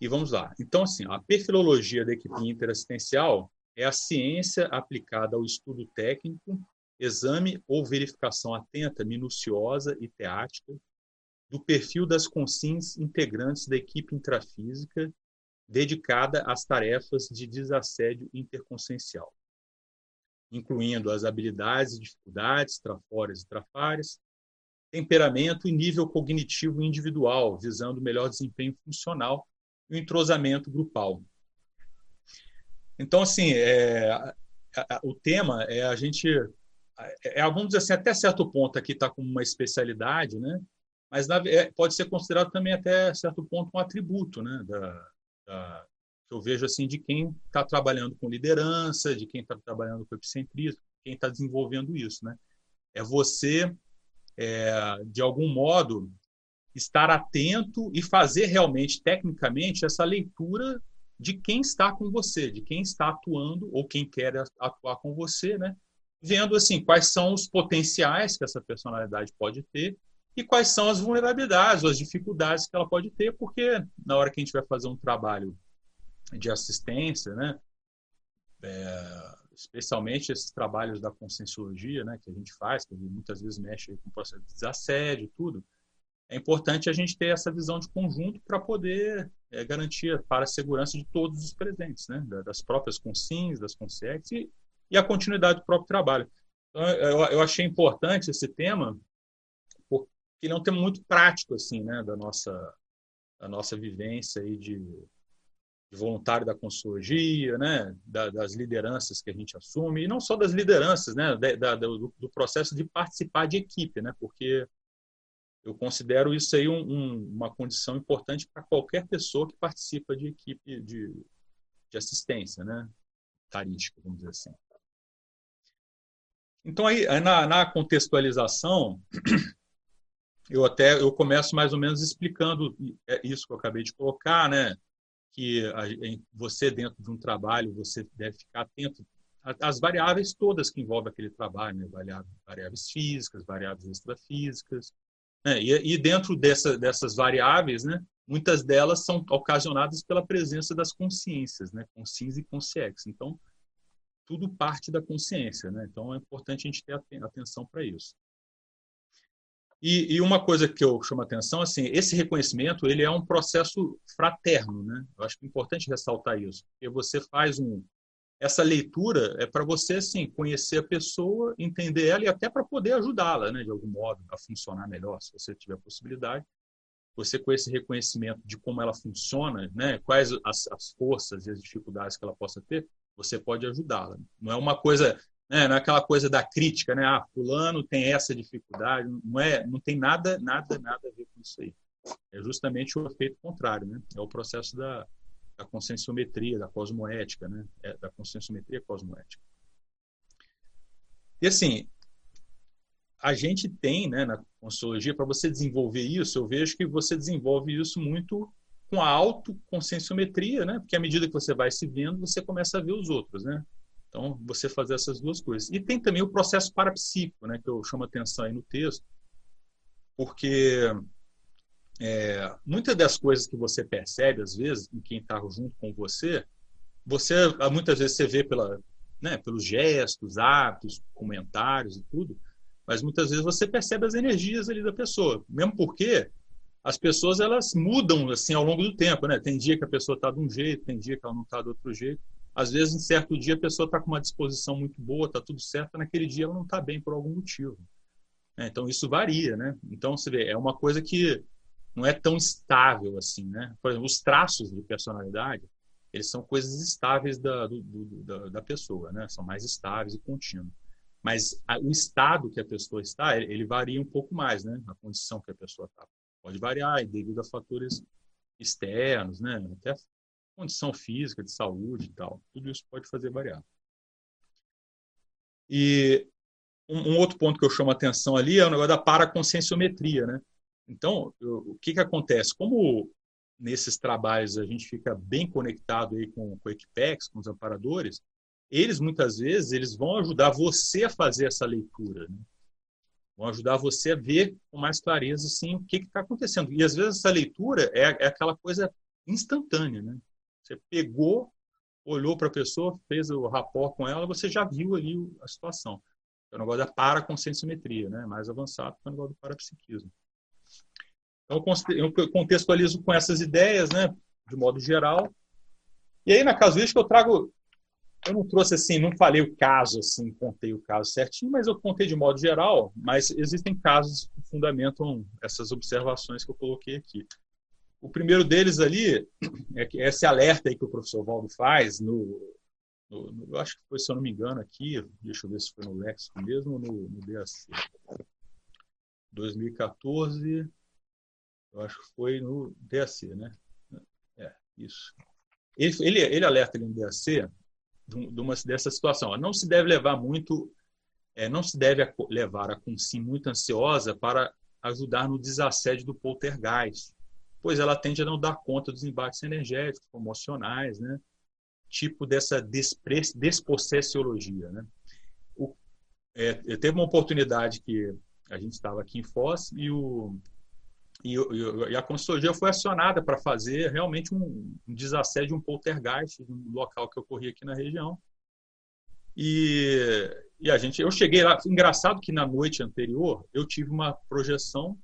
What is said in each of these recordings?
E vamos lá. Então, assim, a perfilologia da equipe interassistencial é a ciência aplicada ao estudo técnico, exame ou verificação atenta, minuciosa e teática do perfil das consins integrantes da equipe intrafísica dedicada às tarefas de desassédio interconsciencial, incluindo as habilidades e dificuldades, trafórias e trafárias, temperamento e nível cognitivo individual, visando melhor desempenho funcional o entrosamento grupal. Então, assim, é, a, a, o tema é a gente, é, é, vamos dizer assim, até certo ponto aqui está como uma especialidade, né? mas na, é, pode ser considerado também até certo ponto um atributo né? da, da que eu vejo assim de quem está trabalhando com liderança, de quem está trabalhando com epicentrismo, quem está desenvolvendo isso. Né? É você, é, de algum modo, estar atento e fazer realmente, tecnicamente, essa leitura de quem está com você, de quem está atuando ou quem quer atuar com você, né? Vendo assim quais são os potenciais que essa personalidade pode ter e quais são as vulnerabilidades ou as dificuldades que ela pode ter, porque na hora que a gente vai fazer um trabalho de assistência, né? É, especialmente esses trabalhos da conscienciologia, né, que a gente faz, que muitas vezes mexe com o processo de desassédio e tudo, é importante a gente ter essa visão de conjunto para poder é, garantir para a segurança de todos os presentes, né? das próprias consins, das consciências e, e, a continuidade do próprio trabalho. Então, eu, eu achei importante esse tema porque ele é um tema muito prático assim, né? da nossa da nossa vivência aí de, de voluntário da consciologia, né? Da, das lideranças que a gente assume e não só das lideranças, né? Da, do, do processo de participar de equipe, né? Porque eu considero isso aí um, um, uma condição importante para qualquer pessoa que participa de equipe de, de assistência, né? Tarística, vamos dizer assim. Então, aí, na, na contextualização, eu até eu começo mais ou menos explicando é, isso que eu acabei de colocar, né? Que você, dentro de um trabalho, você deve ficar atento às variáveis todas que envolvem aquele trabalho, né? variáveis físicas, variáveis extrafísicas, né? E, e, dentro dessa, dessas variáveis, né, muitas delas são ocasionadas pela presença das consciências, né, consciência e consciex. Então, tudo parte da consciência. Né? Então, é importante a gente ter atenção para isso. E, e, uma coisa que eu chamo a atenção, assim, esse reconhecimento ele é um processo fraterno, né? Eu acho é importante ressaltar isso, porque você faz um, essa leitura é para você assim conhecer a pessoa, entender ela e até para poder ajudá-la, né, de algum modo, a funcionar melhor, se você tiver possibilidade. Você com esse reconhecimento de como ela funciona, né, quais as, as forças e as dificuldades que ela possa ter, você pode ajudá-la. Não é uma coisa, né, não é aquela coisa da crítica, né, ah, fulano tem essa dificuldade, não é, não tem nada, nada, nada a ver com isso aí. É justamente o efeito contrário, né? É o processo da da conscienciometria, da cosmoética, né? É, da conscienciometria cosmoética. E assim, a gente tem, né, na consciologia, para você desenvolver isso, eu vejo que você desenvolve isso muito com a autoconscienciometria, né? Porque à medida que você vai se vendo, você começa a ver os outros, né? Então, você fazer essas duas coisas. E tem também o processo parapsíquico, né, que eu chamo atenção aí no texto, porque é, muitas das coisas que você percebe, às vezes, em quem está junto com você, você muitas vezes você vê pela, né, pelos gestos, atos, comentários e tudo, mas muitas vezes você percebe as energias ali da pessoa, mesmo porque as pessoas elas mudam assim ao longo do tempo, né? Tem dia que a pessoa está de um jeito, tem dia que ela não está do outro jeito. Às vezes, em certo dia, a pessoa está com uma disposição muito boa, está tudo certo, naquele dia ela não está bem por algum motivo. É, então, isso varia, né? Então, você vê, é uma coisa que não é tão estável assim, né? Por exemplo, os traços de personalidade, eles são coisas estáveis da, do, do, da, da, pessoa, né? São mais estáveis e contínuos. Mas a, o estado que a pessoa está, ele, ele, varia um pouco mais, né? A condição que a pessoa está. Pode variar devido a fatores externos, né? Até condição física, de saúde e tal. Tudo isso pode fazer variar. E um, um outro ponto que eu chamo a atenção ali é o negócio da paraconscienciometria, né? Então, o que, que acontece? Como nesses trabalhos a gente fica bem conectado aí com, com o Equipex, com os amparadores, eles muitas vezes eles vão ajudar você a fazer essa leitura. Né? Vão ajudar você a ver com mais clareza assim, o que está acontecendo. E às vezes essa leitura é, é aquela coisa instantânea, né? Você pegou, olhou para a pessoa, fez o rapport com ela, você já viu ali a situação. É o negócio da paraconscienciometria, né? Mais avançado que o negócio do parapsiquismo. Então, eu contextualizo com essas ideias, né? De modo geral. E aí, na casuística, eu trago eu não trouxe assim, não falei o caso assim, contei o caso certinho, mas eu contei de modo geral, mas existem casos que fundamentam essas observações que eu coloquei aqui. O primeiro deles ali é que esse alerta aí que o professor Valdo faz no, no, no eu acho que foi, se eu não me engano, aqui, deixa eu ver se foi no Léxico mesmo ou no, no DAC. 2014, eu acho que foi no DAC, né? É, isso. Ele, ele, ele alerta no DAC de uma, dessa situação. Não se deve levar muito, é, não se deve levar a consim muito ansiosa para ajudar no desassédio do poltergeist, pois ela tende a não dar conta dos embates energéticos, emocionais, né? tipo dessa despossessiologia. Né? O, é, teve uma oportunidade que a gente estava aqui em Foz e o e, e, a consultoria foi acionada para fazer realmente um, um desassédio, um poltergeist no local que ocorria aqui na região. E, e a gente, eu cheguei lá. Engraçado que na noite anterior eu tive uma projeção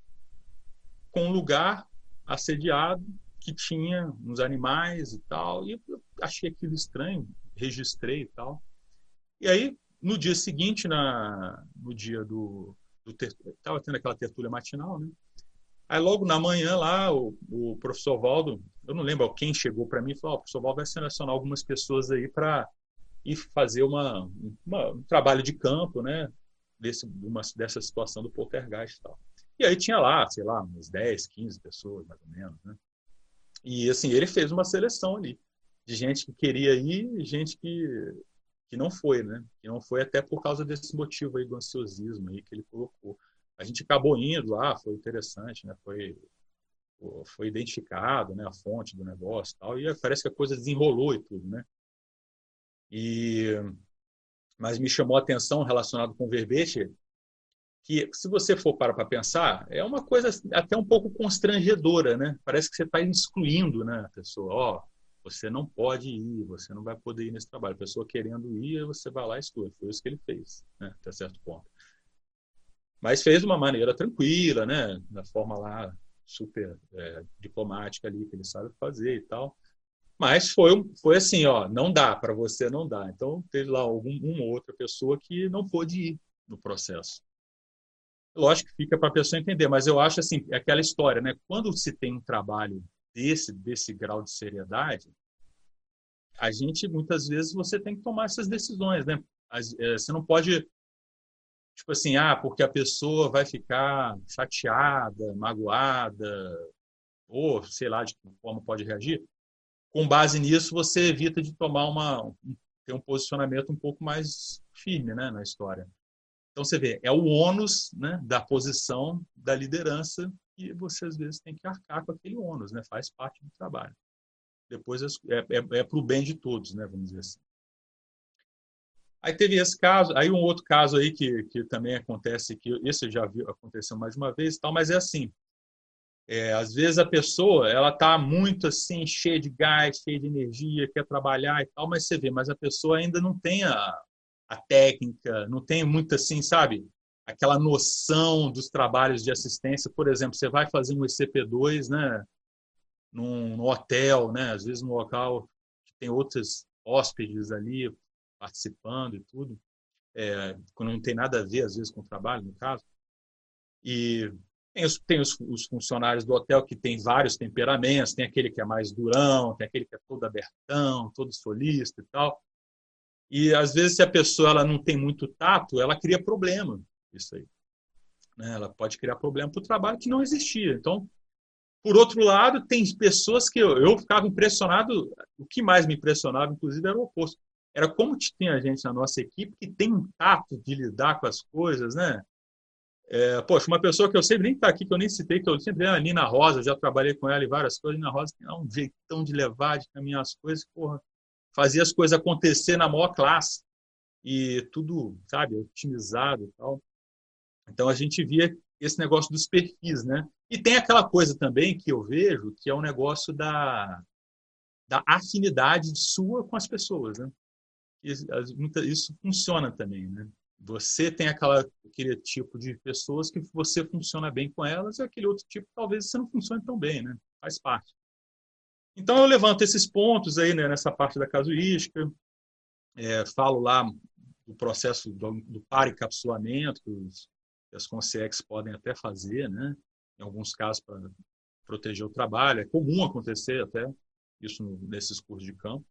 com um lugar assediado que tinha uns animais e tal. E eu achei aquilo estranho, registrei e tal. E aí, no dia seguinte, na, no dia do. Estava tendo aquela tertúlia matinal, né? Aí logo na manhã lá, o, o professor Valdo, eu não lembro quem chegou para mim e falou, oh, o professor Valdo vai selecionar algumas pessoas aí para ir fazer uma, uma, um trabalho de campo, né? Desse, uma, dessa situação do poltergeist e tal. E aí tinha lá, sei lá, umas 10, 15 pessoas, mais ou menos, né? E assim, ele fez uma seleção ali de gente que queria ir e gente que, que não foi, né? Que não foi até por causa desse motivo aí do ansiosismo aí que ele colocou a gente acabou indo lá, foi interessante, né? Foi foi identificado, né, a fonte do negócio, e tal, e parece que a coisa desenrolou e tudo, né? E mas me chamou a atenção relacionado com o verbete que se você for para para pensar, é uma coisa até um pouco constrangedora, né? Parece que você está excluindo, né, a pessoa, ó, oh, você não pode ir, você não vai poder ir nesse trabalho. A pessoa querendo ir, você vai lá e exclui. Foi isso que ele fez, né, até certo ponto mas fez de uma maneira tranquila, né? Da forma lá super é, diplomática ali que ele sabe fazer e tal. Mas foi, foi assim, ó, não dá para você, não dá. Então teve lá algum, uma outra pessoa que não pôde ir no processo. Lógico que fica para a pessoa entender, mas eu acho assim, é aquela história, né? Quando se tem um trabalho desse desse grau de seriedade, a gente muitas vezes você tem que tomar essas decisões, né? É, você não pode tipo assim, ah, porque a pessoa vai ficar chateada, magoada, ou sei lá de que forma pode reagir. Com base nisso, você evita de tomar uma ter um posicionamento um pouco mais firme, né, na história. Então você vê, é o ônus, né, da posição da liderança e você às vezes tem que arcar com aquele ônus, né, faz parte do trabalho. Depois é, é, é para o bem de todos, né, vamos dizer assim. Aí teve esse caso, aí um outro caso aí que, que também acontece, que esse já viu, aconteceu mais uma vez tal, mas é assim, é, às vezes a pessoa, ela está muito assim, cheia de gás, cheia de energia, quer trabalhar e tal, mas você vê, mas a pessoa ainda não tem a, a técnica, não tem muito assim, sabe? Aquela noção dos trabalhos de assistência. Por exemplo, você vai fazer um ECP2, né? Num, num hotel, né? Às vezes no local que tem outros hóspedes ali, participando e tudo, é, quando não tem nada a ver, às vezes, com o trabalho, no caso. E tem, os, tem os, os, funcionários do hotel que tem vários temperamentos, tem aquele que é mais durão, tem aquele que é todo abertão, todo solista e tal. E, às vezes, se a pessoa ela não tem muito tato, ela cria problema, isso aí. Né? Ela pode criar problema para o trabalho que não existia. Então, por outro lado, tem pessoas que eu, eu ficava impressionado, o que mais me impressionava, inclusive, era o oposto era como tinha gente na nossa equipe que tem um tato de lidar com as coisas, né? É, poxa, uma pessoa que eu sempre nem está aqui, que eu nem citei, que eu sempre a Nina Rosa, já trabalhei com ela em várias coisas. Nina Rosa tem um jeitão de levar, de caminhar as coisas, porra, fazia as coisas acontecer na maior classe e tudo, sabe, otimizado e tal. Então a gente via esse negócio dos perfis, né? E tem aquela coisa também que eu vejo, que é o um negócio da da afinidade sua com as pessoas, né? Isso, funciona também, né? Você tem aquela, aquele tipo de pessoas que você funciona bem com elas e aquele outro tipo talvez você não funcione tão bem, né? Faz parte. Então eu levanto esses pontos aí né, nessa parte da casuística, é, falo lá do processo do, do para-encapsulamento que, os, que as consciex podem até fazer, né? Em alguns casos para proteger o trabalho, é comum acontecer até isso nesses cursos de campo.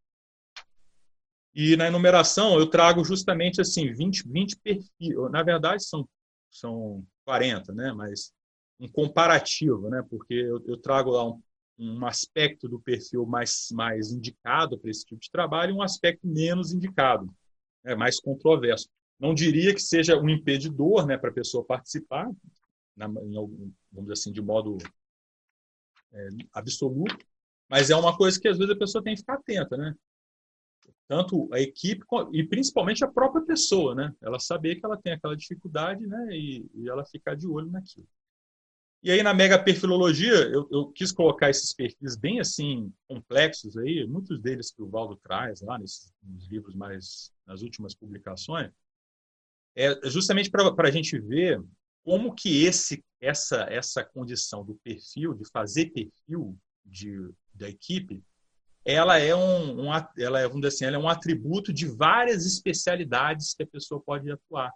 E na enumeração eu trago justamente assim 20, 20 perfis, na verdade são são 40, né, mas um comparativo, né, porque eu, eu trago lá um, um aspecto do perfil mais mais indicado para esse tipo de trabalho e um aspecto menos indicado, né, mais controverso. Não diria que seja um impedidor, né, para a pessoa participar, na, em vamos assim, de modo é, absoluto, mas é uma coisa que às vezes a pessoa tem que ficar atenta, né? Tanto a equipe e principalmente a própria pessoa, né? Ela saber que ela tem aquela dificuldade, né? E, e ela ficar de olho naquilo. E aí na mega perfilologia eu, eu, quis colocar esses perfis bem assim complexos aí, muitos deles que o Valdo traz lá nesses nos livros mais nas últimas publicações, é justamente para a gente ver como que esse essa essa condição do perfil de fazer perfil de, da equipe ela é um, um ela é vamos assim ela é um atributo de várias especialidades que a pessoa pode atuar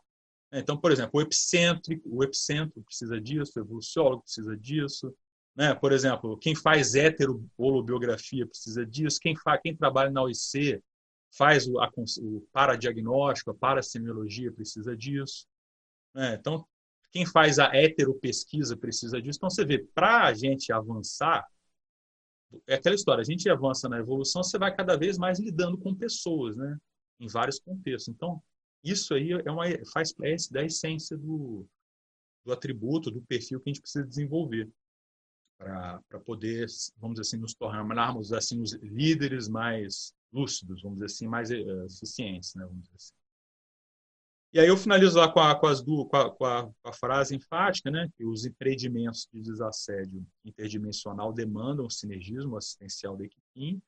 então por exemplo o epicêntrico o epicentro precisa disso o evoluciólogo precisa disso né por exemplo quem faz heterobolobiografia precisa disso quem faz quem trabalha na OIC faz o, a, o paradiagnóstico a parasemiologia precisa disso né? então quem faz a heteropesquisa precisa disso. Então, você vê, para a gente avançar, é aquela história, a gente avança na evolução, você vai cada vez mais lidando com pessoas, né? Em vários contextos. Então, isso aí é uma, faz parte da essência do, do atributo, do perfil que a gente precisa desenvolver para poder, vamos dizer assim, nos tornarmos assim os líderes mais lúcidos, vamos dizer assim, mais uh, eficientes, né? Vamos dizer assim. E aí eu finalizo lá com a, com as duas, com com a, com a frase enfática, né, que os empreendimentos de desassédio interdimensional demandam o sinergismo assistencial da equipe,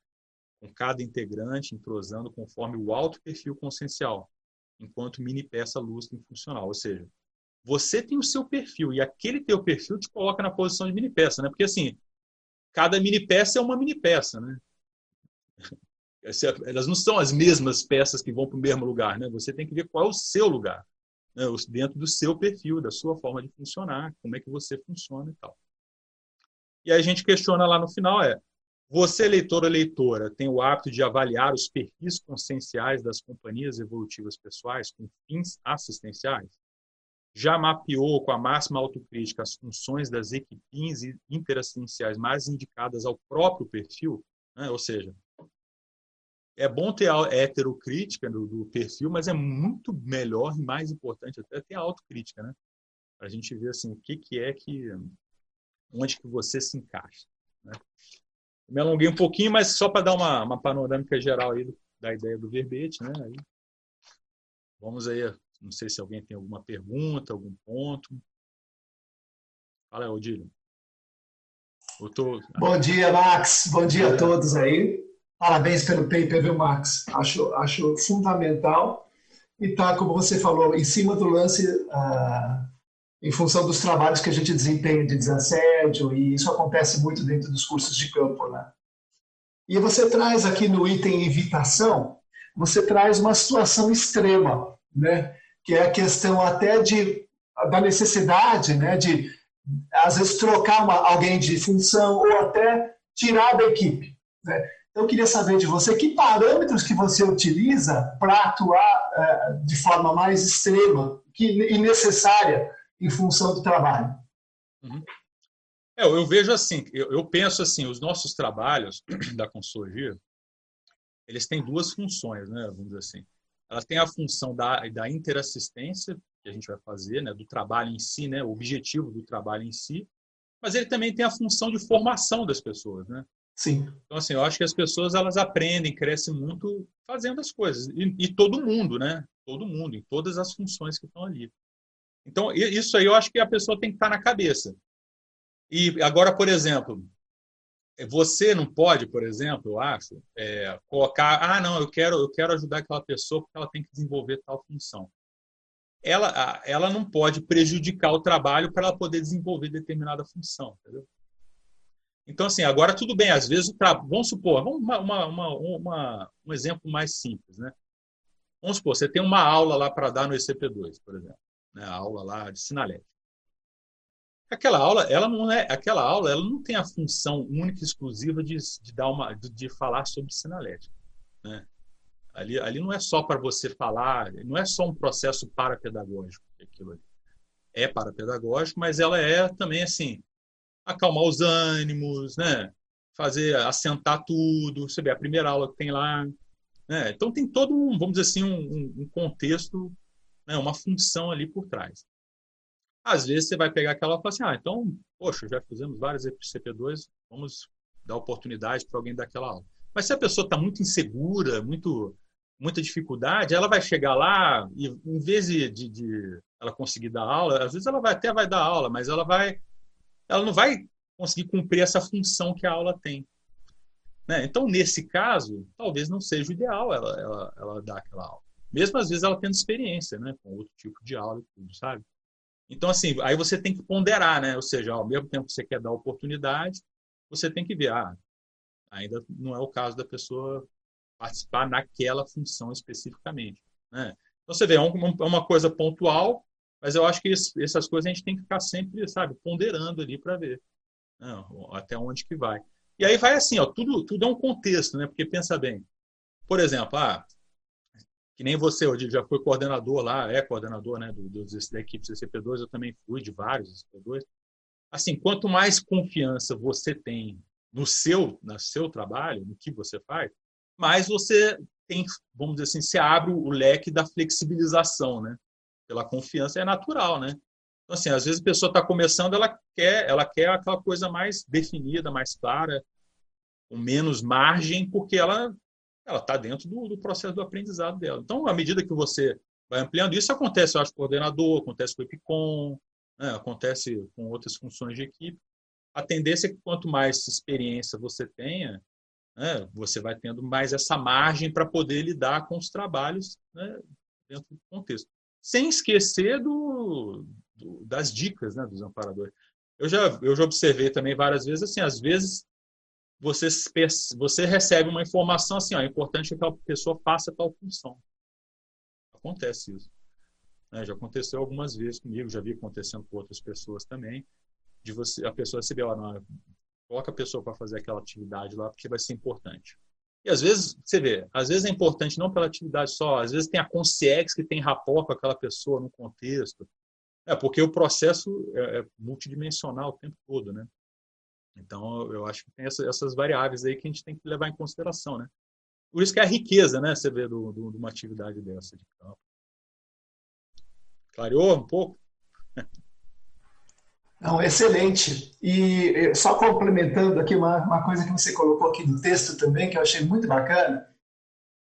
com cada integrante entrosando conforme o alto perfil consciencial, enquanto mini peça lúcida e funcional. Ou seja, você tem o seu perfil e aquele teu perfil te coloca na posição de mini peça, né? Porque assim, cada mini peça é uma mini peça, né? Elas não são as mesmas peças que vão para o mesmo lugar, né? Você tem que ver qual é o seu lugar, né? dentro do seu perfil, da sua forma de funcionar, como é que você funciona e tal. E aí a gente questiona lá no final é, você, leitor ou leitora, tem o hábito de avaliar os perfis conscienciais das companhias evolutivas pessoais com fins assistenciais? Já mapeou com a máxima autocrítica as funções das equipes interassistenciais mais indicadas ao próprio perfil? Né? Ou seja, é bom ter a heterocrítica do, do, perfil, mas é muito melhor e mais importante até ter a autocrítica, né? Para a gente ver assim, o que, que é que. onde que você se encaixa. Né? Me alonguei um pouquinho, mas só para dar uma, uma panorâmica geral aí do, da ideia do verbete, né? Aí, vamos aí, não sei se alguém tem alguma pergunta, algum ponto. Fala aí, Odílio. Tô... Bom dia, Max. Bom dia a todos aí. Parabéns pelo paper, viu, Max? Acho, acho fundamental. E tá, como você falou, em cima do lance, ah, em função dos trabalhos que a gente desempenha de desassédio, e isso acontece muito dentro dos cursos de campo, né? E você traz aqui no item evitação, você traz uma situação extrema, né? Que é a questão até de da necessidade, né? De às vezes trocar uma, alguém de função ou até tirar da equipe. Né? Eu queria saber de você que parâmetros que você utiliza para atuar é, de forma mais extrema que, e necessária em função do trabalho. Uhum. É, eu vejo assim, eu, eu, penso assim, os nossos trabalhos da consultoria, eles têm duas funções, né? Vamos dizer assim. Ela tem a função da, da interassistência que a gente vai fazer, né? Do trabalho em si, né? O objetivo do trabalho em si, mas ele também tem a função de formação das pessoas, né? Sim. Então, assim, eu acho que as pessoas elas aprendem, crescem muito fazendo as coisas. E, e, todo mundo, né? Todo mundo, em todas as funções que estão ali. Então, isso aí eu acho que a pessoa tem que estar na cabeça. E agora, por exemplo, você não pode, por exemplo, eu acho, é, colocar, ah, não, eu quero, eu quero ajudar aquela pessoa porque ela tem que desenvolver tal função. Ela, ela não pode prejudicar o trabalho para ela poder desenvolver determinada função, entendeu? Então, assim, agora tudo bem, às vezes, tra... vamos supor, uma, uma, uma, um exemplo mais simples, né? Vamos supor, você tem uma aula lá para dar no ECP2, por exemplo, né? a aula lá de sinalética. Aquela aula, ela não é, aquela aula, ela não tem a função única e exclusiva de, de dar uma, de, de falar sobre sinalética, né? Ali, ali não é só para você falar, não é só um processo parapedagógico aquilo ali. É parapedagógico, mas ela é também assim, acalmar os ânimos, né? fazer assentar tudo. Você vê a primeira aula que tem lá. Né? Então tem todo um, vamos dizer assim, um, um contexto, né? uma função ali por trás. Às vezes você vai pegar aquela e falar assim, ah, então, poxa, já fizemos várias CP2, vamos dar oportunidade para alguém daquela aula. Mas se a pessoa está muito insegura, muito muita dificuldade, ela vai chegar lá e em vez de, de, de, ela conseguir dar aula, às vezes ela vai até vai dar aula, mas ela vai ela não vai conseguir cumprir essa função que a aula tem. Né? Então, nesse caso, talvez não seja o ideal ela, ela, ela dar aquela aula. Mesmo às vezes ela tendo experiência né? com outro tipo de aula e tudo, sabe? Então, assim, aí você tem que ponderar, né? Ou seja, ao mesmo tempo que você quer dar oportunidade, você tem que ver, ah, ainda não é o caso da pessoa participar naquela função especificamente. Né? Então, você vê, é uma coisa pontual, mas eu acho que essas coisas a gente tem que ficar sempre, sabe, ponderando ali para ver né, até onde que vai. E aí vai assim, ó, tudo, tudo é um contexto, né? Porque pensa bem, por exemplo, ah, que nem você, hoje já foi coordenador lá, é coordenador, né, do, do, da equipe CCP2, eu também fui de vários CCP2. Assim, quanto mais confiança você tem no seu, no seu trabalho, no que você faz, mais você tem, vamos dizer assim, se abre o leque da flexibilização, né? Pela confiança é natural, né? Então, assim, às vezes a pessoa está começando, ela quer, ela quer aquela coisa mais definida, mais clara, com menos margem, porque ela ela está dentro do, do, processo do aprendizado dela. Então, à medida que você vai ampliando, isso acontece, eu acho, com o coordenador, acontece com o EPICOM, né? acontece com outras funções de equipe. A tendência é que quanto mais experiência você tenha, né? você vai tendo mais essa margem para poder lidar com os trabalhos né? dentro do contexto sem esquecer do, do, das dicas né, dos amparadores. Eu já, eu já observei também várias vezes, assim, às vezes você, você recebe uma informação assim, ó, é importante que aquela pessoa faça tal função. Acontece isso. Né? Já aconteceu algumas vezes comigo, já vi acontecendo com outras pessoas também, de você a pessoa receber, ó, não, coloca a pessoa para fazer aquela atividade lá, porque vai ser importante. E às vezes, você vê, às vezes é importante não pela atividade só, às vezes tem a consciência que tem rapport com aquela pessoa no contexto. É, porque o processo é, é multidimensional o tempo todo, né? Então, eu acho que tem essa, essas variáveis aí que a gente tem que levar em consideração, né? Por isso que é a riqueza, né, você vê, do, de uma atividade dessa de campo. Clareou um pouco? Não, excelente. E eh, só complementando aqui uma, uma coisa que você colocou aqui no texto também, que eu achei muito bacana,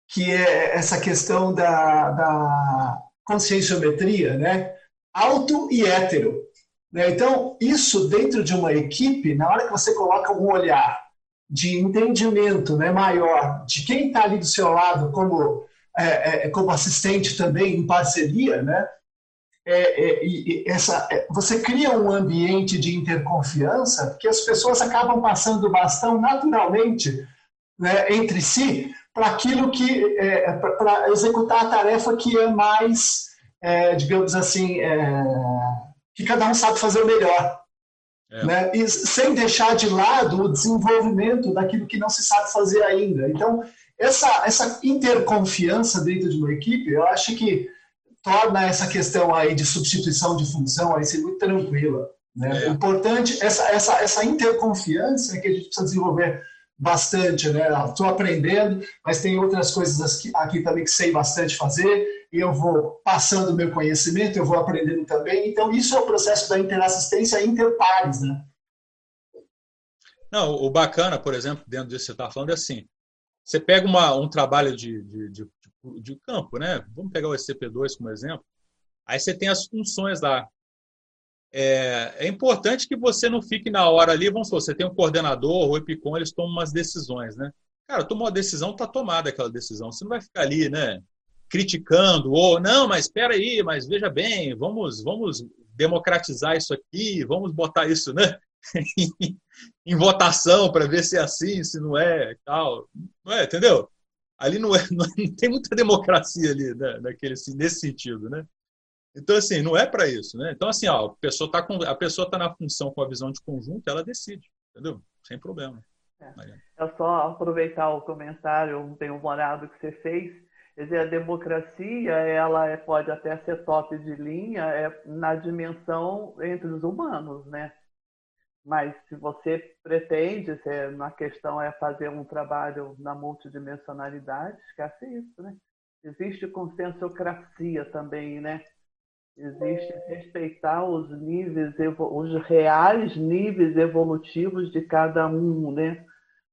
que é essa questão da, da conscienciometria, né? Alto e hétero. Né? Então, isso dentro de uma equipe, na hora que você coloca um olhar de entendimento né, maior de quem está ali do seu lado como, é, é, como assistente também, em parceria, né? É, é, essa, é, você cria um ambiente de interconfiança que as pessoas acabam passando o bastão naturalmente né, entre si para aquilo que é, para executar a tarefa que é mais é, digamos assim é, que cada um sabe fazer o melhor né? e sem deixar de lado o desenvolvimento daquilo que não se sabe fazer ainda então essa essa interconfiança dentro de uma equipe eu acho que torna essa questão aí de substituição de função aí ser muito tranquila. Né? É. O importante, essa, essa, essa interconfiança é que a gente precisa desenvolver bastante, né? Estou aprendendo, mas tem outras coisas aqui, aqui, também que sei bastante fazer, e eu vou passando o meu conhecimento, eu vou aprendendo também. Então, isso é o processo da interassistência interpares, né? Não, o bacana, por exemplo, dentro disso que você está falando, é assim, você pega uma, um trabalho de, de, de de campo, né? Vamos pegar o SCP-2 como exemplo. Aí você tem as funções lá. é, é, importante que você não fique na hora ali, vamos supor, você tem um coordenador, o Epicom, eles tomam umas decisões, né? Cara, tomou a decisão, está tomada aquela decisão. Você não vai ficar ali, né? Criticando, ou não, mas espera aí, mas veja bem, vamos, vamos democratizar isso aqui, vamos botar isso, né? em votação para ver se é assim, se não é, tal. Não é, entendeu? Ali não, é, não, tem muita democracia ali, né? Naquele, nesse sentido, né? Então, assim, não é para isso, né? Então, assim, ó, a pessoa está a pessoa tá na função com a visão de conjunto, ela decide, entendeu? Sem problema. É, é só aproveitar o comentário bem humorado que você fez. Quer dizer, a democracia, ela é, pode até ser top de linha é, na dimensão entre os humanos, né? Mas se você pretende, se na questão é fazer um trabalho na multidimensionalidade, esquece isso, né? Existe consensocracia também, né? Existe respeitar os níveis, os reais níveis evolutivos de cada um, né?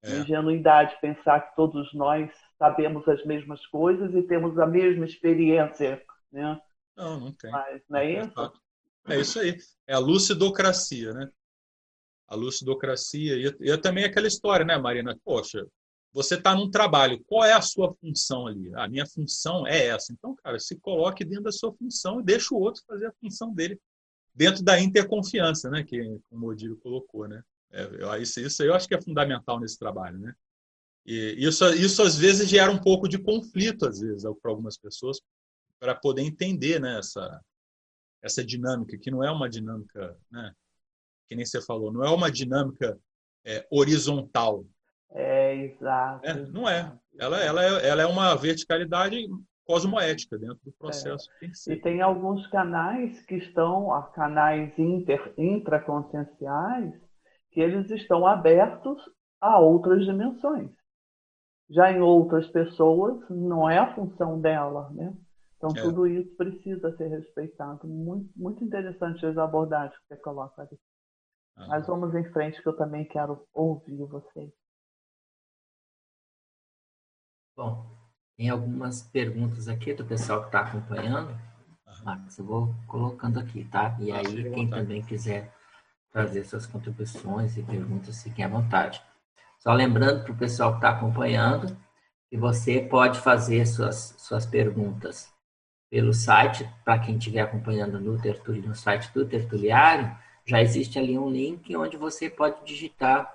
É. Ingenuidade pensar que todos nós sabemos as mesmas coisas e temos a mesma experiência, né? Não, não tem. Mas não é, é isso? É isso aí. É a lucidocracia, né? A lucidocracia. E, e também aquela história, né, Marina? Poxa, você está num trabalho, qual é a sua função ali? A minha função é essa. Então, cara, se coloque dentro da sua função e deixa o outro fazer a função dele dentro da interconfiança, né? Que o Modiro colocou, né? É, isso, isso eu acho que é fundamental nesse trabalho, né? E isso, isso às vezes gera um pouco de conflito, às vezes, para algumas pessoas, para poder entender né, essa, essa dinâmica, que não é uma dinâmica, né, que nem você falou, não é uma dinâmica é, horizontal, é, exato. É, não é. Ela, ela, é. ela é uma verticalidade cosmoética dentro do processo. É. Tem e tem alguns canais que estão, canais inter, intraconscienciais, que eles estão abertos a outras dimensões. Já em outras pessoas, não é a função dela, né? Então, é. tudo isso precisa ser respeitado. Muito, muito interessante as abordagens que você coloca ali. Mas vamos em frente, que eu também quero ouvir vocês. Bom, tem algumas perguntas aqui do pessoal que está acompanhando. Marcos, eu vou colocando aqui, tá? E aí, quem também quiser trazer suas contribuições e perguntas, fiquem à vontade. Só lembrando para o pessoal que está acompanhando que você pode fazer suas, suas perguntas pelo site, para quem estiver acompanhando no, tertulio, no site do Tertuliário, já existe ali um link onde você pode digitar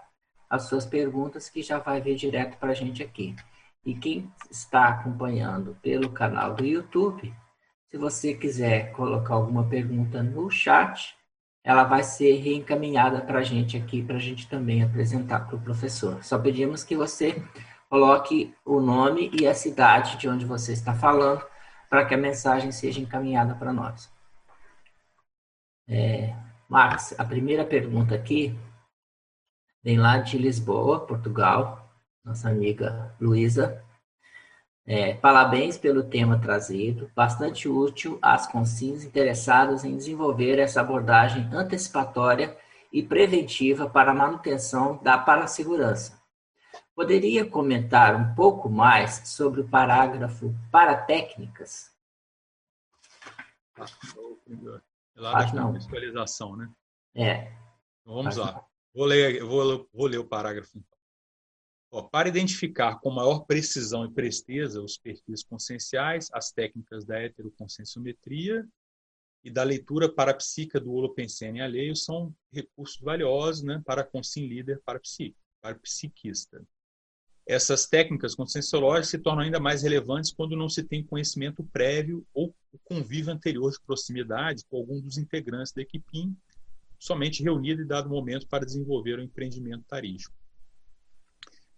as suas perguntas que já vai vir direto para a gente aqui. E quem está acompanhando pelo canal do YouTube, se você quiser colocar alguma pergunta no chat, ela vai ser reencaminhada para a gente aqui, para a gente também apresentar para o professor. Só pedimos que você coloque o nome e a cidade de onde você está falando, para que a mensagem seja encaminhada para nós. É, Max, a primeira pergunta aqui vem lá de Lisboa, Portugal nossa amiga Luísa. É, parabéns pelo tema trazido, bastante útil às consciências interessadas em desenvolver essa abordagem antecipatória e preventiva para a manutenção da parasegurança. Poderia comentar um pouco mais sobre o parágrafo para técnicas? Lá da contextualização, né? É. Então, vamos lá. Vou ler, vou, vou ler o parágrafo. Ó, para identificar com maior precisão e presteza os perfis conscienciais, as técnicas da heteroconscienciometria e da leitura parapsíquica do holopensene alheio são recursos valiosos né, para a consciência líder para, para psiquista. Essas técnicas conscienciológicas se tornam ainda mais relevantes quando não se tem conhecimento prévio ou convívio anterior de proximidade com algum dos integrantes da equipe, somente reunido e dado momento para desenvolver o empreendimento tarístico.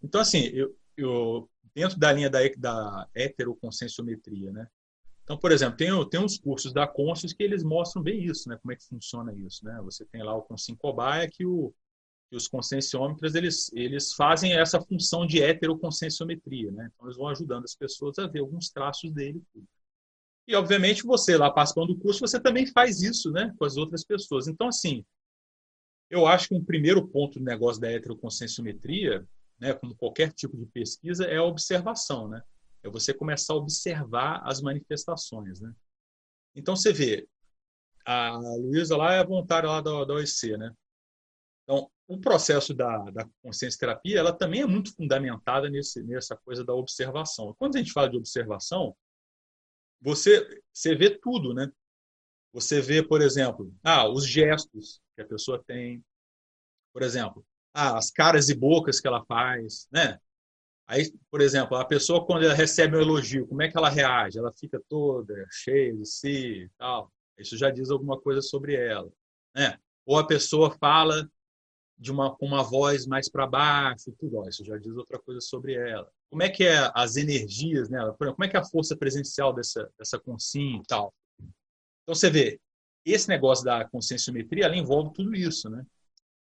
Então, assim, eu, eu dentro da linha da, da heteroconscienciometria, né? Então, por exemplo, tem, tem uns cursos da Conscius que eles mostram bem isso, né? Como é que funciona isso, né? Você tem lá o Consim Cobaia que, o, que os conscienciômetros, eles, eles fazem essa função de heteroconscienciometria, né? Então, eles vão ajudando as pessoas a ver alguns traços dele. E, obviamente, você lá participando do curso, você também faz isso, né? Com as outras pessoas. Então, assim, eu acho que um primeiro ponto do negócio da heteroconscienciometria né, como qualquer tipo de pesquisa, é a observação, né? É você começar a observar as manifestações, né? Então você vê, a Luísa lá é voluntária lá da, da OEC, né? Então, o processo da, da consciência terapia, ela também é muito fundamentada nesse, nessa coisa da observação. Quando a gente fala de observação, você, você vê tudo, né? Você vê, por exemplo, ah, os gestos que a pessoa tem, por exemplo, ah, as caras e bocas que ela faz, né? Aí, por exemplo, a pessoa quando ela recebe um elogio, como é que ela reage? Ela fica toda cheia de si e tal. Isso já diz alguma coisa sobre ela, né? Ou a pessoa fala de uma com uma voz mais para baixo, tudo isso já diz outra coisa sobre ela. Como é que é as energias nela? Como é que é a força presencial dessa dessa consciência e tal? Então você vê, esse negócio da conscienciometria, ela envolve tudo isso, né?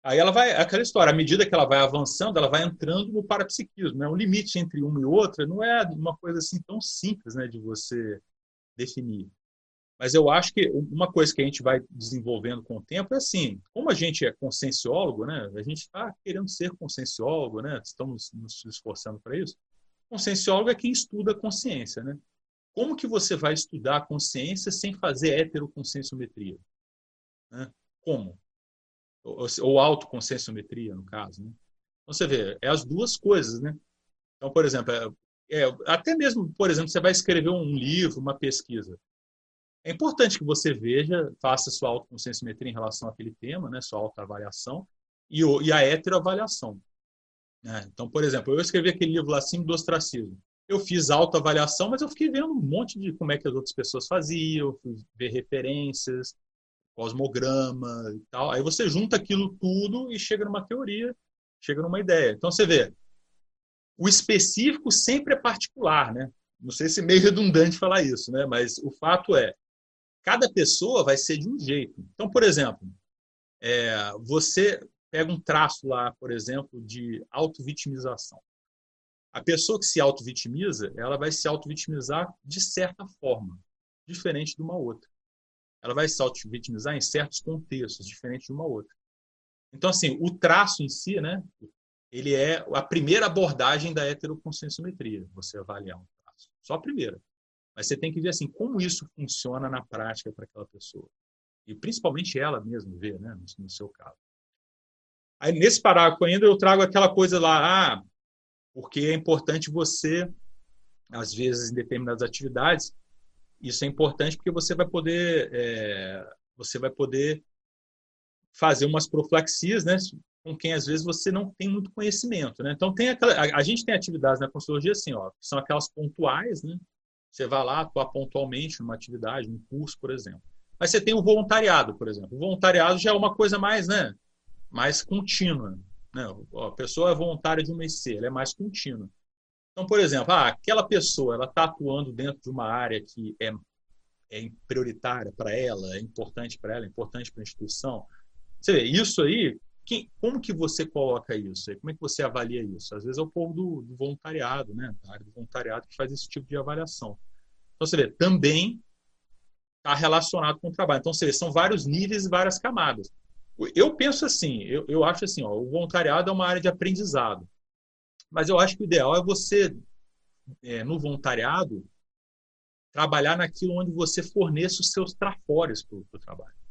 Aí ela vai, aquela história, à medida que ela vai avançando, ela vai entrando no parapsiquismo. Né? O limite entre uma e outra não é uma coisa assim tão simples né, de você definir. Mas eu acho que uma coisa que a gente vai desenvolvendo com o tempo é assim, como a gente é conscienciólogo, né, a gente está querendo ser conscienciólogo, né, estamos nos esforçando para isso. Conscienciólogo é quem estuda a consciência. Né? Como que você vai estudar a consciência sem fazer heteroconscienciometria? Né? Como? Ou, ou autoconscienciometria, no caso. Né? Então, você vê, é as duas coisas. Né? Então, por exemplo, é, é, até mesmo, por exemplo, você vai escrever um livro, uma pesquisa. É importante que você veja, faça sua autoconscienciometria em relação àquele tema, né, sua autoavaliação, e, e a heteroavaliação. Né? Então, por exemplo, eu escrevi aquele livro lá, Sim do Ostracismo. Eu fiz autoavaliação, mas eu fiquei vendo um monte de como é que as outras pessoas faziam, fui ver referências, cosmograma e tal. Aí você junta aquilo tudo e chega numa teoria, chega numa ideia. Então você vê, o específico sempre é particular, né? Não sei se é meio redundante falar isso, né? Mas o fato é, cada pessoa vai ser de um jeito. Então, por exemplo, é, você pega um traço lá, por exemplo, de autovitimização. A pessoa que se autovitimiza, ela vai se autovitimizar de certa forma, diferente de uma outra. Ela vai se auto-vitimizar em certos contextos, diferente de uma outra. Então, assim, o traço em si, né, ele é a primeira abordagem da heteroconscienciometria, você avaliar um traço. Só a primeira. Mas você tem que ver assim, como isso funciona na prática para aquela pessoa. E principalmente ela mesma ver, né, no, seu caso. Aí, nesse parágrafo ainda, eu trago aquela coisa lá, ah, porque é importante você, às vezes, em determinadas atividades, isso é importante porque você vai poder, é, você vai poder fazer umas profilaxias, né, com quem às vezes você não tem muito conhecimento, né? Então tem aquela, a, a gente tem atividades na consultoria assim, ó, que são aquelas pontuais, né? Você vai lá atuar pontualmente numa atividade, num curso, por exemplo. Mas você tem o voluntariado, por exemplo. O voluntariado já é uma coisa mais, né, mais contínua. Né? A pessoa é voluntária de uma IC, ela é mais contínua. Então, por exemplo, ah, aquela pessoa ela está atuando dentro de uma área que é, é prioritária para ela, é importante para ela, é importante para a instituição. Você vê, isso aí, que, como que você coloca isso? Como é que você avalia isso? Às vezes é o povo do, do voluntariado, né? A área do voluntariado que faz esse tipo de avaliação. Então, você vê, também está relacionado com o trabalho. Então, você vê, são vários níveis e várias camadas. Eu penso assim, eu, eu acho assim, ó, o voluntariado é uma área de aprendizado. Mas eu acho que o ideal é você, é, no voluntariado, trabalhar naquilo onde você forneça os seus trafores para o trabalho.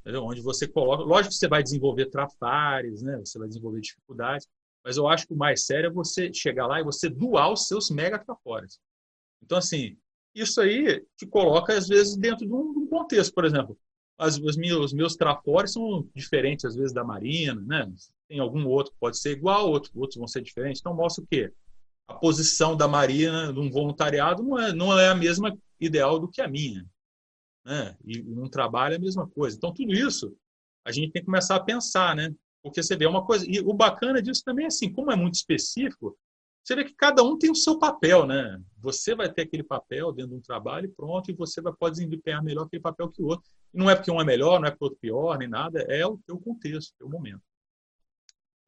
Entendeu? Onde você coloca. Lógico que você vai desenvolver trafares, né? você vai desenvolver dificuldades, mas eu acho que o mais sério é você chegar lá e você doar os seus mega trafores. Então, assim, isso aí te coloca, às vezes, dentro de um, contexto. Por exemplo, as, os, meus, meus trafores são diferentes, às vezes, da Marina, né? tem algum outro que pode ser igual, outro, outros vão ser diferentes. Então, mostra o quê? A posição da Marina num voluntariado não é, não é a mesma ideal do que a minha. Né? E num trabalho é a mesma coisa. Então, tudo isso a gente tem que começar a pensar, né? Porque você vê uma coisa. E o bacana disso também é assim, como é muito específico, você vê que cada um tem o seu papel, né? Você vai ter aquele papel dentro de um trabalho e pronto, e você vai, pode desempenhar melhor aquele papel que o outro. E não é porque um é melhor, não é porque o outro pior, nem nada, é o teu contexto, o teu momento.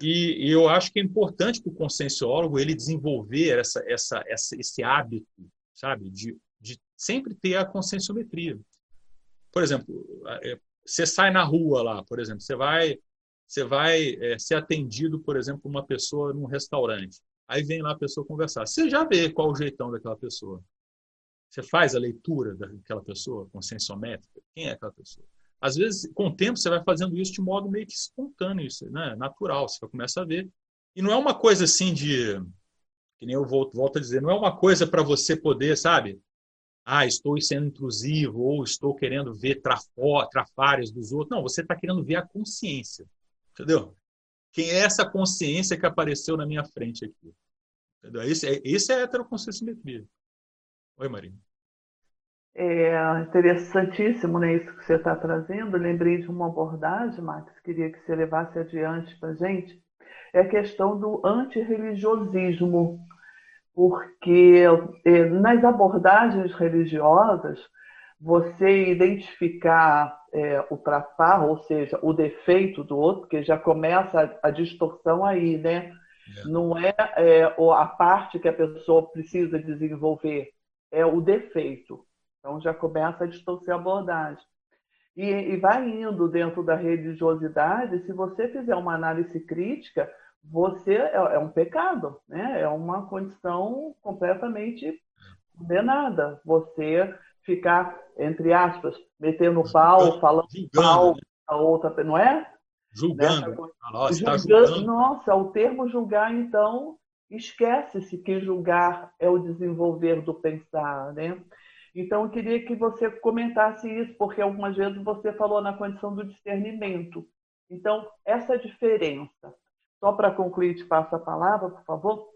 E, e, eu acho que é importante para o conscienciólogo ele desenvolver essa, essa, essa, esse hábito, sabe, de, de sempre ter a conscienciometria. Por exemplo, é, você sai na rua lá, por exemplo, você vai, você vai é, ser atendido, por exemplo, uma pessoa num restaurante. Aí vem lá a pessoa conversar. Você já vê qual o jeitão daquela pessoa. Você faz a leitura daquela pessoa, conscienciométrica. Quem é aquela pessoa? às vezes, com o tempo, você vai fazendo isso de modo meio que espontâneo, isso, né? natural. Você começa a ver. E não é uma coisa assim de. Que nem eu volto, volto a dizer, não é uma coisa para você poder, sabe? Ah, estou sendo intrusivo, ou estou querendo ver trafó, trafárias dos outros. Não, você está querendo ver a consciência. Entendeu? Quem é essa consciência que apareceu na minha frente aqui? Entendeu? Isso é, isso é heteroconsciencimetria. Oi, Marina. É interessantíssimo né, isso que você está trazendo. lembrei de uma abordagem, Max, queria que você levasse adiante para gente. É a questão do antirreligiosismo, porque é, nas abordagens religiosas, você identificar é, o trafar, ou seja, o defeito do outro, porque já começa a, a distorção aí, né? É. Não é, é a parte que a pessoa precisa desenvolver, é o defeito. Então já começa a distorcer a abordagem. E, e vai indo dentro da religiosidade, se você fizer uma análise crítica, você é, é um pecado, né? é uma condição completamente condenada. Você ficar, entre aspas, metendo pau, falando pau né? a outra, não é? Julgando. Nossa, tá julgando. Nossa, o termo julgar, então, esquece-se que julgar é o desenvolver do pensar, né? Então, eu queria que você comentasse isso, porque algumas vezes você falou na condição do discernimento. Então, essa diferença. Só para concluir, te passo a palavra, por favor.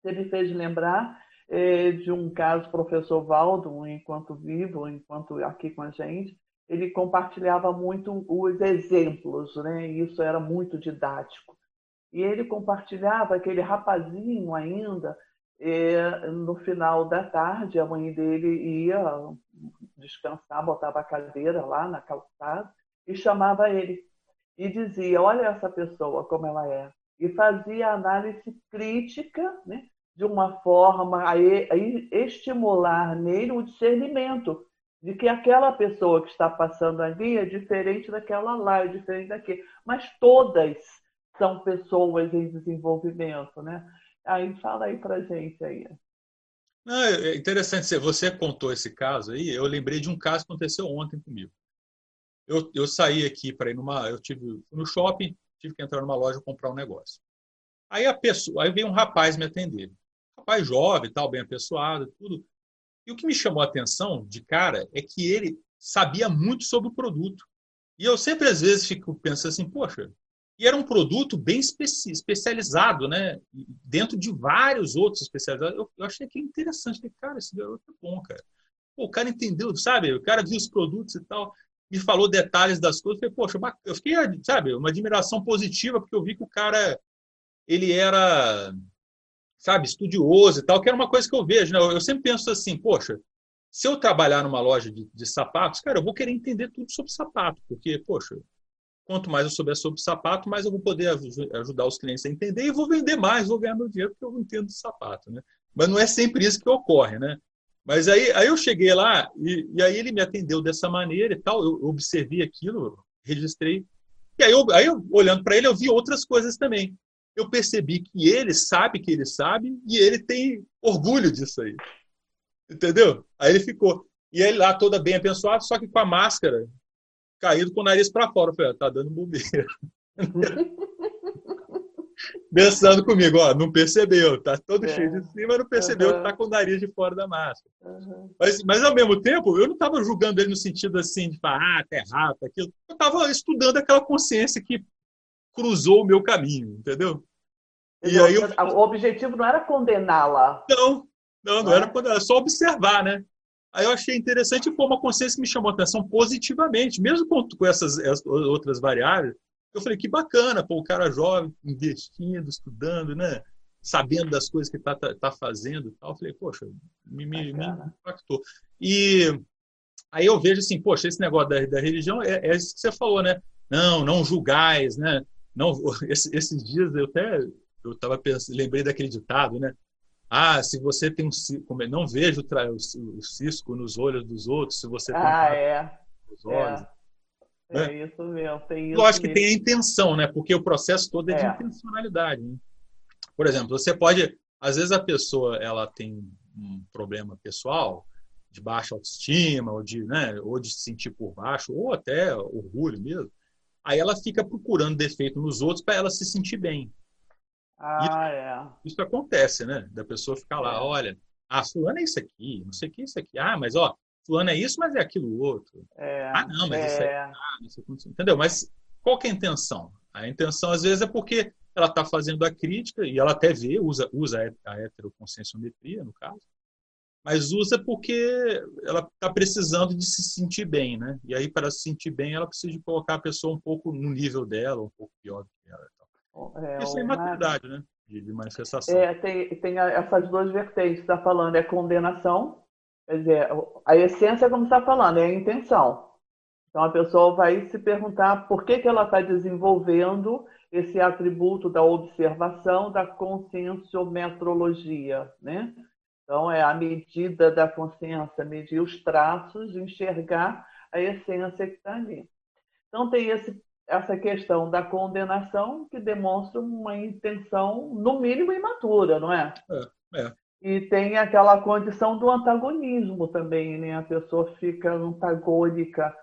Você me fez lembrar é, de um caso, professor Valdo, enquanto vivo, enquanto aqui com a gente, ele compartilhava muito os exemplos, né? Isso era muito didático. E ele compartilhava aquele rapazinho ainda e, no final da tarde, a mãe dele ia descansar, botava a cadeira lá na calçada e chamava ele. E dizia: Olha essa pessoa como ela é. E fazia análise crítica, né, de uma forma a, estimular nele o discernimento de que aquela pessoa que está passando ali é diferente daquela lá, é diferente daquele. Mas todas são pessoas em desenvolvimento, né? Aí fala aí pra gente aí. Não, é interessante, você contou esse caso aí, eu lembrei de um caso que aconteceu ontem comigo. Eu, eu saí aqui para ir numa, eu tive no shopping, tive que entrar numa loja comprar um negócio. Aí a pessoa, aí veio um rapaz me atender. Rapaz jovem, tal, bem apessoado, tudo. E o que me chamou a atenção de cara é que ele sabia muito sobre o produto. E eu sempre às vezes fico pensando assim, poxa, e era um produto bem especializado, né? Dentro de vários outros especializados. Eu, eu achei que interessante. Falei, cara, esse garoto é bom, cara. Pô, o cara entendeu, sabe? O cara viu os produtos e tal, me falou detalhes das coisas. Falei, poxa, eu fiquei, sabe, uma admiração positiva, porque eu vi que o cara, ele era, sabe, estudioso e tal, que era uma coisa que eu vejo, né? Eu sempre penso assim, poxa, se eu trabalhar numa loja de, de sapatos, cara, eu vou querer entender tudo sobre sapato, porque, poxa, Quanto mais eu souber sobre sapato, mais eu vou poder ajudar os clientes a entender e vou vender mais, vou ganhar meu dinheiro porque eu entendo de sapato, né? Mas não é sempre isso que ocorre, né? Mas aí, aí eu cheguei lá e, e aí ele me atendeu dessa maneira e tal. Eu observei aquilo, registrei. E aí, eu, aí eu, olhando para ele, eu vi outras coisas também. Eu percebi que ele sabe que ele sabe e ele tem orgulho disso aí. Entendeu? Aí ele ficou. E ele lá toda bem abençoado, só que com a máscara caído com o nariz para fora. Eu falei, ah, tá dando bobeira. Pensando comigo, ó, não percebeu, tá todo é. cheio de cima, não percebeu uhum. que tá com o nariz de fora da máscara. Uhum. Mas, mas ao mesmo tempo, eu não estava julgando ele no sentido assim de falar, ah, tá errado, tá aquilo. Eu estava estudando aquela consciência que cruzou o meu caminho, entendeu? E aí eu... O objetivo não era condená-la. Não, não, não, é? era condená-la, só observar, né? Aí eu achei interessante e foi uma consciência que me chamou a atenção positivamente, mesmo com, com essas, essas, outras variáveis. Eu falei, que bacana, pô, o cara jovem, investindo, estudando, né? Sabendo das coisas que está tá, tá fazendo e tal. Eu falei, poxa, me, me, me, impactou. E aí eu vejo assim, poxa, esse negócio da, da religião é, é isso que você falou, né? Não, não julgais, né? Não, esses dias eu até eu tava pensando, lembrei daquele ditado, né? Ah, se você tem um não vejo o cisco nos olhos dos outros, se você tem ah, é. nos olhos. É. Né? é isso mesmo, tem isso. Lógico que tem a intenção, né? Porque o processo todo é, de é. intencionalidade. Né? Por exemplo, você pode, às vezes a pessoa ela tem um problema pessoal de baixa autoestima, ou de, né, ou de se sentir por baixo, ou até orgulho mesmo, aí ela fica procurando defeito nos outros para ela se sentir bem. Ah, isso, é. Isso acontece, né? Da pessoa ficar lá, é. olha, ah, fulano é isso aqui, não sei o que é isso aqui. Ah, mas ó, fulano é isso, mas é aquilo outro. É, ah, não, mas é. isso é. Ah, isso é... Entendeu? Mas qual que é a intenção? A intenção, às vezes, é porque ela está fazendo a crítica, e ela até vê, usa, usa a heteroconscienciometria, no caso, mas usa porque ela está precisando de se sentir bem, né? E aí, para se sentir bem, ela precisa de colocar a pessoa um pouco no nível dela, um pouco pior do que ela. É, Isso é imaturidade, né? De, de, manifestação. É, tem, tem essas duas vertentes, está falando, é condenação, quer dizer, a essência, como está falando, é a intenção. Então, a pessoa vai se perguntar por que, que ela está desenvolvendo esse atributo da observação, da conscienciometrologia, né? Então, é a medida da consciência, medir os traços, enxergar a essência que está ali. Então, tem esse, essa questão da condenação que demonstra uma intenção, no mínimo, imatura, não é? É, é. E tem aquela condição do antagonismo também, né? A pessoa fica antagônica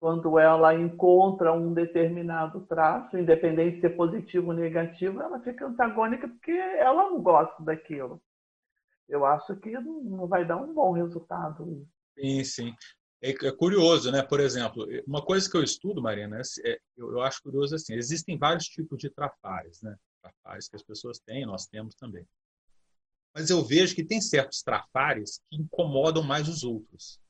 quando ela encontra um determinado traço, independente de ser positivo ou negativo, ela fica antagônica porque ela não gosta daquilo. Eu acho que não vai dar um bom resultado. Sim, sim. É, é curioso, né? Por exemplo, uma coisa que eu estudo, Marina, é, eu, eu acho curioso assim, existem vários tipos de trafares, né? Trafares que as pessoas têm, nós temos também. Mas eu vejo que tem certos trafares que incomodam mais os outros.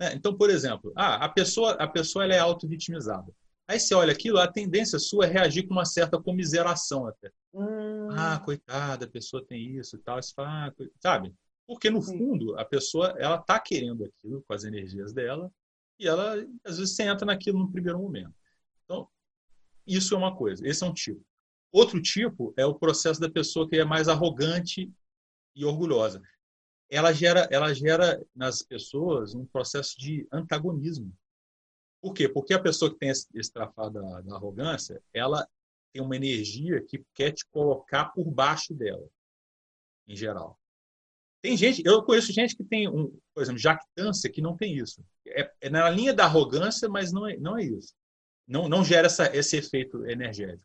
É, então, por exemplo, ah, a pessoa, a pessoa ela é auto-vitimizada. Aí você olha aquilo, a tendência sua é reagir com uma certa comiseração até. Hum. Ah, coitada, a pessoa tem isso e tal. Você fala, ah, sabe? Porque, no fundo, a pessoa ela está querendo aquilo com as energias dela e ela, às vezes, você entra naquilo no primeiro momento. Então, isso é uma coisa. Esse é um tipo. Outro tipo é o processo da pessoa que é mais arrogante e orgulhosa ela gera, ela gera nas pessoas um processo de antagonismo. Por quê? Porque a pessoa que tem esse, esse trafado da, da arrogância, ela tem uma energia que quer te colocar por baixo dela, em geral. Tem gente, eu conheço gente que tem, um, por exemplo, jactância que não tem isso. É, é na linha da arrogância, mas não é, não é isso. Não, não gera essa, esse efeito energético.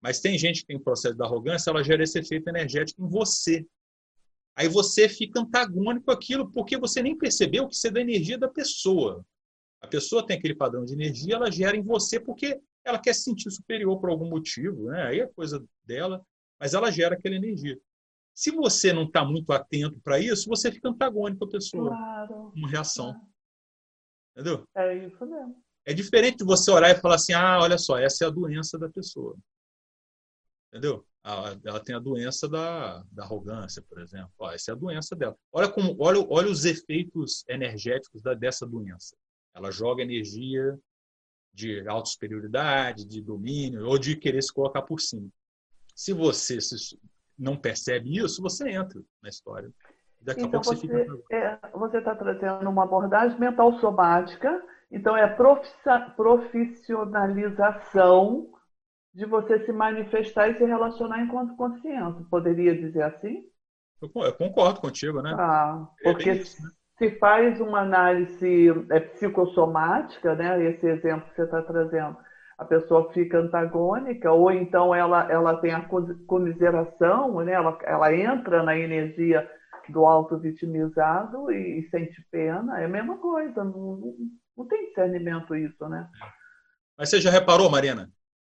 Mas tem gente que tem processo da arrogância, ela gera esse efeito energético em você. Aí você fica antagônico àquilo porque você nem percebeu que isso é da energia da pessoa. A pessoa tem aquele padrão de energia, ela gera em você porque ela quer se sentir superior por algum motivo, né? aí é coisa dela, mas ela gera aquela energia. Se você não está muito atento para isso, você fica antagônico à pessoa. Claro. Uma reação. Entendeu? É isso mesmo. É diferente de você olhar e falar assim: ah, olha só, essa é a doença da pessoa. Entendeu? ela tem a doença da, da arrogância, por exemplo. Ó, essa é a doença dela. Olha, como, olha, olha os efeitos energéticos da, dessa doença. Ela joga energia de alta superioridade, de domínio, ou de querer se colocar por cima. Se você não percebe isso, você entra na história. Daqui então, a pouco você, você fica. É, você está trazendo uma abordagem mental somática, então é profissionalização de você se manifestar e se relacionar enquanto consciência. Poderia dizer assim? Eu concordo contigo, né? Ah, porque é isso, né? se faz uma análise é, psicossomática, né? Esse exemplo que você está trazendo, a pessoa fica antagônica, ou então ela, ela tem a comiseração, né? ela, ela entra na energia do auto-vitimizado e, e, sente pena, é a mesma coisa, não, não, não tem discernimento isso, né? Mas você já reparou, Marina,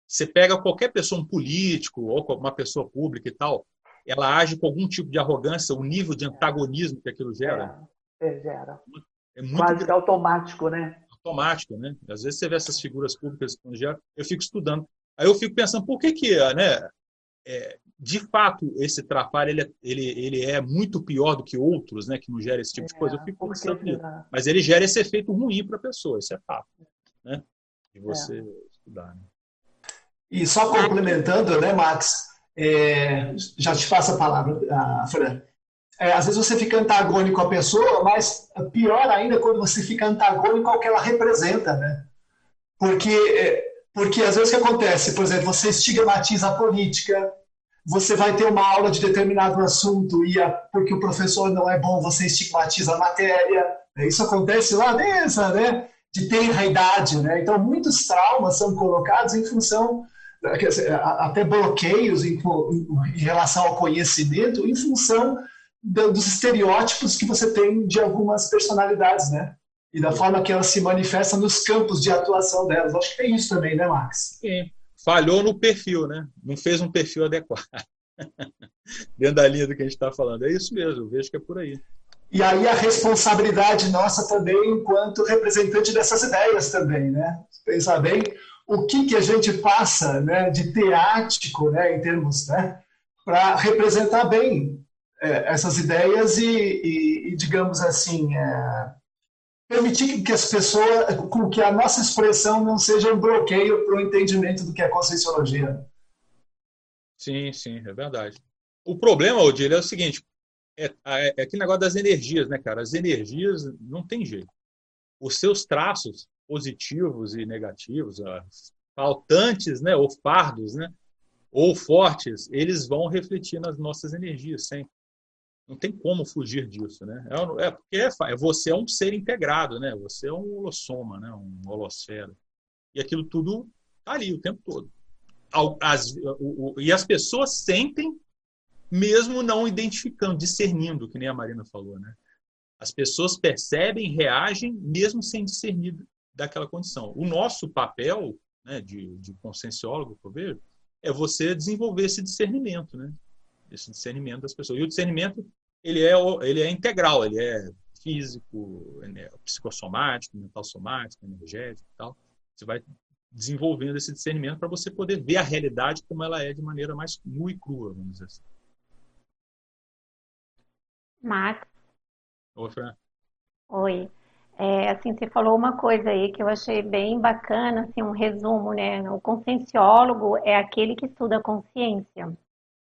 você pega qualquer pessoa, um político ou uma pessoa pública e tal, ela age com algum tipo de arrogância, o nível de antagonismo que aquilo gera. É, é gera. É muito Quase que automático, né? Automático, né? Às vezes você vê essas figuras públicas gera, eu fico estudando. Aí eu fico pensando, por que que, né? É, de fato, esse trapalho ele, é, ele, ele é muito pior do que outros, né? Que não gera esse tipo é, de coisa. Eu fico pensando Mas ele gera esse efeito ruim para a pessoa, isso é fato. Né? De você estudar, né? E só complementando, né, Max? É, já te passo a palavra, a Fran. É, às vezes você fica antagônico à pessoa, mas pior ainda quando você fica antagônico ao que ela representa, né? Porque, é, porque às vezes o que acontece, por exemplo, você estigmatiza a política, você vai ter uma aula de determinado assunto e a, porque o professor não é bom, você estigmatiza a matéria. Isso acontece lá nessa, né? De tenra idade, né? Então, muitos traumas são colocados em função, até bloqueios em, em relação ao conhecimento, em função dos estereótipos que você tem de algumas personalidades, né? E da forma que elas se manifestam nos campos de atuação delas. Acho que tem isso também, né, Max? Sim falhou no perfil, né? Não fez um perfil adequado. Dentro da linha do que a gente está falando. É isso mesmo, eu vejo que é por aí. E aí a responsabilidade nossa também, enquanto representante dessas ideias também, né? Pensar bem o que, que a gente passa né, de teático, né, em termos, né, para representar bem é, essas ideias e, e, e digamos assim, é, permitir que as pessoas, com que a nossa expressão não seja um bloqueio para o entendimento do que é conscienciologia. Sim, sim, é verdade. O problema, Odílio, é o seguinte: é, é, é aquele negócio das energias, né, cara? As energias não tem jeito. Os seus traços positivos e negativos, faltantes, né, ou fardos, né, ou fortes, eles vão refletir nas nossas energias sempre. Não tem como fugir disso, né? É, é porque é, é, você é um ser integrado, né? Você é um holossoma, né? Um holosfera. E aquilo tudo tá ali o tempo todo. As, o, o, e as pessoas sentem, mesmo não identificando, discernindo, que nem a Marina falou, né? As pessoas percebem, reagem, mesmo sem discernir daquela condição. O nosso papel né, de, de conscienciólogo, que eu vejo, é você desenvolver esse discernimento, né? esse discernimento das pessoas. E o discernimento ele é, ele é integral, ele é físico, é psicossomático, mental somático, energético e tal. Você vai desenvolvendo esse discernimento para você poder ver a realidade como ela é de maneira mais nua e crua, vamos dizer assim. Max. Oi, Fran. Oi. É, assim, você falou uma coisa aí que eu achei bem bacana, assim, um resumo, né? O conscienciólogo é aquele que estuda a consciência.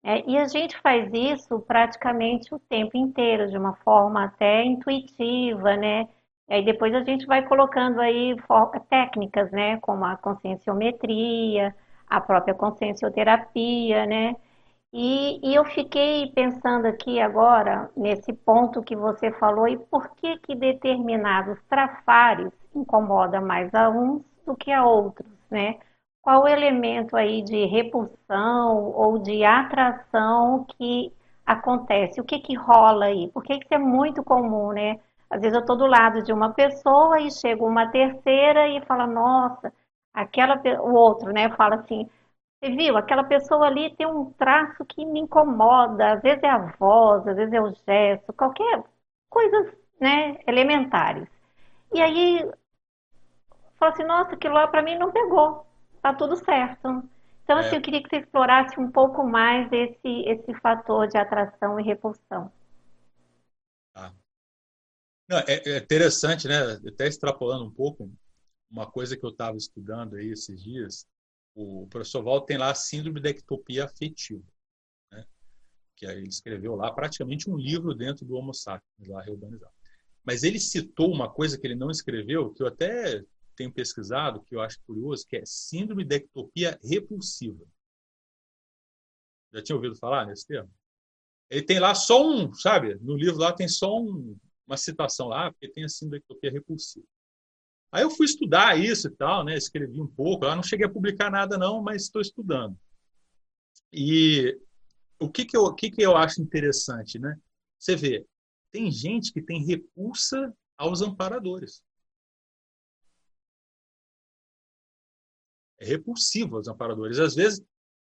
É, e a gente faz isso praticamente o tempo inteiro, de uma forma até intuitiva, né? E aí depois a gente vai colocando aí técnicas, né? Como a conscienciometria, a própria consciencioterapia, né? E, e, eu fiquei pensando aqui agora, nesse ponto que você falou, e por que que determinados trafares incomodam mais a uns do que a outros, né? qual o elemento aí de repulsão ou de atração que acontece? O que que rola aí? Porque isso é muito comum, né? Às vezes eu estou do lado de uma pessoa e chega uma terceira e fala, nossa, aquela o outro, né? Fala assim, você viu? Aquela pessoa ali tem um traço que me incomoda. Às vezes é a voz, às vezes é o gesto, qualquer coisas, né? Elementares. E aí fala assim, nossa, aquilo lá para mim não pegou tá tudo certo. Então, assim, é. assim, eu queria que você explorasse um pouco mais esse, esse fator de atração e repulsão. Ah. Não, é, é, interessante, né? Até extrapolando um pouco, uma coisa que eu estava estudando aí esses dias, o professor Val tem lá a síndrome da ectopia afetiva, né? que ele escreveu lá praticamente um livro dentro do Homo sapiens, lá reurbanizado. Mas ele citou uma coisa que ele não escreveu, que eu até tenho pesquisado, que eu acho curioso, que é síndrome da ectopia repulsiva. Já tinha ouvido falar nesse termo? Ele tem lá só um, sabe? No livro lá tem só um, uma citação lá, porque tem a síndrome da ectopia repulsiva. Aí eu fui estudar isso e tal, né? Escrevi um pouco. Eu não cheguei a publicar nada não, mas estou estudando. E o que que eu, o que que eu acho interessante, né? Você vê, tem gente que tem repulsa aos amparadores. é repulsivo aos amparadores. Às vezes,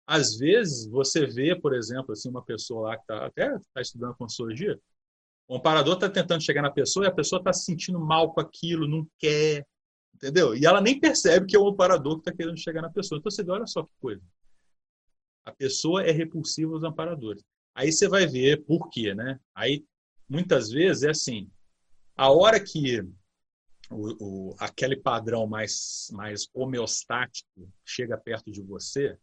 às vezes você vê, por exemplo, assim, uma pessoa lá que tá, até está estudando consologia, o amparador está tentando chegar na pessoa e a pessoa está se sentindo mal com aquilo, não quer, entendeu? E ela nem percebe que é o amparador que está querendo chegar na pessoa. Então você vê, olha só que coisa. A pessoa é repulsiva aos amparadores. Aí você vai ver por quê, né? Aí muitas vezes é assim, a hora que o, o, aquele padrão mais, mais homeostático chega perto de você,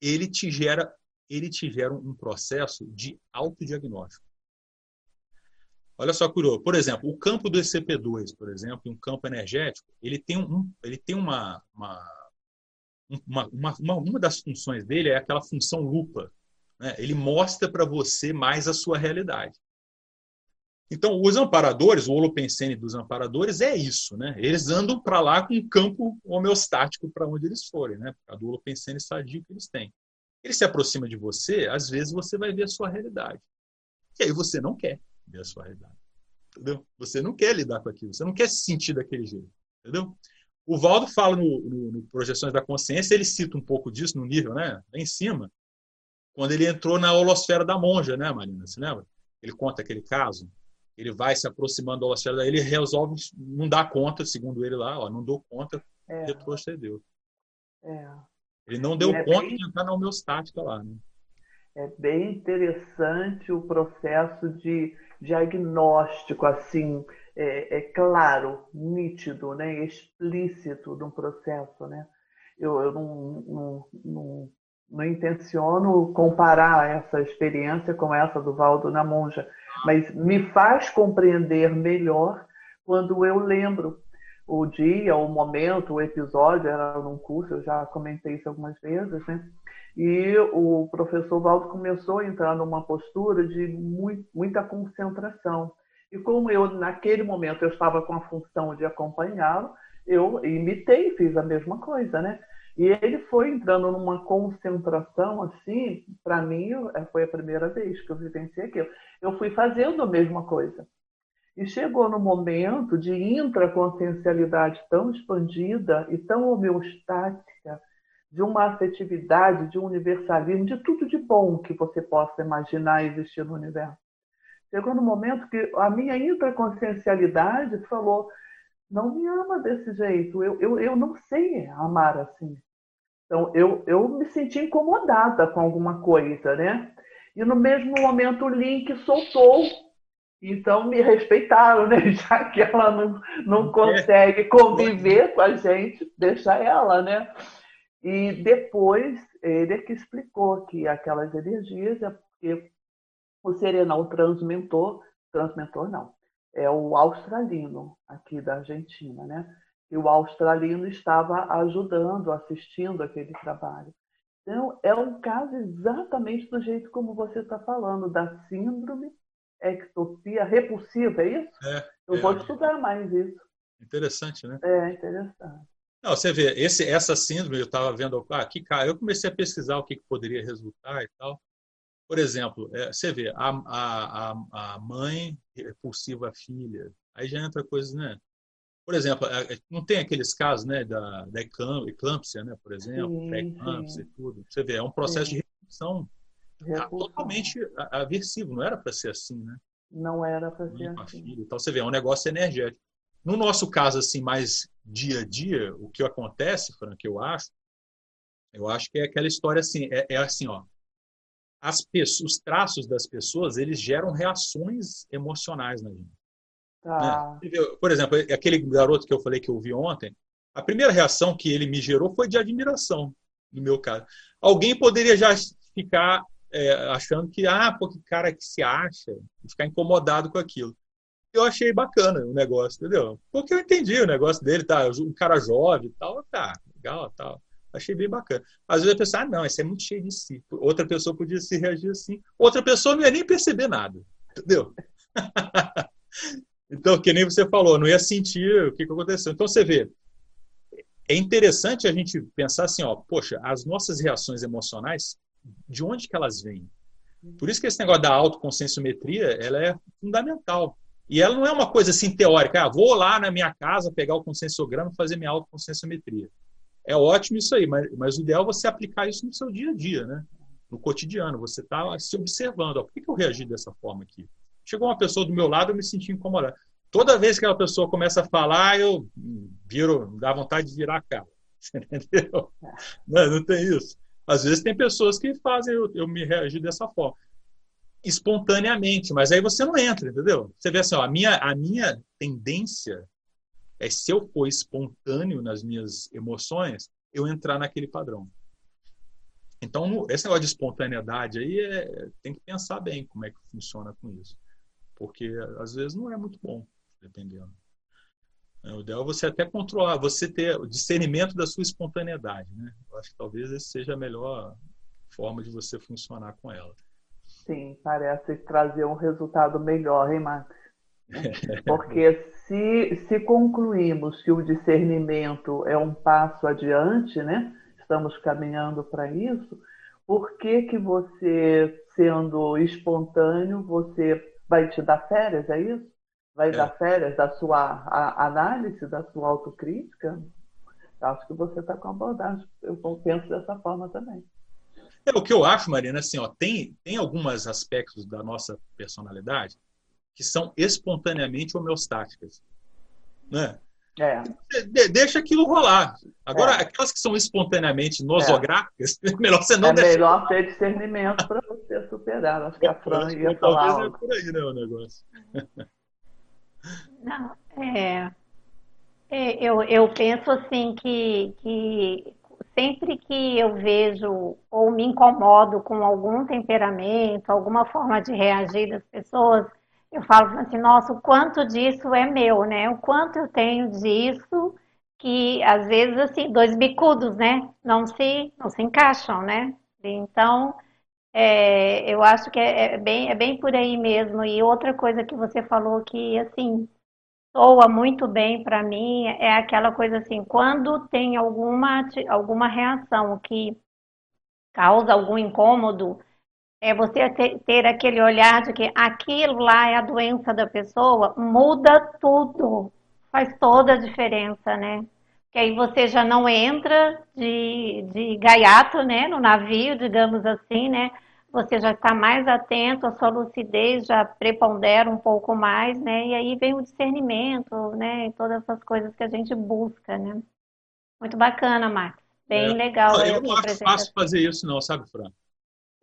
ele te gera, ele te gera um processo de autodiagnóstico. Olha só, curioso. Por exemplo, o campo do ECP2, por exemplo, um campo energético, ele tem, um, ele tem uma, uma, uma, uma, uma das funções dele é aquela função lupa, Né? Ele mostra para você mais a sua realidade. Então, os amparadores, o holopensene dos amparadores é isso, né? Eles andam para lá com um campo homeostático para onde eles forem, né? Por causa do holopensene sadio que eles têm. Ele se aproxima de você, às vezes você vai ver a sua realidade. E aí você não quer ver a sua realidade. Entendeu? Você não quer lidar com aquilo, você não quer se sentir daquele jeito. Entendeu? O Valdo fala no, no, no Projeções da Consciência, ele cita um pouco disso no nível, né? Lá em cima, quando ele entrou na holosfera da monja, né, Marina? Você lembra? Ele conta aquele caso. Ele vai se aproximando da holosfera, daí ele resolve não dar conta, segundo ele lá, ó, não dou conta, é. retrocedeu. É. Ele não deu é conta bem... de entrar na homeostática lá, né? É bem interessante o processo de diagnóstico, assim, é, é claro, nítido, né, explícito de um processo, né? Eu, eu não, não, não, não intenciono comparar essa experiência com essa do Valdo na Monja, mas me faz compreender melhor quando eu lembro o dia, o momento, o episódio, era num curso, eu já comentei isso algumas vezes, né? E o professor Valdo começou a entrar numa postura de muita concentração. E como eu, naquele momento, eu estava com a função de acompanhá-lo, eu imitei, fiz a mesma coisa, né? E ele foi entrando numa concentração assim, para mim, é, foi a primeira vez que eu vivenciei aquilo. Eu fui fazendo a mesma coisa. E chegou no momento de intraconsciencialidade tão expandida e tão homeostática, de uma afetividade, de um universalismo, de tudo de bom que você possa imaginar existir no universo. Chegou no momento que a minha intraconsciencialidade falou: não me ama desse jeito, eu, eu, eu não sei amar assim. Então, eu, eu me senti incomodada com alguma coisa, né? E no mesmo momento o link soltou. Então, me respeitaram, né? Já que ela não, não consegue conviver com a gente, deixa ela, né? E depois ele é que explicou que aquelas energias é porque o serenal transmentor, transmentor não, é o australino aqui da Argentina, né? E o australino estava ajudando, assistindo aquele trabalho. Então, é um caso exatamente do jeito como você está falando, da síndrome ectopia repulsiva, é isso? É, Eu é, vou estudar mais isso. Interessante, né? É, interessante. Não, você vê, esse, essa síndrome, eu estava vendo aqui, ah, cara, eu comecei a pesquisar o que, que poderia resultar e tal. Por exemplo, é, você vê, a, a, a mãe repulsiva à filha, aí já entra coisas, né? Por exemplo, é, é, não tem aqueles casos né, da, da eclâmpsia, né, por exemplo, pré-eclâmpsia e tudo. Você vê, é um processo sim. de repulsão totalmente aversivo, não era para ser assim, né? Não era para ser assim. Então, você vê, é um negócio energético. No nosso caso, assim, mais dia a dia, o que acontece, Frank, eu acho, eu acho que é aquela história assim, é, é assim, ó, as pessoas, os traços das pessoas, eles geram reações emocionais na gente. Tá. Né? Por exemplo, aquele garoto que eu falei que eu vi ontem, a primeira reação que ele me gerou foi de admiração, no meu caso. Alguém poderia já ficar é, achando que, ah, pô, que cara que se acha, ficar incomodado com aquilo eu achei bacana o negócio, entendeu? Porque eu entendi o negócio dele, tá? Um cara jovem tal, tá, legal, tal. Achei bem bacana. Às vezes a pessoa, ah, não, esse é muito cheio de si. Outra pessoa podia se reagir assim. Outra pessoa não ia nem perceber nada, entendeu? então, que nem você falou, não ia sentir o que, que aconteceu. Então, você vê, é interessante a gente pensar assim, ó, poxa, as nossas reações emocionais, de onde que elas vêm? Por isso que esse negócio da autoconscienciometria, ela é fundamental. E ela não é uma coisa assim teórica, ah, vou lá na minha casa pegar o consensograma e fazer minha autoconscienciometria. É ótimo isso aí, mas, mas o ideal é você aplicar isso no seu dia a dia, né? no cotidiano. Você está se observando. Ó, por que, que eu reagi dessa forma aqui? Chegou uma pessoa do meu lado, eu me senti incomodado. Toda vez que aquela pessoa começa a falar, eu viro, dá vontade de virar a cara. Entendeu? Não, não tem isso. Às vezes tem pessoas que fazem eu, eu me reagir dessa forma espontaneamente, mas aí você não entra, entendeu? Você vê assim, ó, a minha a minha tendência é se eu for espontâneo nas minhas emoções, eu entrar naquele padrão. Então, esse negócio de espontaneidade aí é, tem que pensar bem como é que funciona com isso. Porque às vezes não é muito bom, dependendo. O ideal é você até controlar, você ter o discernimento da sua espontaneidade. Né? Eu acho que talvez esse seja a melhor forma de você funcionar com ela. Sim, parece trazer um resultado melhor, hein, Max? Porque se, se concluímos que o discernimento é um passo adiante, né? estamos caminhando para isso, por que, que você, sendo espontâneo, você vai te dar férias, é isso? Vai é. dar férias da sua a, análise, da sua autocrítica? Acho que você está com a abordagem. Eu penso dessa forma também. É, o que eu acho, Marina, assim, ó, tem, tem alguns aspectos da nossa personalidade que são espontaneamente homeostáticas. Né? É. De, deixa aquilo rolar. Agora, é. aquelas que são espontaneamente nosográficas, é, melhor você não É deixar. melhor ter discernimento para você superar. Acho que a Fran ia falar. Talvez é por aí, né, o negócio. Não, é, é, eu, eu penso assim que, que sempre que eu vejo ou me incomodo com algum temperamento, alguma forma de reagir das pessoas, eu falo assim, nossa, o quanto disso é meu, né? O quanto eu tenho disso que às vezes assim, dois bicudos, né? Não se não se encaixam, né? Então, é, eu acho que é, é, bem, é bem por aí mesmo. E outra coisa que você falou que, assim, soa muito bem para mim é aquela coisa assim, quando tem alguma, alguma reação que causa algum incômodo, é você ter, aquele olhar de que aquilo lá é a doença da pessoa, muda tudo, faz toda a diferença, né? Que aí você já não entra de, de gaiato, né, no navio, digamos assim, né? Você já está mais atento, a sua lucidez já prepondera um pouco mais, né? E aí vem o discernimento, né? E todas essas coisas que a gente busca, né? Muito bacana, Max. Bem é. legal. Eu não acho fácil fazer isso, não, sabe, Fran?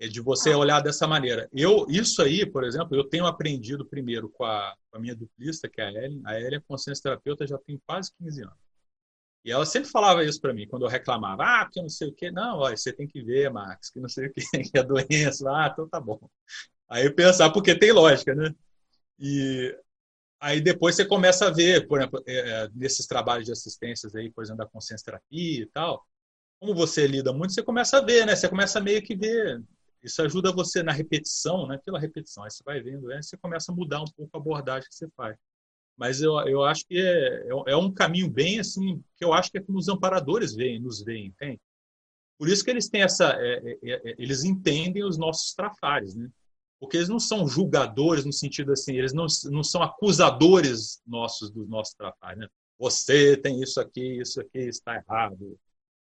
é de você olhar dessa maneira. Eu, isso aí, por exemplo, eu tenho aprendido primeiro com a, com a minha duplista, que é a Ellen. A Ellen é consciência terapeuta já tem quase 15 anos. E ela sempre falava isso para mim, quando eu reclamava, ah, porque não sei o quê. Não, olha, você tem que ver, Max, que não sei o quê, que é doença. Ah, então tá bom. Aí eu pensar, ah, porque tem lógica, né? E aí depois você começa a ver, por exemplo, é, é, nesses trabalhos de assistências aí, por exemplo, da consciência terapia e tal, como você lida muito, você começa a ver, né? Você começa a meio que ver isso ajuda você na repetição, né? pela repetição. Aí você vai vendo, aí você começa a mudar um pouco a abordagem que você faz. Mas eu, eu acho que é, é, é um caminho bem assim, que eu acho que é como os amparadores veem, nos veem, tem. Por isso que eles têm essa, é, é, é, eles entendem os nossos trafares, né? Porque eles não são julgadores no sentido assim, eles não, não são acusadores nossos dos nossos trafares, né? Você tem isso aqui, isso aqui está errado.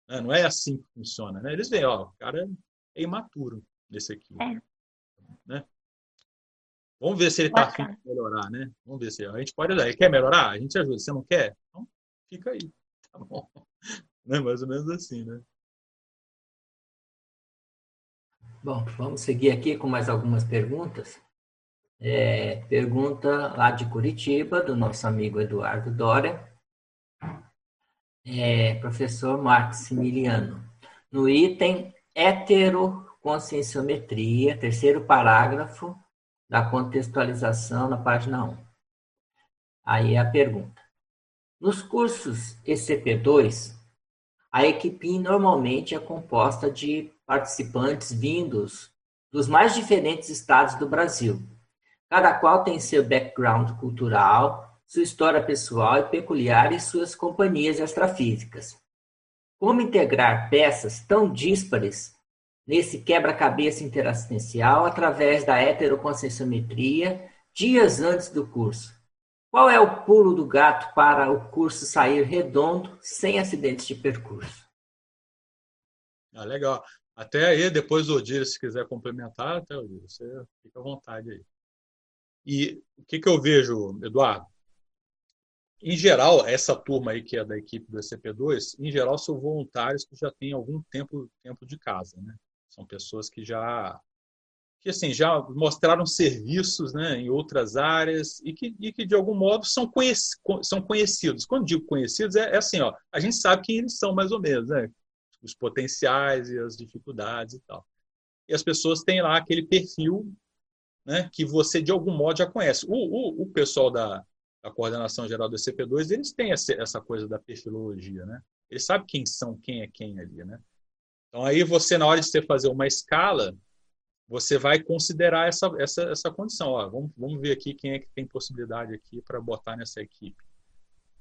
Né? Não é assim que funciona, né? Eles veem, ó, o cara é imaturo nesse aqui. É. Né? Vamos ver se ele está afim de melhorar, né? Vamos ver se a gente pode ajudar. Ele quer melhorar? A gente ajuda. Você não quer? Então, fica aí. Tá bom. Né? Mais ou menos assim, né? Bom, vamos seguir aqui com mais algumas perguntas. É, pergunta lá de Curitiba, do nosso amigo Eduardo Dória. É, professor Maximiliano, no item hetero conscienciometria, terceiro parágrafo da contextualização na página 1. Aí é a pergunta. Nos cursos ECP2, a equipe normalmente é composta de participantes vindos dos mais diferentes estados do Brasil. Cada qual tem seu background cultural, sua história pessoal e peculiar e suas companhias extrafísicas. Como integrar peças tão díspares nesse quebra-cabeça interassistencial através da heteroconscienciometria dias antes do curso. Qual é o pulo do gato para o curso sair redondo sem acidentes de percurso? Ah, legal. Até aí, depois o Odir, se quiser complementar, até Odir, você fica à vontade aí. E o que, que eu vejo, Eduardo? Em geral, essa turma aí que é da equipe do ECP2, em geral são voluntários que já têm algum tempo, tempo de casa, né? São pessoas que já que assim já mostraram serviços né, em outras áreas e que, e que de algum modo são, conheci, são conhecidos. Quando digo conhecidos, é, é, assim, ó, a gente sabe quem eles são mais ou menos, né? os potenciais e as dificuldades e tal. E as pessoas têm lá aquele perfil né, que você de algum modo já conhece. O, o, o pessoal da, da coordenação geral do CP2, eles têm essa coisa da perfilologia, né? Eles sabem quem são, quem é quem ali, né? Então aí você, na hora de você fazer uma escala, você vai considerar essa, essa, essa condição. Ó, vamos, vamos ver aqui quem é que tem possibilidade aqui para botar nessa equipe.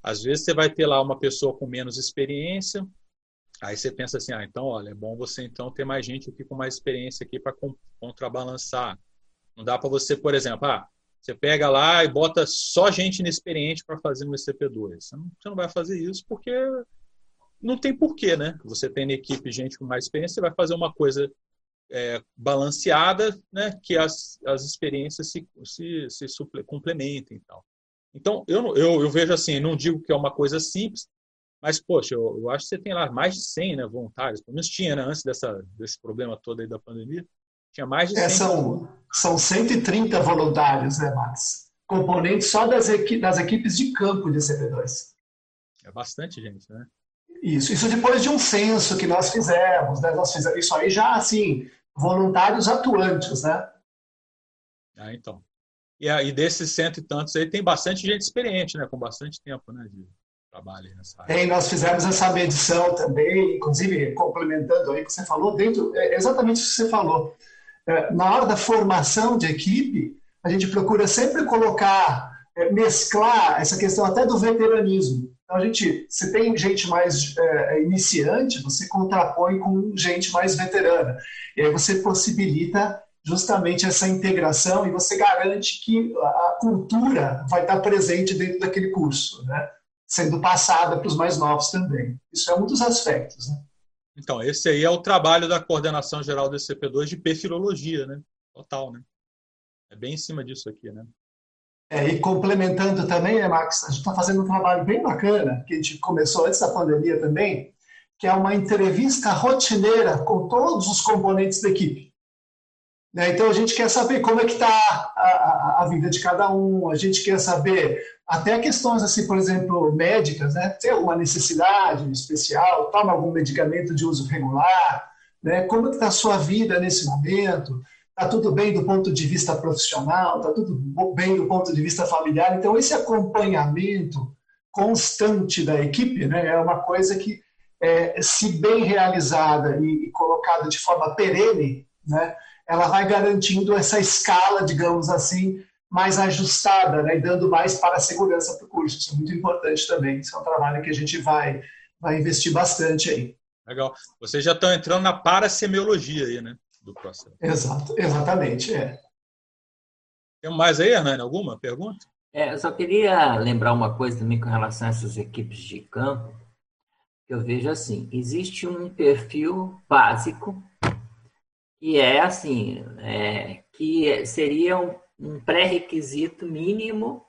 Às vezes você vai ter lá uma pessoa com menos experiência, aí você pensa assim, ah, então, olha, é bom você então ter mais gente aqui com mais experiência aqui para contrabalançar. Não dá para você, por exemplo, ah, você pega lá e bota só gente inexperiente para fazer um ECP2. Você você não vai fazer isso porque não tem porquê, né? Você tem na equipe gente com mais experiência, você vai fazer uma coisa é, balanceada, né? Que as, as experiências se, se, se suple, complementem e tal. Então, eu, eu, eu vejo assim, não digo que é uma coisa simples, mas, poxa, eu, eu, acho que você tem lá mais de 100 né, voluntários, pelo menos tinha, né, antes dessa, desse problema todo aí da pandemia. Tinha mais de 100. É, são, são 130 voluntários, né, Max? Componentes só das, equi das equipes de campo de CP2. É bastante gente, né? Isso, isso depois de um censo que nós fizemos, né? Nós fizemos isso aí já, assim, voluntários atuantes, né? Ah, então. E aí, desses cento e tantos aí, tem bastante gente experiente, né? Com bastante tempo, né? De trabalho nessa área. Tem, nós fizemos essa medição também, inclusive complementando aí o que você falou, dentro, é exatamente o que você falou. É, na hora da formação de equipe, a gente procura sempre colocar, é, mesclar essa questão até do veteranismo. Então, a gente, se tem gente mais é, iniciante, você contrapõe com gente mais veterana. E aí você possibilita justamente essa integração e você garante que a cultura vai estar presente dentro daquele curso, né? sendo passada para os mais novos também. Isso é um dos aspectos. Né? Então, esse aí é o trabalho da coordenação geral do CP2 de perfilologia, né? Total, né? É bem em cima disso aqui, né? É, e complementando também, né, Max, a gente está fazendo um trabalho bem bacana, que a gente começou antes da pandemia também, que é uma entrevista rotineira com todos os componentes da equipe. Né? Então a gente quer saber como é que está a, a, a, vida de cada um, a gente quer saber até questões assim, por exemplo, médicas, né? Tem alguma necessidade especial, toma algum medicamento de uso regular, né? Como está a sua vida nesse momento? Está tudo bem do ponto de vista profissional? Está tudo bem do ponto de vista familiar? Então esse acompanhamento constante da equipe, né? É uma coisa que, é, se bem realizada e, e colocada de forma perene, né? Ela vai garantindo essa escala, digamos assim, mais ajustada, né, e dando mais para a segurança para o curso. Isso é muito importante também. Isso é um trabalho que a gente vai, vai investir bastante aí. Legal. Vocês já estão entrando na parasemiologia aí, né? Do processo. Exato, exatamente, é. Tem mais aí, Hernani? Alguma pergunta? É, eu só queria lembrar uma coisa também com relação a essas equipes de campo. Eu vejo assim, existe um perfil básico que é assim, é, que seria um um pré-requisito mínimo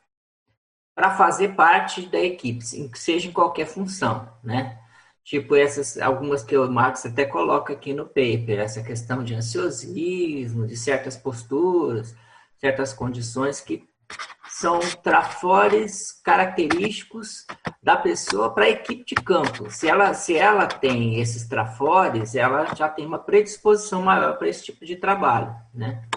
para fazer parte da equipe, seja em qualquer função, né? Tipo essas, algumas que o Marcos até coloca aqui no paper, essa questão de ansiosismo, de certas posturas, certas condições que são trafores característicos da pessoa para a equipe de campo. Se ela, se ela tem esses trafores, ela já tem uma predisposição maior para esse tipo de trabalho, né?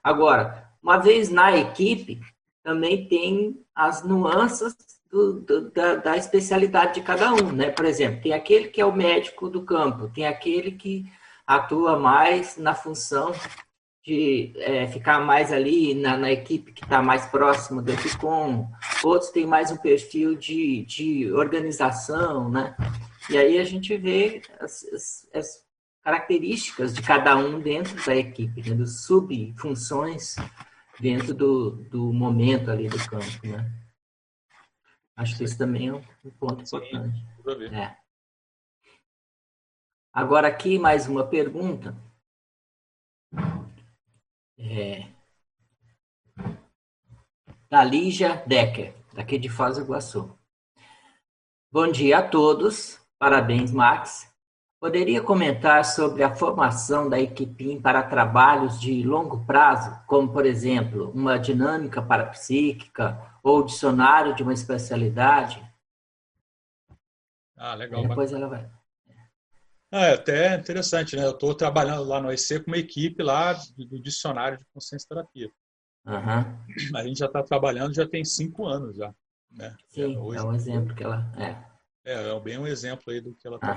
Agora, uma vez na equipe, também tem as nuances do, do, da, da, especialidade de cada um, né? Por exemplo, tem aquele que é o médico do campo, tem aquele que atua mais na função de é, ficar mais ali na, na equipe que está mais próximo do EPICOM, outros têm mais um perfil de, de organização, né? E aí a gente vê as, as, as características de cada um dentro da equipe, né? das subfunções dentro do, do momento ali do campo, né? Acho que isso também é um ponto importante. É. Agora aqui mais uma pergunta. É, da Lígia Decker, daqui de Foz do Iguaçu. Bom dia a todos. Parabéns, Max. Poderia comentar sobre a formação da equipe para trabalhos de longo prazo, como, por exemplo, uma dinâmica parapsíquica ou dicionário de uma especialidade? Ah, legal. depois ela vai. Ah, é até interessante, né? Eu estou trabalhando lá no EC com uma equipe lá do dicionário de consciência terapia. Uhum. A gente já está trabalhando já tem cinco anos já. Né? Sim, é, hoje, é um exemplo que ela. É. É, é bem um exemplo aí do que ela está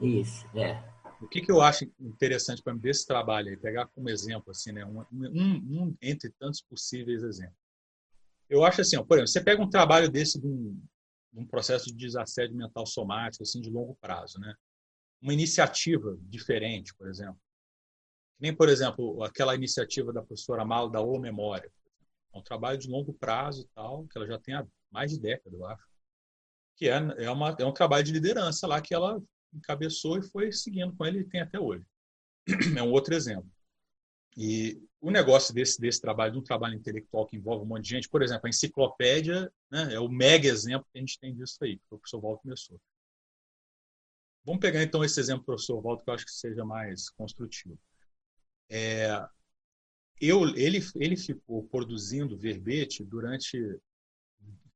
Isso, é. o que, que eu acho interessante para mim desse trabalho aí, pegar como exemplo, assim, né, um, um, um entre tantos possíveis exemplos. Eu acho assim, ó, por exemplo, você pega um trabalho desse de um, de um processo de desassédio mental somático, assim, de longo prazo, né? Uma iniciativa diferente, por exemplo. Nem, por exemplo, aquela iniciativa da professora Malo da O Memória. É um trabalho de longo prazo e tal, que ela já tem há mais de década, eu acho. Que é, é, uma, é um trabalho de liderança lá que ela encabeçou e foi seguindo com ele e tem até hoje. É um outro exemplo. E o negócio desse, desse trabalho, de um trabalho intelectual que envolve um monte de gente, por exemplo, a enciclopédia né, é o mega exemplo que a gente tem disso aí, que o professor Waldo começou. Vamos pegar então esse exemplo do professor Waldo, que eu acho que seja mais construtivo. É, eu, ele, ele ficou produzindo verbete durante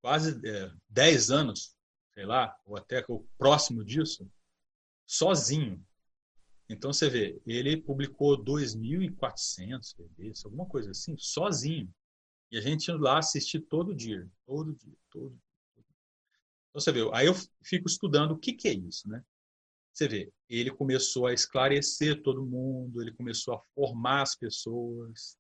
quase é, 10 anos, sei lá, ou até próximo disso, sozinho. Então você vê, ele publicou 2.400 CDs, alguma coisa assim, sozinho. E a gente indo lá assistir todo dia, todo dia, todo dia. Então você vê, aí eu fico estudando o que, que é isso, né? Você vê, ele começou a esclarecer todo mundo, ele começou a formar as pessoas,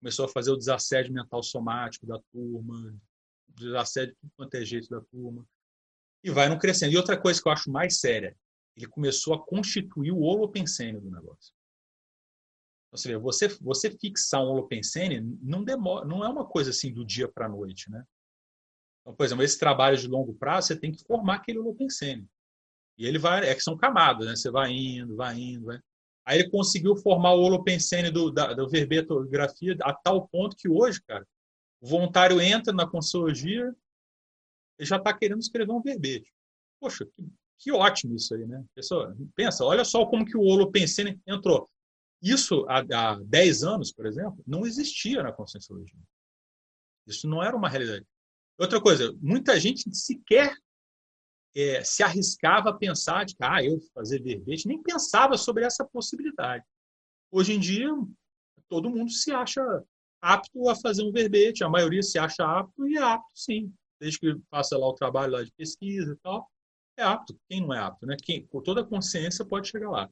começou a fazer o desassédio mental somático da turma, desassédio tudo quanto é jeito da turma, e vai não crescendo. E outra coisa que eu acho mais séria, ele começou a constituir o holopensene do negócio. Você, vê, você, você fixar um holopensene não, demora, não é uma coisa assim do dia para a noite. Né? Então, por exemplo, esse trabalho de longo prazo, você tem que formar aquele holopensene. E ele vai, é que são camadas, né? Você vai indo, vai indo, vai. Aí ele conseguiu formar o holopensene do, da, verbetografia a tal ponto que hoje, cara, o voluntário entra na consciologia e já está querendo escrever um verbete. Poxa, que que ótimo isso aí, né? Pessoa, pensa, olha só como que o Holopensene entrou. Isso há, há 10 anos, por exemplo, não existia na conscienciologia. Isso não era uma realidade. Outra coisa, muita gente sequer é, se arriscava a pensar de que ah, eu fazer verbete, nem pensava sobre essa possibilidade. Hoje em dia, todo mundo se acha apto a fazer um verbete, a maioria se acha apto e é apto sim, desde que faça lá o trabalho lá de pesquisa e tal é apto. Quem não é apto? Né? Quem, com toda a consciência pode chegar lá.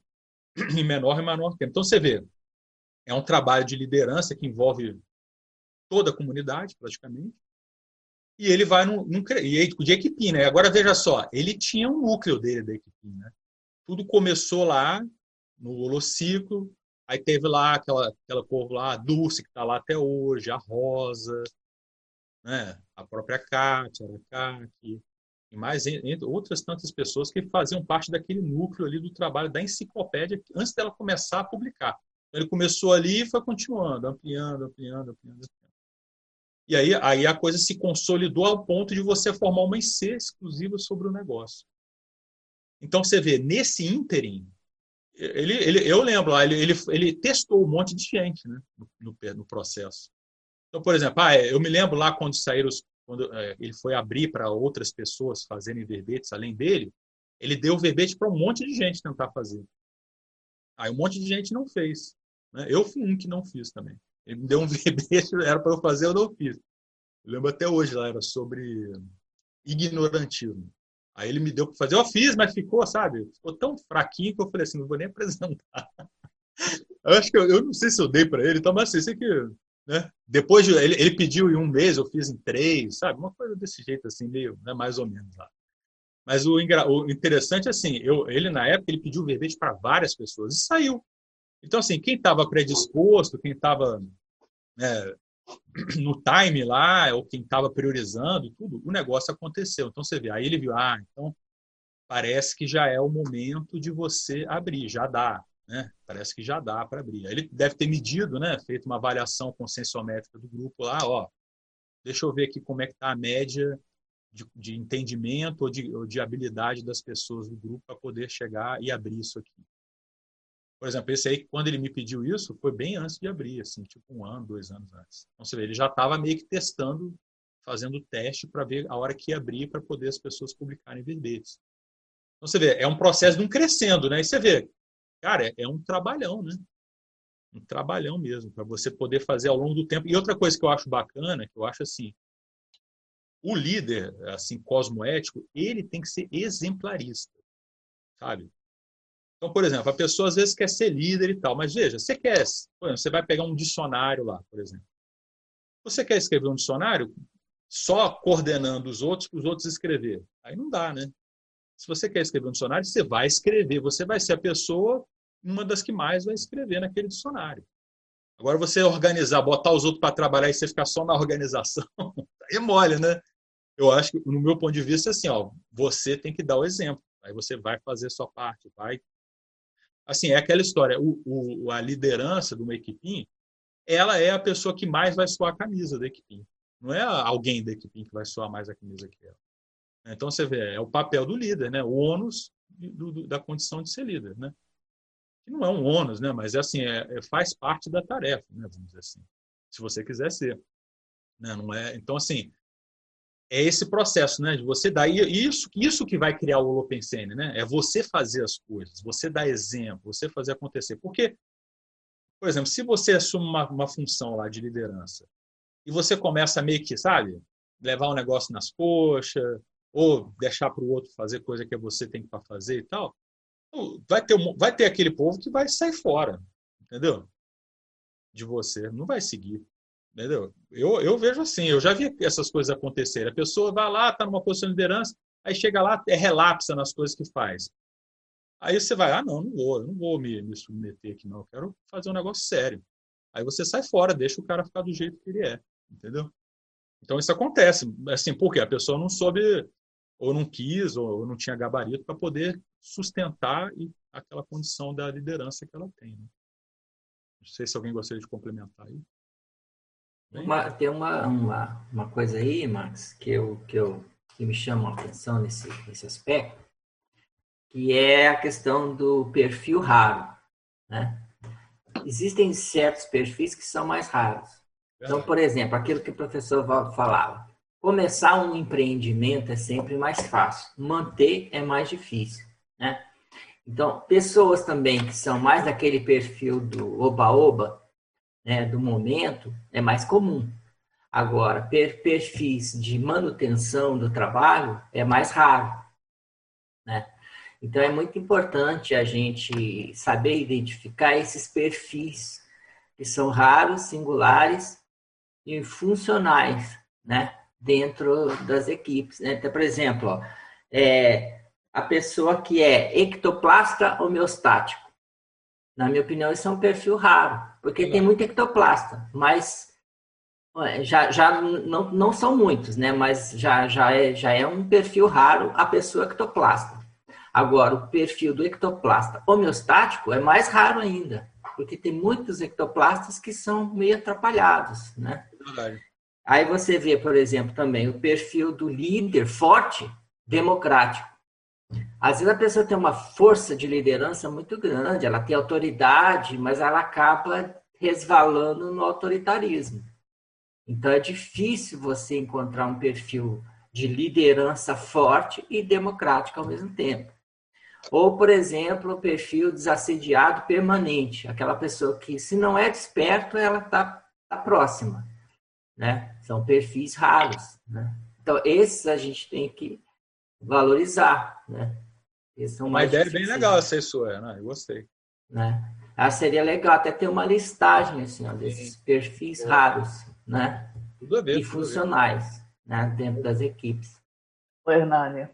Em menor e menor tempo. Então, você vê, é um trabalho de liderança que envolve toda a comunidade, praticamente. E ele vai num, num e de equipe, né? Agora veja só, ele tinha um núcleo dele da equipe, né? Tudo começou lá no holociclo, aí teve lá aquela aquela povo lá, a Dulce que está lá até hoje, a Rosa, né? A própria Kátia, a Kátia, e mais entre outras tantas pessoas que faziam parte daquele núcleo ali do trabalho da enciclopédia antes dela começar a publicar. Então, ele começou ali e foi continuando, ampliando, ampliando, ampliando. E aí, aí a coisa se consolidou ao ponto de você formar uma IC exclusiva sobre o negócio. Então você vê, nesse ínterim, ele, ele, eu lembro, ele, ele, ele testou um monte de gente né, no, no, no processo. Então, por exemplo, ah, é, eu me lembro lá quando saíram os quando é, ele foi abrir para outras pessoas fazerem verbetes além dele, ele deu verbete para um monte de gente tentar fazer. Aí um monte de gente não fez. Né? Eu fui um que não fiz também. Ele me deu um verbete, era para eu fazer, eu não fiz. Eu lembro até hoje lá, era sobre ignorantismo. Aí ele me deu para fazer, eu fiz, mas ficou, sabe? Ficou tão fraquinho que eu falei assim, não vou nem apresentar. eu acho que eu, eu não sei se eu dei para ele, então, mas assim, sei que né? Depois de, ele, ele, pediu em um mês, eu fiz em três, sabe? Uma coisa desse jeito, assim, meio, né? mais ou menos lá. Mas o, o interessante, assim, eu, ele na época ele pediu verbete para várias pessoas e saiu. Então, assim, quem estava predisposto, quem estava né, no time lá, ou quem estava priorizando, tudo, o negócio aconteceu. Então, você vê, aí ele viu, ah, então parece que já é o momento de você abrir, já dá. Né? Parece que já dá para abrir. Ele deve ter medido, né? feito uma avaliação conscienciométrica do grupo lá, ó, deixa eu ver aqui como é que está a média de, de, entendimento ou de, ou de habilidade das pessoas do grupo para poder chegar e abrir isso aqui. Por exemplo, esse aí, quando ele me pediu isso, foi bem antes de abrir, assim, tipo um ano, dois anos antes. Então, você vê, ele já estava meio que testando, fazendo teste para ver a hora que abrir para poder as pessoas publicarem verbetes. Então, você vê, é um processo de um crescendo, né? E você vê, Cara, é, é um trabalhão, né? Um trabalhão mesmo, para você poder fazer ao longo do tempo. E outra coisa que eu acho bacana, que eu acho assim, o líder, assim, cosmoético, ele tem que ser exemplarista, sabe? Então, por exemplo, a pessoa às vezes quer ser líder e tal, mas veja, você quer, exemplo, você vai pegar um dicionário lá, por exemplo. Você quer escrever um dicionário só coordenando os outros para os outros escrever? Aí não dá, né? Se você quer escrever um dicionário, você vai escrever, você vai ser a pessoa, uma das que mais vai escrever naquele dicionário. Agora, você organizar, botar os outros para trabalhar e você ficar só na organização, é mole, né? Eu acho que, no meu ponto de vista, assim, ó, você tem que dar o exemplo. Aí você vai fazer a sua parte, vai. Assim, é aquela história. O, o, a liderança de uma equipinha, ela é a pessoa que mais vai suar a camisa da equipinha. Não é alguém da equipinha que vai suar mais a camisa que ela. Então, você vê, é o papel do líder, né? O ônus do, do, da condição de ser líder, né? Que não é um ônus, né? Mas, é assim, é, é, faz parte da tarefa, né? Vamos dizer assim. Se você quiser ser. Né? Não é... Então, assim, é esse processo, né? De você dar isso, isso que vai criar o Holopensene, né? É você fazer as coisas, você dar exemplo, você fazer acontecer. Porque, por exemplo, se você assume uma, uma função lá de liderança e você começa meio que, sabe, levar um negócio nas coxas ou deixar para o outro fazer coisa que você tem que fazer e tal, vai ter, vai ter aquele povo que vai sair fora, entendeu? De você, não vai seguir. Entendeu? Eu, eu vejo assim, eu já vi essas coisas acontecerem. A pessoa vai lá, está numa posição de liderança, aí chega lá, é relapsa nas coisas que faz. Aí você vai, ah, não, não vou, eu não vou me, me submeter aqui, não, eu quero fazer um negócio sério. Aí você sai fora, deixa o cara ficar do jeito que ele é, entendeu? Então isso acontece, assim, porque a pessoa não soube, ou não quis, ou não tinha gabarito para poder sustentar aquela condição da liderança que ela tem. Né? Não sei se alguém gostaria de complementar aí. Uma, tem uma, uma, uma coisa aí, Max, que, eu, que, eu, que me chama a atenção nesse, nesse aspecto, que é a questão do perfil raro. Né? Existem certos perfis que são mais raros. Então, por exemplo, aquilo que o professor falava. Começar um empreendimento é sempre mais fácil, manter é mais difícil. Né? Então, pessoas também que são mais daquele perfil do oba-oba, né, do momento é mais comum. Agora, per perfis de manutenção do trabalho é mais raro. Né? Então, é muito importante a gente saber identificar esses perfis que são raros, singulares e funcionais né? Dentro das equipes. Né? Então, por exemplo, ó, é, a pessoa que é ectoplasta homeostático. Na minha opinião, isso é um perfil raro, porque tem muito ectoplasta, mas já, já não, não são muitos, né? Mas já, já, é, já é um perfil raro a pessoa ectoplasta. Agora, o perfil do ectoplasta homeostático é mais raro ainda, porque tem muitos ectoplastas que são meio atrapalhados, né? Verdade. Aí você vê, por exemplo, também o perfil do líder forte democrático. Às vezes a pessoa tem uma força de liderança muito grande, ela tem autoridade, mas ela acaba resvalando no autoritarismo. Então é difícil você encontrar um perfil de liderança forte e democrático ao mesmo tempo. Ou, por exemplo, o perfil desassediado permanente, aquela pessoa que, se não é desperto, ela está tá próxima. Né? São perfis raros. Né? Então, esses a gente tem que valorizar, né? uma ideia bem legal essa aí sua, né? Eu gostei. Né? Ah, seria legal até ter uma listagem assim, ó, desses perfis raros, né? Tudo a ver. E funcionais, né? Dentro das equipes. O Hernânia,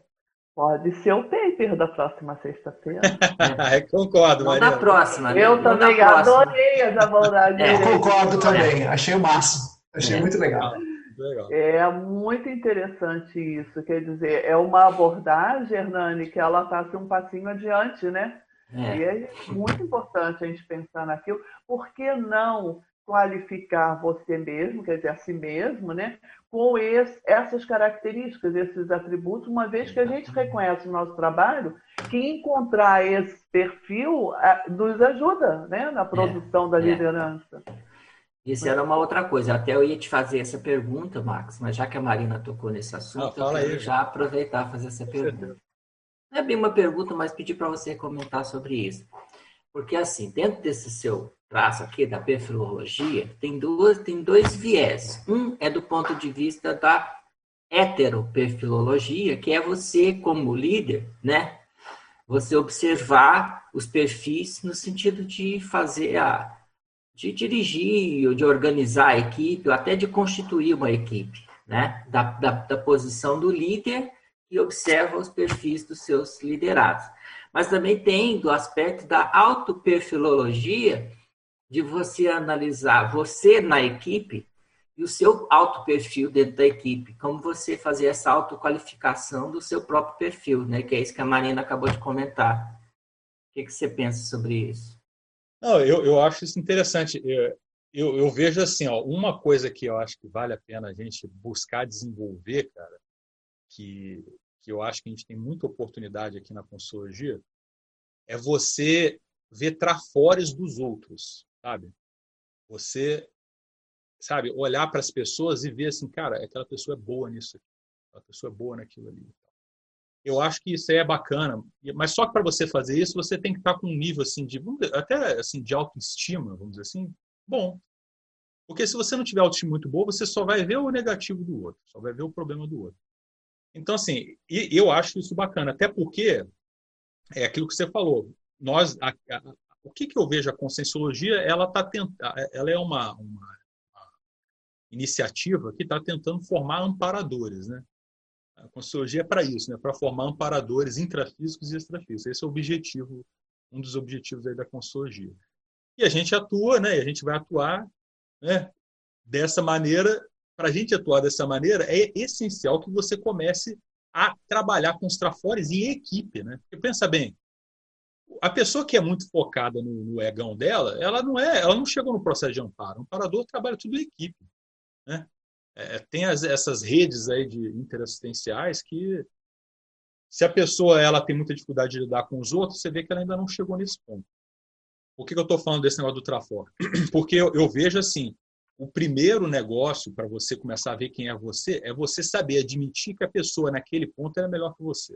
pode ser o paper da próxima sexta-feira. é. Concordo, Maria. Na próxima. Né? Eu também adorei as abordagens. É, concordo também. Achei o máximo. Achei é. muito legal. Legal. É muito interessante isso. Quer dizer, é uma abordagem, Hernani, que ela está assim, um passinho adiante, né? É. E é muito importante a gente pensar naquilo. Por que não qualificar você mesmo, quer dizer, a si mesmo, né? Com esse, essas características, esses atributos, uma vez que a gente reconhece o nosso trabalho, que encontrar esse perfil nos ajuda né? na produção é. da é. Isso era uma outra coisa. Até eu ia te fazer essa pergunta, Max, mas já que a Marina tocou nesse assunto, ah, eu quero aí, já aproveitar e fazer essa pergunta. Não é bem uma pergunta, mas pedir para você comentar sobre isso. Porque, assim, dentro desse seu traço aqui da perfilologia, tem, duas, tem dois viés. Um é do ponto de vista da heteroperfilologia, que é você, como líder, né? Você observar os perfis no sentido de fazer a de dirigir ou de organizar a equipe ou até de constituir uma equipe, né? Da, da, da posição do líder que observa os perfis dos seus liderados. Mas também tem do aspecto da autoperfilologia, de você analisar você na equipe e o seu auto perfil dentro da equipe, como você fazer essa autoqualificação do seu próprio perfil, né? Que é isso que a Marina acabou de comentar. O que, que você pensa sobre isso? Não, eu, eu acho isso interessante. Eu, eu, eu, vejo assim, ó, uma coisa que eu acho que vale a pena a gente buscar desenvolver, cara, que, que eu acho que a gente tem muita oportunidade aqui na consultoria, é você ver trafores dos outros, sabe? Você, sabe, olhar para as pessoas e ver assim, cara, aquela pessoa é boa nisso aqui, aquela pessoa é boa naquilo ali. Eu acho que isso aí é bacana, mas só que para você fazer isso, você tem que estar com um nível assim de até assim de autoestima, vamos dizer assim, bom. Porque se você não tiver autoestima muito boa, você só vai ver o negativo do outro, só vai ver o problema do outro. Então, assim, eu acho isso bacana, até porque é aquilo que você falou. Nós, a, a, o que, que eu vejo a conscienciologia? Ela tá tenta, ela é uma, uma, uma iniciativa que está tentando formar amparadores, né? A Conscienciologia é para isso, né? para formar amparadores intrafísicos e extrafísicos. Esse é o objetivo, um dos objetivos aí da Conscienciologia. E a gente atua, né? E a gente vai atuar né? dessa maneira. Para a gente atuar dessa maneira, é essencial que você comece a trabalhar com os trafores em equipe. Né? Porque pensa bem, a pessoa que é muito focada no, no, egão dela, ela não é, ela não chegou no processo de amparo. O amparador trabalha tudo em equipe. Né? É, tem as, essas redes aí de interassistenciais que se a pessoa ela tem muita dificuldade de lidar com os outros, você vê que ela ainda não chegou nesse ponto. Por que, que eu estou falando desse negócio do Trafor? Porque eu, eu vejo assim, o primeiro negócio para você começar a ver quem é você é você saber admitir que a pessoa naquele ponto é melhor que você.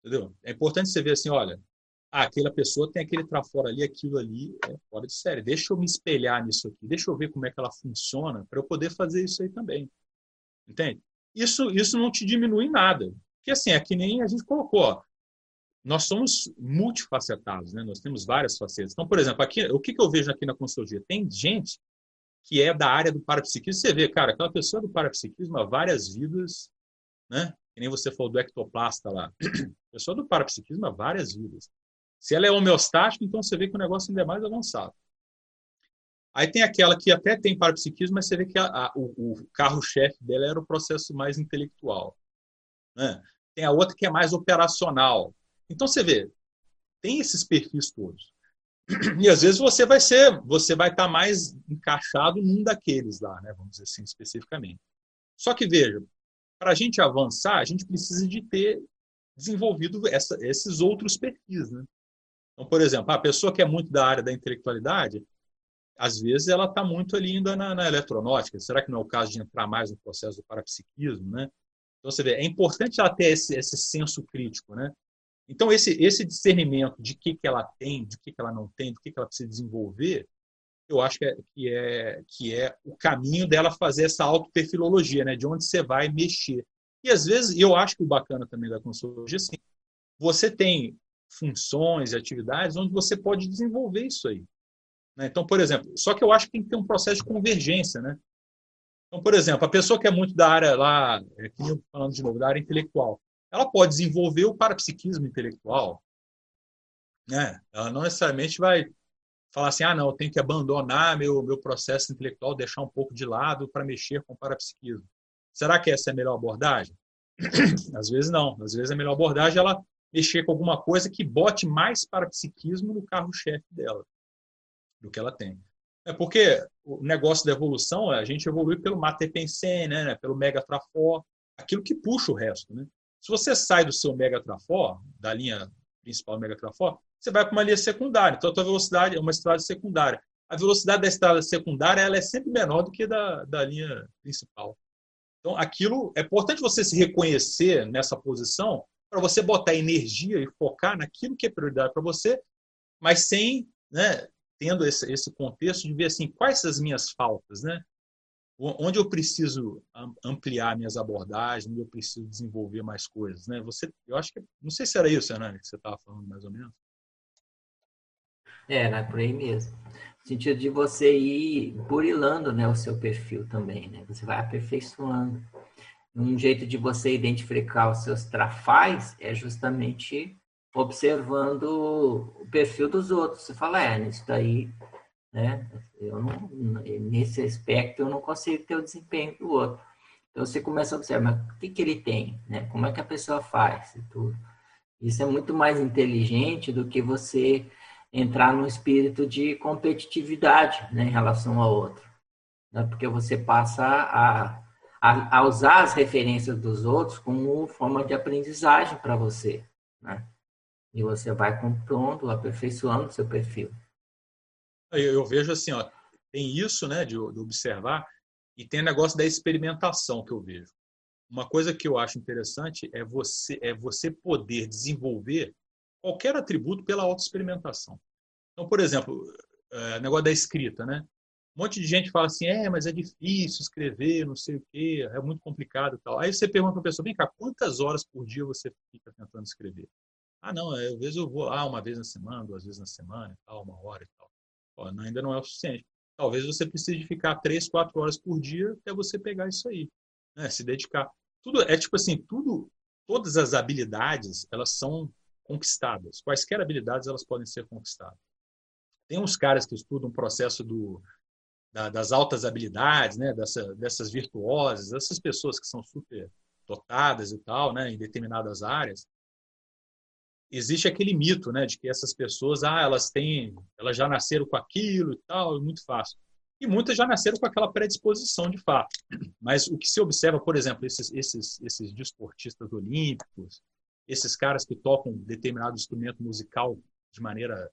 Entendeu? É importante você ver assim, olha, ah, aquela pessoa tem aquele trafora ali, aquilo ali, é fora de série. Deixa eu me espelhar nisso aqui, deixa eu ver como é que ela funciona para eu poder fazer isso aí também. Entende? Isso, isso não te diminui nada. Porque assim, é que nem a gente colocou, ó, nós somos multifacetados, né? nós temos várias facetas. Então, por exemplo, aqui, o que, que eu vejo aqui na consultoria? Tem gente que é da área do parapsiquismo. Você vê, cara, aquela pessoa do parapsiquismo há várias vidas, né? Que nem você falou do ectoplasta lá. Pessoa do parapsiquismo há várias vidas. Se ela é homeostática, então você vê que o negócio ainda é mais avançado. Aí tem aquela que até tem parapsiquismo, mas você vê que a, a, o, o carro-chefe dela era o processo mais intelectual. Né? Tem a outra que é mais operacional. Então você vê, tem esses perfis todos. E às vezes você vai ser, você vai estar mais encaixado num daqueles lá, né? vamos dizer assim, especificamente. Só que veja, para a gente avançar, a gente precisa de ter desenvolvido essa, esses outros perfis, né? Então, por exemplo, a pessoa que é muito da área da intelectualidade, às vezes ela está muito ali ainda na, na, eletronáutica. Será que não é o caso de entrar mais no processo do parapsiquismo, né? Então, você vê, é importante ela ter esse, esse senso crítico, né? Então, esse, esse discernimento de que, que ela tem, de que, que ela não tem, do que, que ela precisa desenvolver, eu acho que é, que é, que é o caminho dela fazer essa autoperfilologia, né? De onde você vai mexer. E, às vezes, eu acho que o bacana também da consultoria, assim, você tem funções e atividades onde você pode desenvolver isso aí. Né? Então, por exemplo, só que eu acho que tem que ter um processo de convergência, né? Então, por exemplo, a pessoa que é muito da área lá, é, falando de novo, da área intelectual, ela pode desenvolver o parapsiquismo intelectual, né? Ela não necessariamente vai falar assim, ah, não, eu tenho que abandonar meu, meu processo intelectual, deixar um pouco de lado para mexer com o parapsiquismo. Será que essa é a melhor abordagem? Às vezes não. Às vezes a melhor abordagem é ela mexer com alguma coisa que bote mais parapsiquismo no carro-chefe dela do que ela tem. É porque o negócio da evolução, a gente evolui pelo Mater Pensem, né, pelo Mega Trafor, aquilo que puxa o resto. Né? Se você sai do seu Mega Trafor, da linha principal Mega Trafor, você vai para uma linha secundária. Então, a tua velocidade é uma estrada secundária. A velocidade da estrada secundária ela é sempre menor do que da, da linha principal. Então, aquilo é importante você se reconhecer nessa posição para você botar energia e focar naquilo que é prioridade para você, mas sem, né, tendo esse, esse contexto de ver assim, quais são as minhas faltas, né? Onde eu preciso ampliar minhas abordagens, onde eu preciso desenvolver mais coisas, né? Você, eu acho que, não sei se era isso, Hernani, que você estava falando mais ou menos. É, né? Por aí mesmo. No sentido de você ir burilando né, o seu perfil também, né? Você vai aperfeiçoando. Um jeito de você identificar os seus trafais é justamente observando o perfil dos outros. Você fala, é, nisso daí, né? Eu não, nesse aspecto eu não consigo ter o desempenho do outro. Então você começa a observar, mas o que, que ele tem, né? Como é que a pessoa faz e tudo. Isso é muito mais inteligente do que você entrar num espírito de competitividade né, em relação ao outro. Né? Porque você passa a, a, a, usar as referências dos outros como forma de aprendizagem para você. Né? E você vai compondo, aperfeiçoando seu perfil. Eu, eu, vejo assim, ó, tem isso né, de, de observar, e tem o negócio da experimentação que eu vejo. Uma coisa que eu acho interessante é você, é você poder desenvolver qualquer atributo pela autoexperimentação. Então, por exemplo, é, negócio da escrita, né? Um monte de gente fala assim, é, mas é difícil escrever, não sei o quê, é muito complicado e tal. Aí você pergunta para a pessoa, vem cá, quantas horas por dia você fica tentando escrever? Ah, não, às vezes eu vou lá uma vez na semana, duas vezes na semana tal, uma hora e tal. Ó, ainda não é o suficiente. Talvez você precise ficar três, quatro horas por dia até você pegar isso aí, né? Se dedicar. Tudo é tipo assim, tudo, todas as habilidades elas são conquistadas. Quaisquer habilidades elas podem ser conquistadas. Tem uns caras que estudam o processo do, da, das altas habilidades, né? Dessa, dessas virtuosas, essas pessoas que são super dotadas e tal, né? Em determinadas áreas. Existe aquele mito, né? De que essas pessoas, ah, elas têm, elas já nasceram com aquilo e tal, é muito fácil e muitas já nasceram com aquela predisposição de fato. Mas o que se observa, por exemplo, esses, esses, esses desportistas olímpicos, esses caras que tocam determinado instrumento musical de maneira,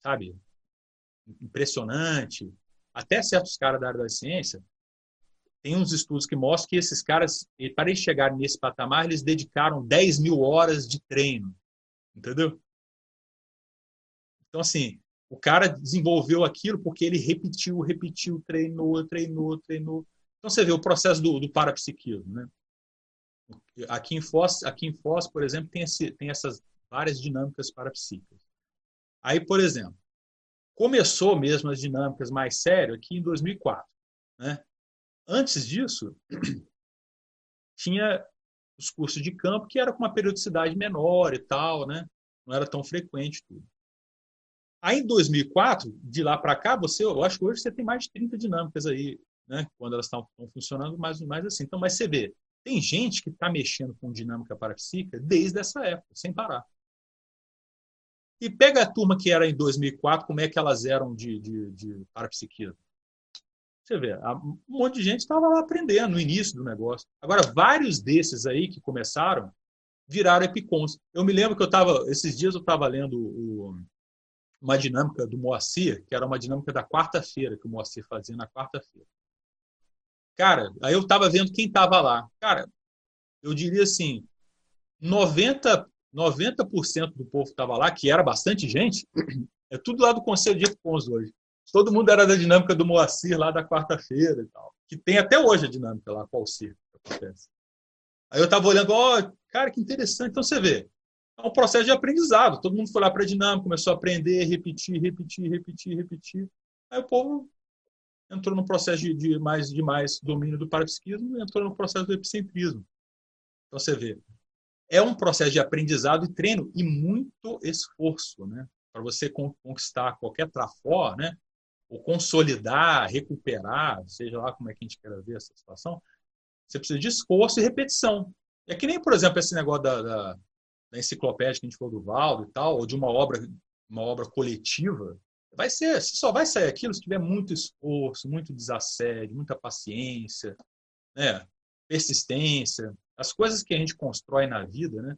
sabe, impressionante, até certos caras da área da ciência, tem uns estudos que mostram que esses caras, para eles chegarem nesse patamar, eles dedicaram 10 mil horas de treino. Entendeu? Então, assim, o cara desenvolveu aquilo porque ele repetiu, repetiu, treinou, treinou, treinou. Então você vê o processo do, do parapsiquismo, né? Aqui em Foz, aqui em Foz, por exemplo, tem, esse, tem essas várias dinâmicas parapsíquicas. Aí, por exemplo, começou mesmo as dinâmicas mais sérias aqui em 2004, né? Antes disso, tinha os cursos de campo que era com uma periodicidade menor e tal, né? Não era tão frequente tudo. Aí, em 2004, de lá para cá, você, eu acho que hoje você tem mais de 30 dinâmicas aí, né? Quando elas estão funcionando mais, mais assim. Então, mas você vê, tem gente que está mexendo com dinâmica parapsíquica desde essa época, sem parar. E pega a turma que era em 2004, como é que elas eram de, de, de parapsiquismo. Você vê, um monte de gente estava lá aprendendo no início do negócio. Agora, vários desses aí que começaram viraram epicons. Eu me lembro que eu estava, esses dias eu estava lendo o, uma dinâmica do Moacir, que era uma dinâmica da quarta-feira, que o Moacir fazia na quarta-feira. Cara, aí eu estava vendo quem estava lá. Cara, eu diria assim, 90%, 90 do povo estava lá, que era bastante gente, é tudo lá do Conselho de Econs hoje. Todo mundo era da dinâmica do Moacir lá da quarta-feira e tal. Que tem até hoje a dinâmica lá, qual circo que acontece. Aí eu estava olhando, ó, oh, cara, que interessante. Então você vê, é um processo de aprendizado. Todo mundo foi lá para a dinâmica, começou a aprender, repetir, repetir, repetir, repetir. Aí o povo entrou no processo de, de mais, de mais domínio do parapsiquismo e entrou no processo do epicentrismo. Então você vê, é um processo de aprendizado e treino e muito esforço, né? Para você conquistar qualquer trafó, né? Ou consolidar, recuperar, seja lá como é que a gente quer ver essa situação, você precisa de esforço e repetição. É que nem, por exemplo, esse negócio da, da da enciclopédia que a gente falou do Valdo e tal, ou de uma obra, uma obra coletiva, vai ser, só vai sair aquilo se tiver muito esforço, muito desassédio, muita paciência, né? persistência, as coisas que a gente constrói na vida, né?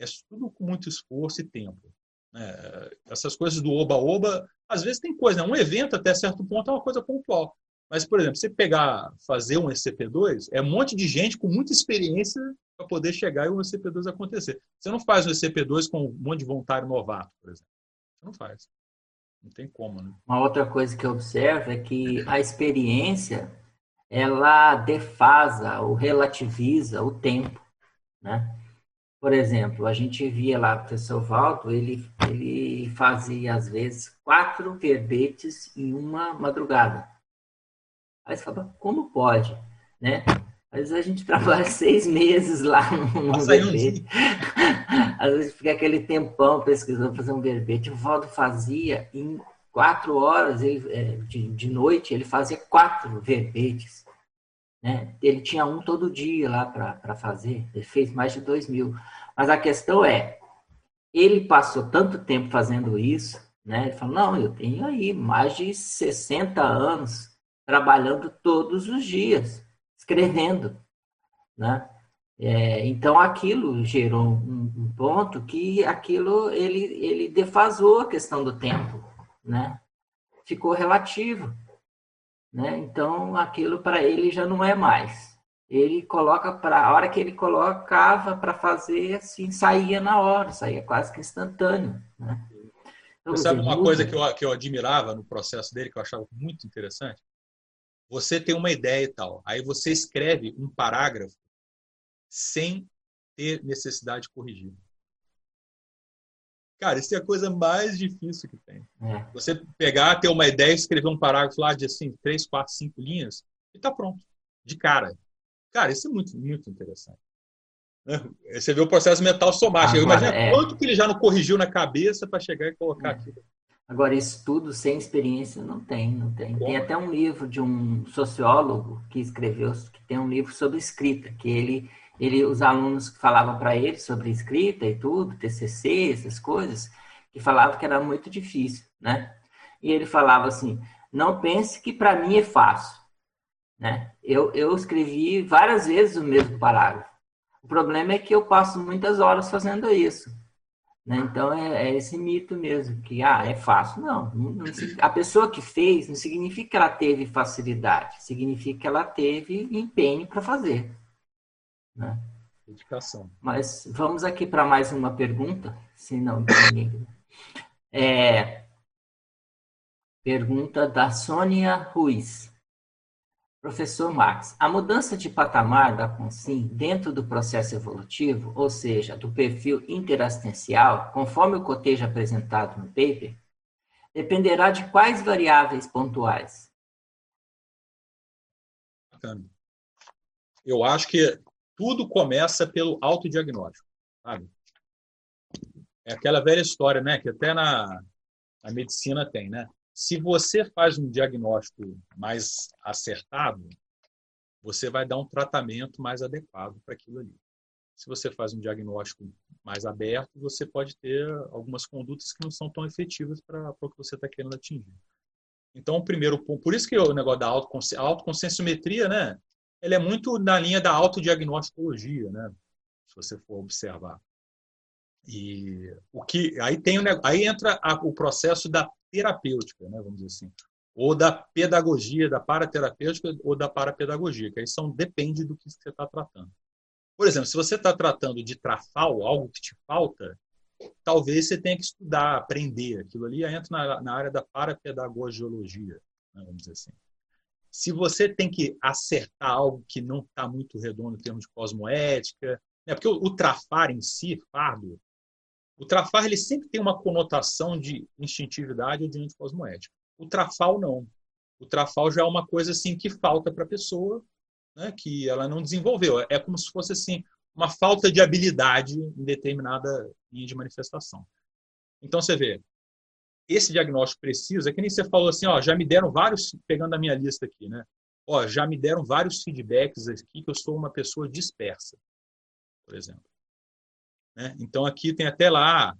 É tudo com muito esforço e tempo. Né? Essas coisas do oba-oba, às vezes tem coisa, né? um evento até certo ponto é uma coisa pontual. Mas, por exemplo, você pegar, fazer um ECP2, é um monte de gente com muita experiência para poder chegar e o ECP2 acontecer. Você não faz o ECP2 com um monte de voluntário novato, por exemplo. Você não faz. Não tem como, né? Uma outra coisa que eu observo é que a experiência ela defasa ou relativiza o tempo, né? Por exemplo, a gente via lá o professor Valdo, ele, ele fazia, às vezes, quatro verbetes em uma madrugada. Aí você fala, como pode? Né? Às vezes a gente trabalha seis meses lá no, no verbete. Às vezes fica aquele tempão pesquisando, fazer um verbete. O Valdo fazia em quatro horas é, de, de noite, ele fazia quatro verbetes. Né? Ele tinha um todo dia lá para fazer, ele fez mais de dois mil. Mas a questão é, ele passou tanto tempo fazendo isso, né? Ele falou, não, eu tenho aí mais de 60 anos trabalhando todos os dias, escrevendo, né? É, então aquilo gerou um, um, ponto que aquilo ele, ele defasou a questão do tempo, né? Ficou relativo. Né? Então, aquilo para ele já não é mais. Ele coloca para a hora que ele colocava para fazer, assim, saía na hora, saía quase que instantâneo. Né? Então, Você sabe uma muito... coisa que eu, que eu admirava no processo dele, que eu achava muito interessante? Você tem uma ideia e tal, aí você escreve um parágrafo sem ter necessidade de corrigir. Cara, isso é a coisa mais difícil que tem. É. Você pegar, ter uma ideia, escrever um parágrafo lá de assim, três, quatro, cinco linhas e tá pronto. De cara. Cara, isso é muito, muito interessante. Né? Você vê o processo mental somático. Imagina é... quanto que ele já não corrigiu na cabeça para chegar e colocar é. aquilo. Agora, estudo sem experiência não tem, não tem. Tem até um livro de um sociólogo que escreveu, que tem um livro sobre escrita, que ele ele, os alunos que falavam para ele sobre escrita e tudo, TCC, essas coisas, que falavam que era muito difícil, né? E ele falava assim: não pense que para mim é fácil, né? Eu, eu escrevi várias vezes o mesmo parágrafo. O problema é que eu passo muitas horas fazendo isso. Né? Então é, é, esse mito mesmo, que ah, é fácil. Não, não, não, a pessoa que fez não significa que ela teve facilidade, significa que ela teve empenho para fazer. Né? Dedicação. Mas vamos aqui para mais uma pergunta, se não ninguém. É, pergunta da Sônia Ruiz. Professor Max, a mudança de patamar da CONSIM dentro do processo evolutivo, ou seja, do perfil interassistencial, conforme o cotejo apresentado no paper, dependerá de quais variáveis pontuais? Eu acho que tudo começa pelo autodiagnóstico, sabe? É aquela velha história, né? Que até na, na medicina tem, né? Se você faz um diagnóstico mais acertado, você vai dar um tratamento mais adequado para aquilo ali. Se você faz um diagnóstico mais aberto, você pode ter algumas condutas que não são tão efetivas para o que você está querendo atingir. Então, o primeiro ponto, por isso que o negócio da autoconscienciometria, né? Ele é muito na linha da autodiagnostologia, né? Se você for observar. E o que aí tem aí entra a, o processo da terapêutica, né, vamos dizer assim, ou da pedagogia, da paraterapêutica ou da parapedagogia, que aí são depende do que você está tratando. Por exemplo, se você está tratando de trafal, algo que te falta, talvez você tenha que estudar, aprender aquilo ali, entra na, na área da parapedagogiologia, né, vamos dizer assim se você tem que acertar algo que não está muito redondo em termos de cosmoética, né? porque o, o, trafar em si, fardo, o trafar ele sempre tem uma conotação de instintividade ou de anticosmoética. O trafal não. O trafal já é uma coisa assim que falta para a pessoa, né? que ela não desenvolveu. É como se fosse assim uma falta de habilidade em determinada linha de manifestação. Então você vê, esse diagnóstico preciso, é que nem você falou assim, ó, já me deram vários, pegando a minha lista aqui, né? Ó, já me deram vários feedbacks aqui que eu sou uma pessoa dispersa, por exemplo. Né? Então aqui tem até lá,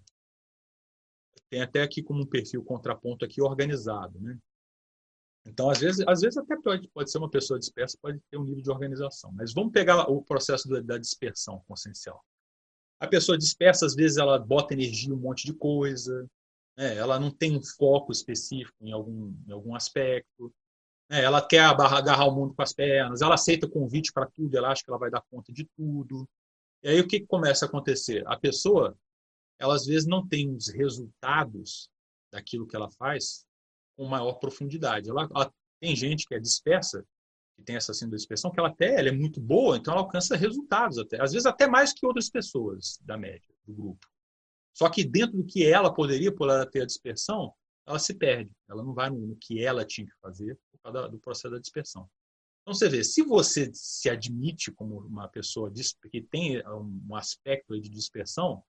tem até aqui como um perfil contraponto aqui organizado, né? Então, às vezes, às vezes até pode, pode ser uma pessoa dispersa, pode ter um nível de organização. Mas vamos pegar o processo da dispersão consciencial. A pessoa dispersa, às vezes, ela bota energia em um monte de coisa, né? ela não tem um foco específico em algum, em algum aspecto, né? ela quer agarrar o mundo com as pernas, ela aceita convite para tudo, ela acha que ela vai dar conta de tudo. E aí o que, começa a acontecer? A pessoa, ela às vezes não tem os resultados daquilo que ela faz com maior profundidade. Ela, ela tem gente que é dispersa, que tem essa síndrome da dispersão, que ela até ela é muito boa, então ela alcança resultados, até, às vezes até mais que outras pessoas da média, do grupo. Só que dentro do que ela poderia, por ela ter a dispersão, ela se perde. Ela não vai no que ela tinha que fazer por causa do processo da dispersão. Então você vê, se você se admite como uma pessoa que tem um aspecto de dispersão,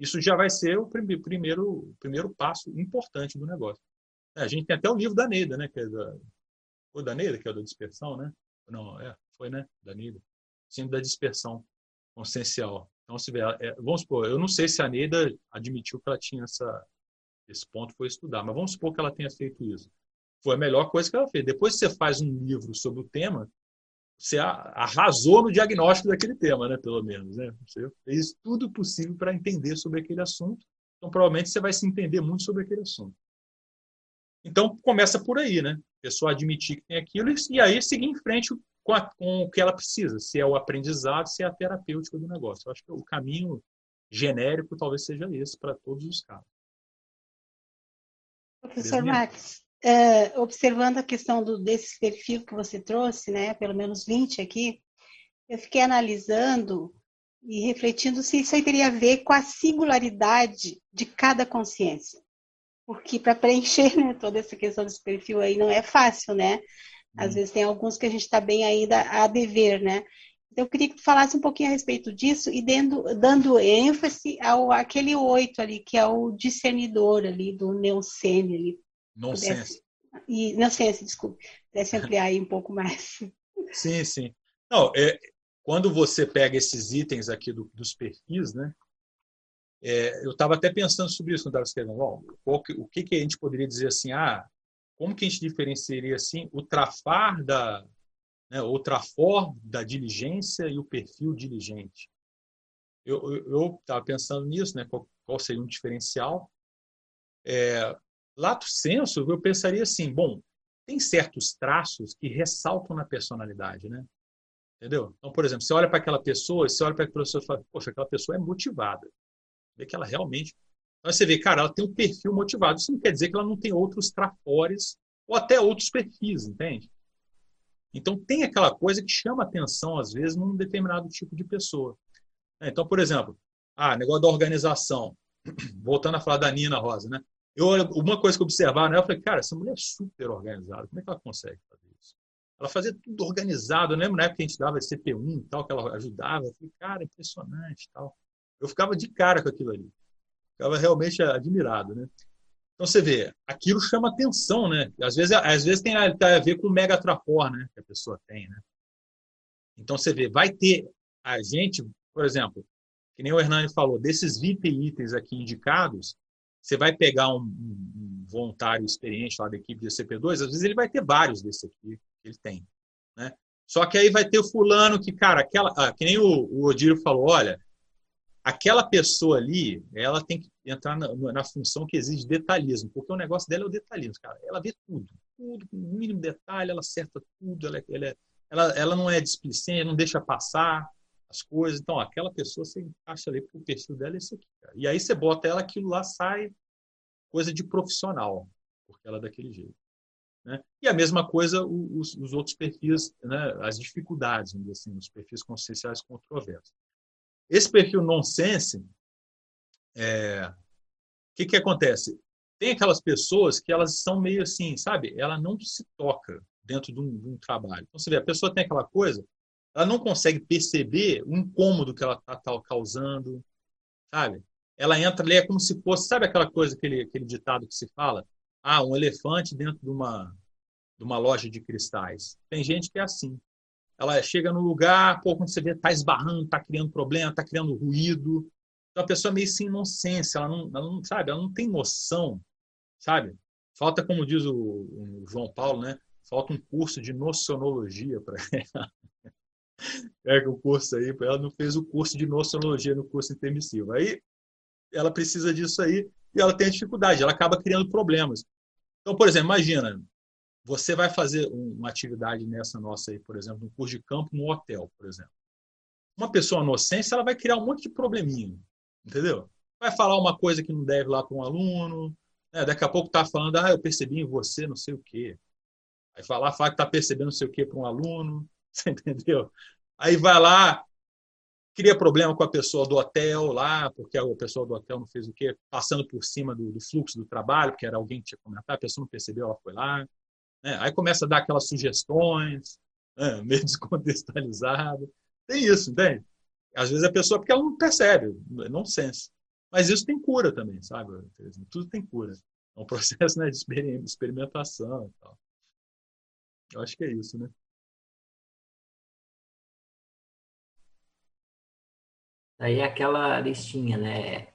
isso já vai ser o primeiro, o primeiro passo importante do negócio. É, a gente tem até o livro da Neida, né? Que é da, foi da Neida, que é da dispersão, né? Não, é, foi, né? Da Neida. Sim, da dispersão consciencial. Então, se vê, é, vamos supor, eu não sei se a Neida admitiu que ela tinha essa, esse ponto, foi estudar, mas vamos supor que ela tenha feito isso. Foi a melhor coisa que ela fez. Depois que você faz um livro sobre o tema, você arrasou no diagnóstico daquele tema, né? Pelo menos, né? Você fez tudo possível para entender sobre aquele assunto. Então, provavelmente você vai se entender muito sobre aquele assunto. Então, começa por aí, né? A pessoa admitir que tem aquilo e aí seguir em frente com, a, com o que ela precisa, se é o aprendizado, se é a terapêutica do negócio. Eu acho que o caminho genérico talvez seja esse para todos os casos. Professor Max, é, observando a questão do, desse perfil que você trouxe, né, pelo menos 20 aqui, eu fiquei analisando e refletindo se isso aí teria a ver com a singularidade de cada consciência. Porque para preencher né, toda essa questão desse perfil aí não é fácil, né? Às hum. vezes tem alguns que a gente está bem ainda a dever, né? Então, eu queria que tu falasse um pouquinho a respeito disso e dando, dando ênfase ao aquele oito ali, que é o discernidor ali do Neocene ali. Nonsense. E, Nonsense, desculpe. Pudesse ampliar aí um pouco mais. Sim, sim. Não, é, quando você pega esses itens aqui do, dos perfis, né? É, eu estava até pensando sobre isso quando estava escrevendo. Bom, o que, que a gente poderia dizer assim? Ah, como que a gente diferenciaria assim o trafar da, né, o trafor da diligência e o perfil diligente? Eu estava pensando nisso, né? Qual, qual, seria um diferencial? É, lato senso, eu pensaria assim, bom, tem certos traços que ressaltam na personalidade, né? Entendeu? Então, por exemplo, você olha para aquela pessoa, você olha para aquela pessoa e fala, poxa, aquela pessoa é motivada. Vê que ela realmente então você vê, cara, ela tem um perfil motivado. Isso não quer dizer que ela não tem outros trafores ou até outros perfis, entende? Então tem aquela coisa que chama atenção, às vezes, num determinado tipo de pessoa. É, então, por exemplo, ah, negócio da organização. Voltando a falar da Nina Rosa, né? Eu, uma coisa que eu observava, né? Eu falei, cara, essa mulher é super organizada. Como é que ela consegue fazer isso? Ela fazia tudo organizado. Eu lembro na época que a gente dava CP1 e tal, que ela ajudava. Eu falei, cara, impressionante tal. Eu ficava de cara com aquilo ali. Ficava realmente admirado, né? Então você vê, aquilo chama atenção, né? Às vezes, às vezes tem, a, tem a ver com o megatrafor, né? Que a pessoa tem, né? Então você vê, vai ter a gente, por exemplo, que nem o Hernani falou, desses 20 itens aqui indicados, você vai pegar um, um, voluntário experiente lá da equipe de CP2, às vezes ele vai ter vários desse aqui que ele tem, né? Só que aí vai ter o fulano que, cara, aquela, ah, que nem o, o Odílio falou, olha, aquela pessoa ali, ela tem que entrar na, na, função que exige detalhismo, porque o negócio dela é o detalhismo, cara. Ela vê tudo, tudo, com o mínimo detalhe, ela acerta tudo, ela, ela, é, ela, ela não é displicente, não deixa passar as coisas. Então, aquela pessoa você encaixa ali o perfil dela é esse aqui. Cara. E aí você bota ela, aquilo lá sai coisa de profissional, porque ela é daquele jeito. Né? E a mesma coisa os, os outros perfis, né? as dificuldades, assim, os perfis conscienciais controversos. Esse perfil nonsense, é, o que, que acontece? Tem aquelas pessoas que elas são meio assim, sabe? Ela não se toca dentro de um, de um trabalho. Então, você vê, a pessoa tem aquela coisa, ela não consegue perceber o incômodo que ela está tá causando, sabe? Ela entra ali, é como se fosse, sabe aquela coisa, aquele, aquele ditado que se fala? Ah, um elefante dentro de uma, de uma loja de cristais. Tem gente que é assim ela chega no lugar, pô, quando você vê, tá esbarrando, tá criando problema, tá criando ruído. Então a pessoa é meio sem inocência, ela não, ela não sabe, ela não tem noção, sabe? Falta, como diz o, o João Paulo, né? Falta um curso de nocionologia para ela. Pega o curso aí, ela não fez o curso de nocionologia no curso intermissivo. Aí ela precisa disso aí e ela tem dificuldade, ela acaba criando problemas. Então, por exemplo, imagina, você vai fazer uma atividade nessa nossa aí, por exemplo, um curso de campo no hotel, por exemplo. Uma pessoa inocente, ela vai criar um monte de probleminha, entendeu? Vai falar uma coisa que não deve lá para um aluno, né? daqui a pouco está falando, ah, eu percebi em você não sei o quê. Aí lá, fala que está percebendo não sei o que para um aluno, você entendeu? Aí vai lá, cria problema com a pessoa do hotel lá, porque a pessoa do hotel não fez o quê? Passando por cima do, do fluxo do trabalho, porque era alguém que tinha comentado, a pessoa não percebeu, ela foi lá. Né? Aí começa a dar aquelas sugestões, né? meio descontextualizado. Tem isso, entende? Às vezes a pessoa, porque ela não percebe, é nonsense. Mas isso tem cura também, sabe? Tudo tem cura. É um processo né, de experimentação e tal. Eu acho que é isso, né? Aí é aquela listinha, né?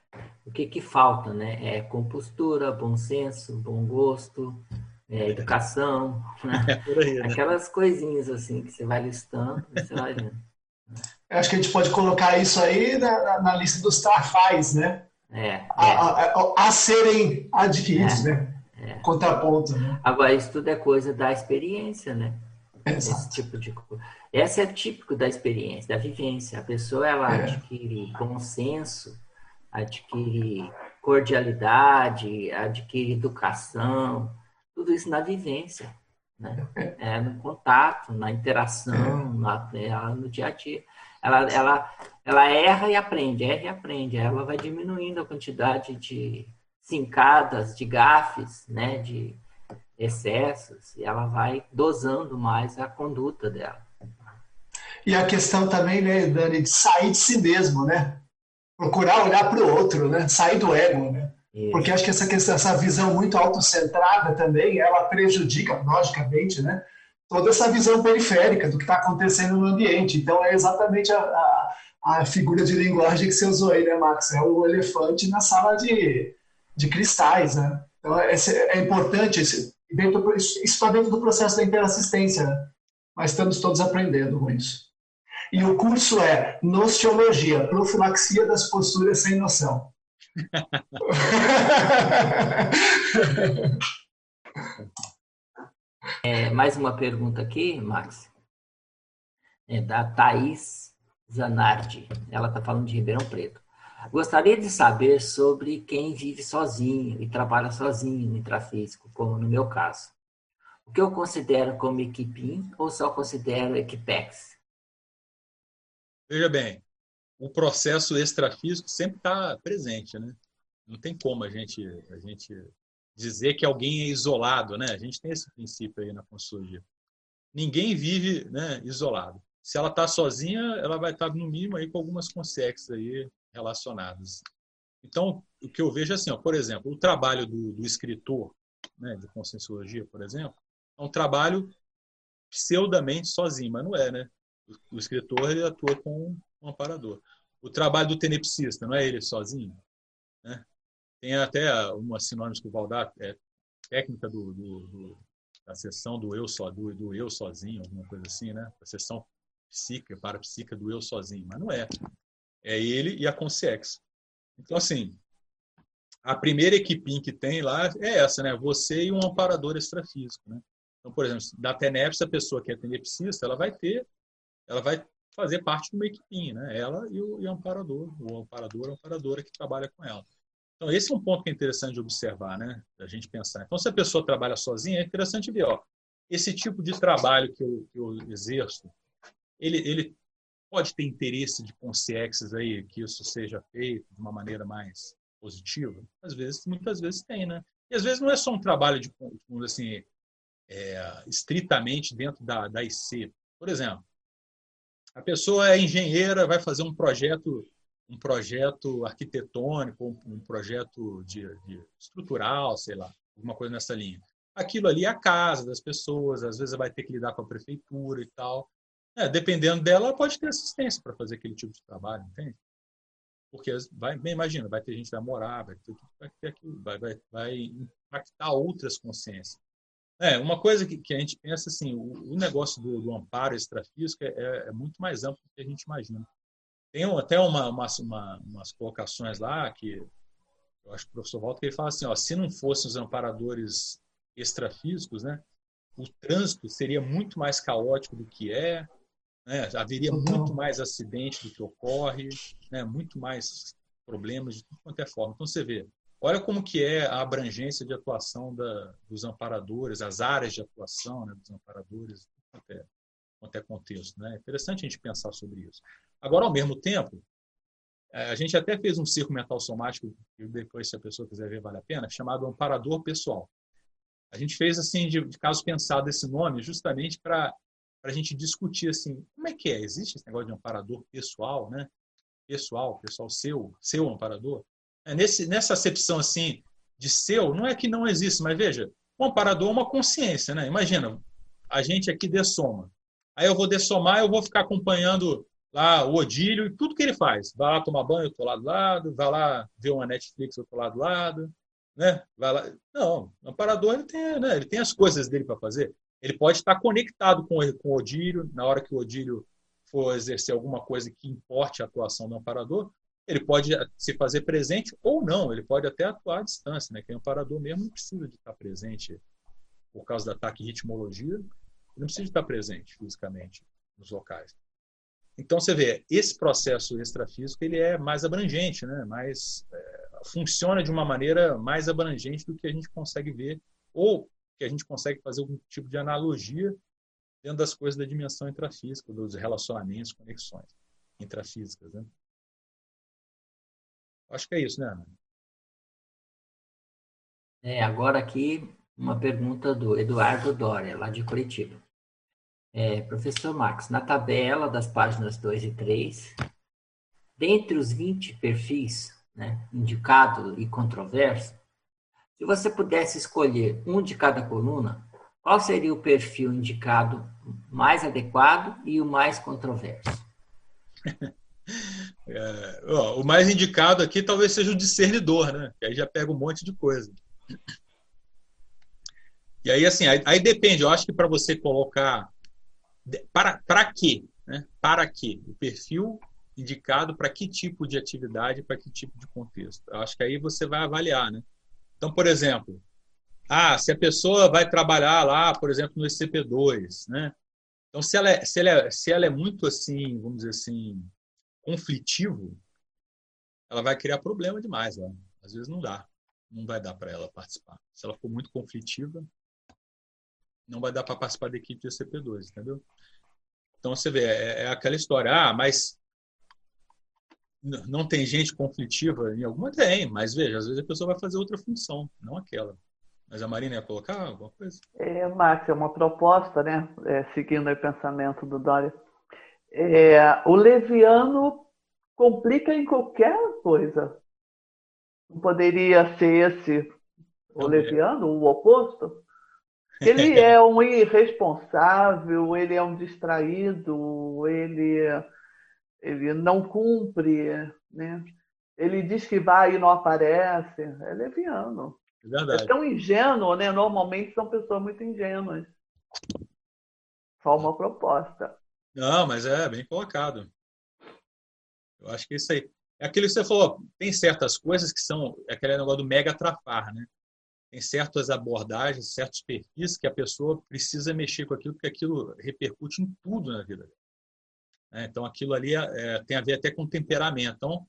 O que que falta, né? É compostura, bom senso, bom gosto, é, educação, né? É aí, né? Aquelas coisinhas assim que você vai listando, você vai vendo. Eu acho que a gente pode colocar isso aí na, na lista dos tarfais, né? É, é. A, a, a, serem adquiridos, é, né? É. Contraponto. Né? Agora, isso tudo é coisa da experiência, né? Exato. Esse tipo de coisa. Essa é típico da experiência, da vivência. A pessoa ela é. adquire bom senso, adquire cordialidade, adquire educação, tudo isso na vivência, né? É no contato, na interação, na, é, no dia a dia. Ela, ela, ela erra e aprende, erra e aprende. Ela vai diminuindo a quantidade de cincadas, de gafes, né? De excessos, e ela vai dosando mais a conduta dela. E a questão também, né, Dani, de sair de si mesmo, né? Procurar olhar para o outro, né? Sair do ego, né? Porque acho que essa questão, essa visão muito autocentrada também, ela prejudica, logicamente, né? Toda essa visão periférica do que está acontecendo no ambiente. Então, é exatamente a, a, a, figura de linguagem que você usou aí, né, Max? É o elefante na sala de, de cristais, né? Então, é, é importante, esse, dentro, isso está dentro do processo da interassistência, né? mas estamos todos aprendendo com isso. E o curso é Nostiologia, Profilaxia das Posturas Sem Noção. É, mais uma pergunta aqui, Max. É da Thaís Zanardi. Ela está falando de Ribeirão Preto. Gostaria de saber sobre quem vive sozinho e trabalha sozinho no intrafísico, como no meu caso. O que eu considero como equipim ou só considero equipex? Veja bem, o processo extrafísico sempre está presente, né? Não tem como a gente, a gente dizer que alguém é isolado, né? A gente tem esse princípio aí na consultoria. Ninguém vive né, isolado. Se ela está sozinha, ela vai estar, tá, no mínimo, aí com algumas consequências aí relacionadas. Então, o que eu vejo é assim, ó, por exemplo, o trabalho do, do escritor né, de conscienciologia, por exemplo, é um trabalho pseudamente sozinho, mas não é, né? O, o escritor ele atua com um amparador. O trabalho do tenepsista, não é ele sozinho? Né? Tem até uma sinônimos que o Valdar, é técnica do, do, do, da sessão do eu só, do, do eu sozinho, alguma coisa assim, né? A sessão psíquica, parapsíquica do eu sozinho, mas não é. É ele e a Consciex. Então, assim, a primeira equipinha que tem lá é essa, né? Você e um amparador extrafísico, né? Então, por exemplo, da TENEPS, a pessoa que é tenepsista, ela vai ter, ela vai fazer parte de uma equipinha, né? Ela e o, e o amparador, o amparador, a amparadora que trabalha com ela. Então, esse é um ponto que é interessante de observar, né? A gente pensar. Então, se a pessoa trabalha sozinha, é interessante ver, ó, esse tipo de trabalho que eu, que eu exerço, ele, ele pode ter interesse de consciências aí que isso seja feito de uma maneira mais positiva? Às vezes, muitas vezes tem, né? E às vezes não é só um trabalho de, assim, é, estritamente dentro da, da IC. Por exemplo, a pessoa é engenheira, vai fazer um projeto um projeto arquitetônico, um projeto de, de estrutural, sei lá, alguma coisa nessa linha. Aquilo ali é a casa das pessoas, às vezes vai ter que lidar com a prefeitura e tal. É, dependendo dela, pode ter assistência para fazer aquele tipo de trabalho, entende? Porque vai, bem, imagina, vai ter gente que vai morar, vai ter, vai, ter aquilo, vai, vai, vai impactar outras consciências. É, uma coisa que, que a gente pensa assim, o, o negócio do, do, amparo extrafísico é, é, é, muito mais amplo do que a gente imagina. Tem até uma, uma, uma, umas colocações lá que eu acho que o professor Walter ele fala assim, ó, se não fossem os amparadores extrafísicos, né, o trânsito seria muito mais caótico do que é, né? Haveria uhum. muito mais acidente do que ocorre, né? muito mais problemas de tudo quanto é forma. Então você vê, Olha como que é a abrangência de atuação da, dos amparadores, as áreas de atuação né, dos amparadores, até, até contexto. Né? É interessante a gente pensar sobre isso. Agora, ao mesmo tempo, é, a gente até fez um círculo mental somático, que depois, se a pessoa quiser ver, vale a pena, chamado amparador pessoal. A gente fez, assim, de, de caso pensado esse nome, justamente para a gente discutir, assim, como é que é? Existe esse negócio de amparador pessoal, né? Pessoal, pessoal seu, seu amparador? É, nesse, nessa acepção assim de seu, não é que não existe, mas veja, o amparador é uma consciência, né? Imagina, a gente aqui dessoma. Aí eu vou dessomar, eu vou ficar acompanhando lá o Odílio e tudo que ele faz. Vai lá tomar banho, eu estou lá do lado, vai lá ver uma Netflix, eu estou lá do lado, né? Vai lá. Não, o amparador ele tem, né? ele tem as coisas dele para fazer. Ele pode estar conectado com, com o Odílio, na hora que o Odílio for exercer alguma coisa que importe a atuação do amparador, ele pode se fazer presente ou não, ele pode até atuar à distância, né? Quem é um parador mesmo não precisa de estar presente por causa da ataque ritmologia, ele não precisa de estar presente fisicamente nos locais. Então você vê, esse processo extrafísico ele é mais abrangente, né? Mais é, funciona de uma maneira mais abrangente do que a gente consegue ver ou que a gente consegue fazer algum tipo de analogia dentro das coisas da dimensão intrafísica, dos relacionamentos, conexões intrafísicas, né? Acho que é isso, né, Ana? É, agora aqui uma pergunta do Eduardo Doria, lá de Curitiba. É, professor Max, na tabela das páginas 2 e 3, dentre os 20 perfis né, indicado e controverso, se você pudesse escolher um de cada coluna, qual seria o perfil indicado mais adequado e o mais controverso? É, ó, o mais indicado aqui talvez seja o discernidor, né? Que aí já pega um monte de coisa. E aí, assim, aí, aí depende. Eu acho que para você colocar. Para, para quê? Né? Para quê? O perfil indicado para que tipo de atividade, para que tipo de contexto. Eu acho que aí você vai avaliar, né? Então, por exemplo, ah, se a pessoa vai trabalhar lá, por exemplo, no SCP-2, né? Então, se ela, é, se, ela é, se ela é muito assim, vamos dizer assim, conflitivo, ela vai criar problema demais. Né? Às vezes não dá. Não vai dar para ela participar. Se ela for muito conflitiva, não vai dar para participar da equipe de CP2, entendeu? Então você vê, é, é aquela história, ah, mas não tem gente conflitiva em alguma? Tem, mas veja, às vezes a pessoa vai fazer outra função, não aquela. Mas a Marina ia colocar alguma coisa? É, Max, é uma proposta, né? É, seguindo o pensamento do Dória é, o leviano complica em qualquer coisa. Não poderia ser esse o leviano, o oposto? Ele é um irresponsável, ele é um distraído, ele, ele não cumpre, né? Ele diz que vai e não aparece. É leviano. É, é tão ingênuo, né? Normalmente são pessoas muito ingênuas. Só uma proposta. Não, mas é bem colocado. Eu acho que isso aí. É aquilo que você falou, tem certas coisas que são é aquele negócio do mega trafar, né? Tem certas abordagens, certos perfis que a pessoa precisa mexer com aquilo, porque aquilo repercute em tudo na vida dela. É, então, aquilo ali é, é, tem a ver até com temperamento. Então,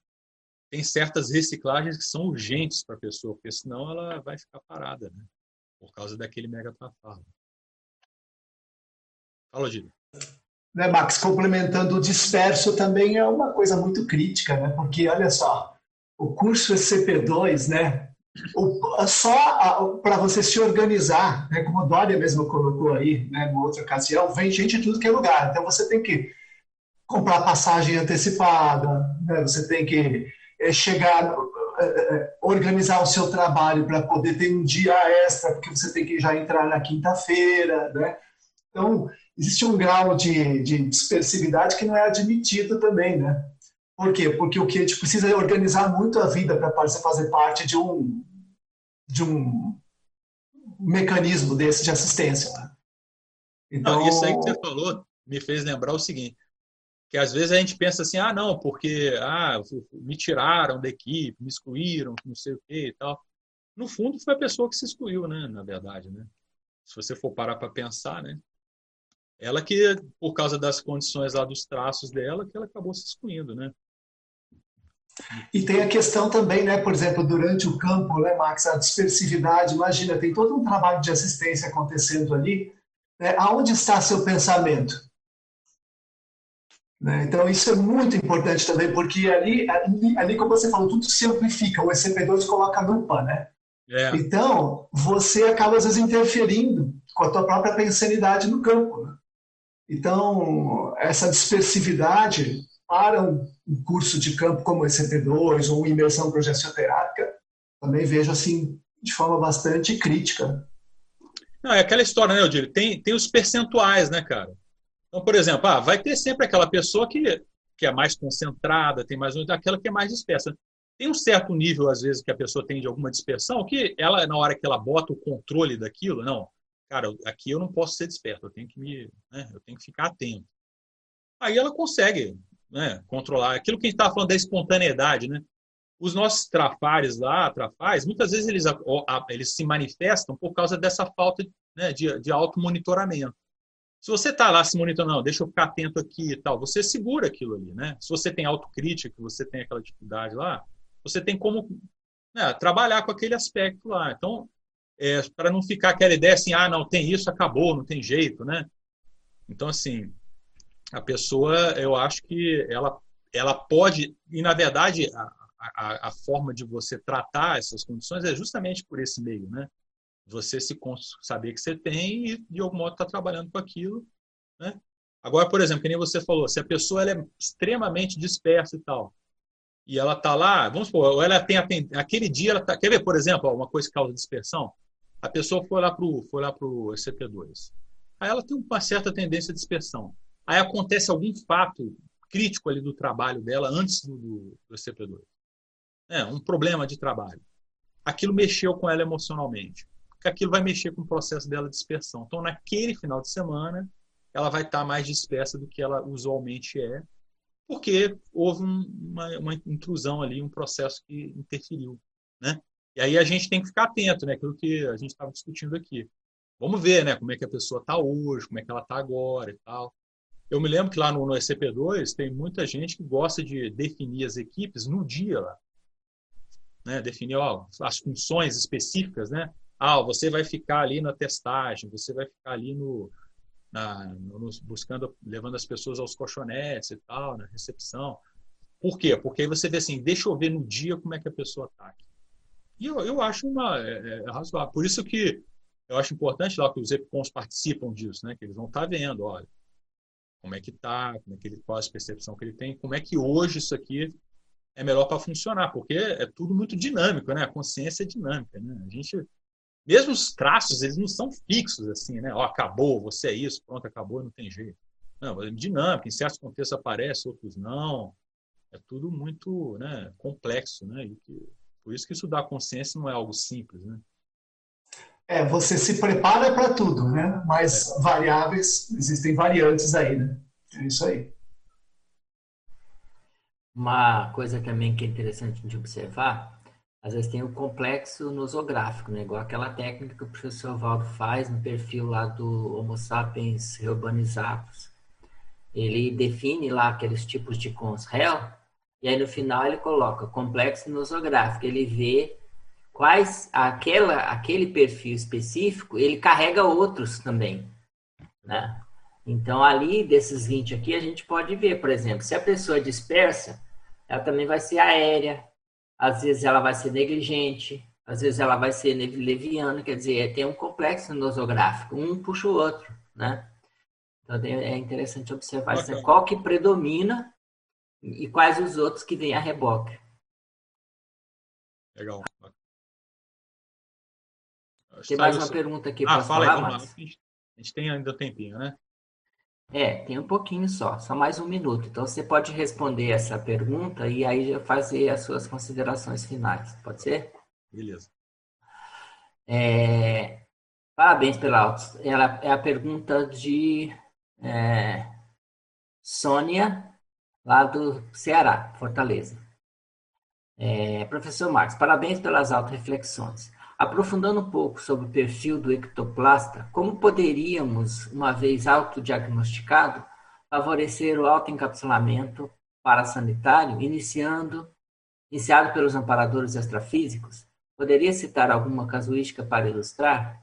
tem certas reciclagens que são urgentes para a pessoa, porque senão ela vai ficar parada, né? Por causa daquele mega trafar. Fala, Gílio né, Max, complementando o disperso também é uma coisa muito crítica, né? Porque olha só, o curso SCP-2, né? O, só para você se organizar, né, como a Dória mesmo colocou aí, né, numa outra ocasião, vem gente de tudo que é lugar. Então você tem que comprar passagem antecipada, né, você tem que é, chegar, é, organizar o seu trabalho para poder ter um dia extra, porque você tem que já entrar na quinta-feira, né? Então, existe um grau de, de dispersividade que não é admitido também, né? Por quê? Porque o que a gente precisa é organizar muito a vida para fazer parte de um, de um mecanismo desse de assistência. Né? Então, não, isso aí que você falou me fez lembrar o seguinte, que às vezes a gente pensa assim, ah, não, porque ah, me tiraram da equipe, me excluíram, não sei o quê e tal. No fundo, foi a pessoa que se excluiu, né? Na verdade, né? Se você for parar para pensar, né? Ela que, por causa das condições lá dos traços dela, que ela acabou se excluindo, né? E tem a questão também, né, por exemplo, durante o campo, né, Max, a dispersividade, imagina, tem todo um trabalho de assistência acontecendo ali. Né, aonde está seu pensamento? Né, então, isso é muito importante também, porque ali, ali, ali, como você falou, tudo se amplifica, o ECP2 coloca lupa, né? É. Então, você acaba, às vezes, interferindo com a tua própria pensanidade no campo. Né? Então, essa dispersividade para um, curso de campo como esse ECP2 ou imersão projecionterápica, também vejo assim de forma bastante crítica. Não, é aquela história, né, Odílio? Tem, tem os percentuais, né, cara? Então, por exemplo, ah, vai ter sempre aquela pessoa que, que é mais concentrada, tem mais aquela que é mais dispersa. Tem um certo nível, às vezes, que a pessoa tem de alguma dispersão, que ela, na hora que ela bota o controle daquilo, não, cara, aqui eu não posso ser desperto, eu tenho que me, né, eu tenho que ficar atento. Aí ela consegue né, controlar. Aquilo que a gente estava falando da espontaneidade, né? Os nossos trafares lá, trafais, muitas vezes eles, eles se manifestam por causa dessa falta né, de, de auto-monitoramento. Se você está lá se monitorando, não, deixa eu ficar atento aqui e tal, você segura aquilo ali, né? Se você tem autocrítica, você tem aquela dificuldade lá, você tem como né, trabalhar com aquele aspecto lá. Então, é, para não ficar aquela ideia assim, ah, não, tem isso, acabou, não tem jeito, né? Então, assim, a pessoa, eu acho que ela, ela pode, e na verdade, a, a, a forma de você tratar essas condições é justamente por esse meio, né? Você se saber que você tem e, de algum modo, está trabalhando com aquilo, né? Agora, por exemplo, que nem você falou, se a pessoa ela é extremamente dispersa e tal, e ela está lá, vamos supor, ela tem aquele dia, ela tá, quer ver, por exemplo, uma coisa que causa dispersão? A pessoa foi lá para o foi lá pro SCP-2. Aí ela tem uma certa tendência à dispersão. Aí acontece algum fato crítico ali do trabalho dela antes do, do, do SCP-2. É, um problema de trabalho. Aquilo mexeu com ela emocionalmente. Porque aquilo vai mexer com o processo dela de dispersão. Então, naquele final de semana, ela vai estar mais dispersa do que ela usualmente é, porque houve uma, uma intrusão ali, um processo que interferiu. Né? E aí a gente tem que ficar atento, né? Aquilo que a gente estava discutindo aqui. Vamos ver, né? Como é que a pessoa está hoje, como é que ela está agora e tal. Eu me lembro que lá no, no SCP-2 tem muita gente que gosta de definir as equipes no dia lá. Né? Definir ó, as funções específicas, né? Ah, você vai ficar ali na testagem, você vai ficar ali no, na, no, buscando, levando as pessoas aos colchonetes e tal, na recepção. Por quê? Porque aí você vê assim, deixa eu ver no dia como é que a pessoa está aqui. E eu, eu acho uma, é, é razoável. Por isso que eu acho importante lá que os EPCONs participam disso, né? Que eles vão estar tá vendo, olha, como é que tá, como é que ele, qual a percepção que ele tem, como é que hoje isso aqui é melhor para funcionar, porque é tudo muito dinâmico, né? A consciência é dinâmica, né? A gente mesmo os traços, eles não são fixos assim, né? Ó, acabou, você é isso, pronto, acabou, não tem jeito. Não, é dinâmico, em certos contextos aparece, outros não. É tudo muito, né, complexo, né? E que, por isso que estudar consciência não é algo simples, né? É, você se prepara para tudo, né? Mas é. variáveis, existem variantes aí, né? É isso aí. Uma coisa também que é interessante de observar, às vezes tem o complexo nosográfico, né? Igual aquela técnica que o professor Valdo faz no perfil lá do Homo sapiens reurbanizados. Ele define lá aqueles tipos de cons réu, e aí no final ele coloca complexo nosográfico. Ele vê quais aquela aquele perfil específico ele carrega outros também, né? Então ali desses 20 aqui a gente pode ver, por exemplo, se a pessoa é dispersa, ela também vai ser aérea, às vezes ela vai ser negligente, às vezes ela vai ser leviana, quer dizer, tem um complexo nosográfico, um puxa o outro, né? Então é interessante observar okay. qual que predomina e quais os outros que vêm a reboque. Legal. Tem mais uma pergunta aqui. Ah, fala falar, aí, A gente tem ainda um tempinho, né? É, tem um pouquinho só, só mais um minuto. Então você pode responder essa pergunta e aí fazer as suas considerações finais. Pode ser? Beleza. É, parabéns pela. Ela é a pergunta de é, Sônia, lá do Ceará, Fortaleza. É, professor Marcos, parabéns pelas auto-reflexões. Aprofundando um pouco sobre o perfil do ectoplasta, como poderíamos, uma vez autodiagnosticado, favorecer o autoencapsulamento parasanitário, iniciando iniciado pelos amparadores extrafísicos, poderia citar alguma casuística para ilustrar?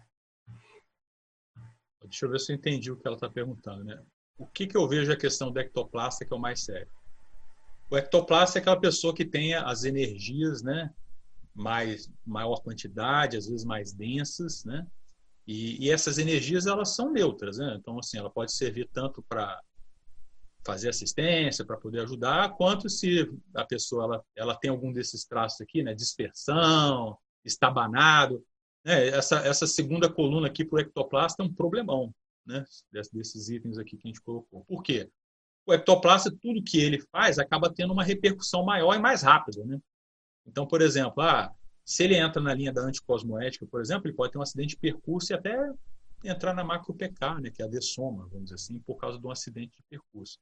Deixa eu ver se eu entendi o que ela está perguntando. Né? O que, que eu vejo a questão do ectoplasta que é o mais sério? O ectoplasta é aquela pessoa que tenha as energias, né, mais maior quantidade, às vezes mais densas, né? E, e essas energias elas são neutras, né? Então assim, ela pode servir tanto para fazer assistência, para poder ajudar, quanto se a pessoa ela, ela tem algum desses traços aqui, né? Dispersão, estabanado, né? Essa essa segunda coluna aqui para o ectoplasta é um problemão, né? Desses itens aqui que a gente colocou. Por quê? o ectoplasta, tudo que ele faz acaba tendo uma repercussão maior e mais rápida. Né? Então, por exemplo, ah, se ele entra na linha da anticosmoética, por exemplo, ele pode ter um acidente de percurso e até entrar na macro-PK, né, que é a dessoma, vamos dizer assim, por causa de um acidente de percurso.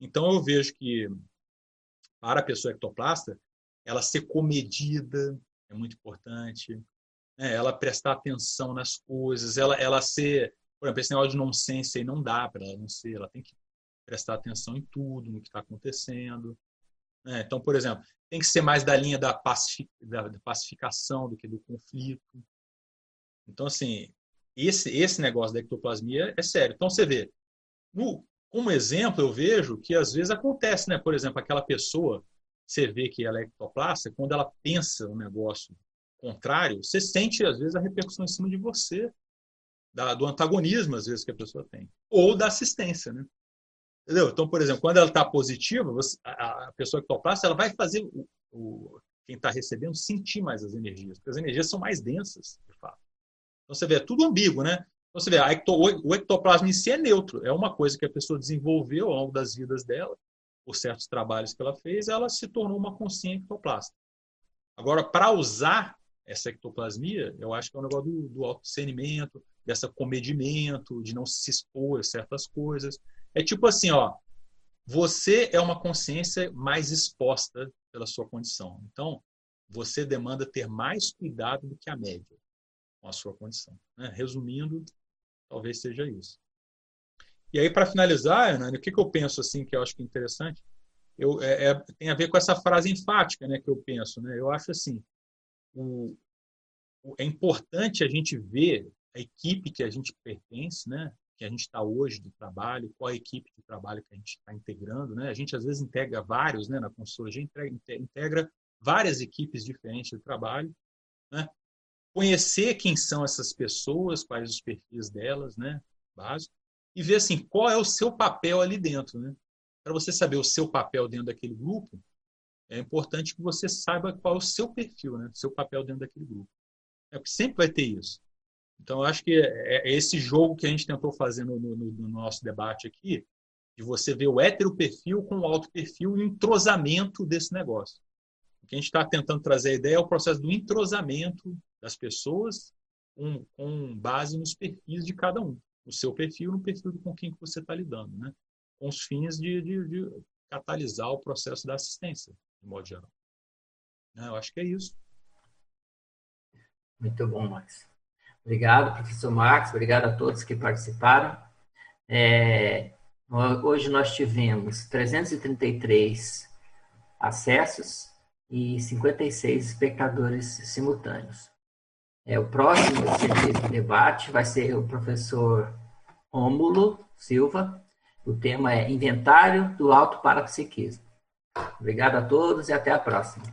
Então, eu vejo que para a pessoa ectoplasta, ela ser comedida é muito importante, né? ela prestar atenção nas coisas, ela, ela ser, por exemplo, esse negócio de nonsense aí não dá para ela não ser, ela tem que prestar atenção em tudo, no que está acontecendo. Né? Então, por exemplo, tem que ser mais da linha da, pacificação do que do conflito. Então, assim, esse, esse negócio da ectoplasmia é sério. Então, você vê, no, como exemplo, eu vejo que às vezes acontece, né? Por exemplo, aquela pessoa, você vê que ela é ectoplasta, quando ela pensa um negócio contrário, você sente, às vezes, a repercussão em cima de você, da, do antagonismo, às vezes, que a pessoa tem. Ou da assistência, né? Entendeu? Então, por exemplo, quando ela está positiva, você, a, a, pessoa que topasse, ela vai fazer o, o quem está recebendo sentir mais as energias, porque as energias são mais densas, de fato. Então, você vê, é tudo ambíguo, né? Então, você vê, ecto, o ectoplasma em si é neutro, é uma coisa que a pessoa desenvolveu ao longo das vidas dela, por certos trabalhos que ela fez, ela se tornou uma consciência ectoplasta. Agora, para usar essa ectoplasmia, eu acho que é um negócio do, do autodiscernimento, dessa comedimento, de não se expor a certas coisas. É tipo assim, ó, você é uma consciência mais exposta pela sua condição. Então, você demanda ter mais cuidado do que a média com a sua condição. Né? Resumindo, talvez seja isso. E aí, para finalizar, Hernani, o que, que eu penso assim que eu acho que é interessante? Eu, é, é, tem a ver com essa frase enfática né, que eu penso. Né? Eu acho assim, o, o, é importante a gente ver a equipe que a gente pertence, né? que a gente está hoje de trabalho, qual a equipe de trabalho que a gente está integrando. Né? A gente, às vezes, integra vários, né? na consultoria, integra, integra várias equipes diferentes de trabalho. Né? Conhecer quem são essas pessoas, quais os perfis delas, né? básico, e ver assim, qual é o seu papel ali dentro. Né? Para você saber o seu papel dentro daquele grupo, é importante que você saiba qual é o seu perfil, né? seu papel dentro daquele grupo. É porque sempre vai ter isso. Então, eu acho que é, é esse jogo que a gente tentou fazer no, no, no nosso debate aqui, de você ver o hétero perfil com o alto perfil e o entrosamento desse negócio. O que a gente está tentando trazer a ideia é o processo do entrosamento das pessoas com, com base nos perfis de cada um. O seu perfil no perfil com quem você está lidando, né? com os fins de, de, de, catalisar o processo da assistência, de modo geral. Né, eu acho que é isso. Muito bom, Max. Obrigado, professor Marcos, obrigado a todos que participaram. É, hoje nós tivemos 333 acessos e 56 espectadores simultâneos. É, o próximo debate vai ser o professor Rômulo Silva. O tema é Inventário do Alto Parapsiquismo. Obrigado a todos e até a próxima.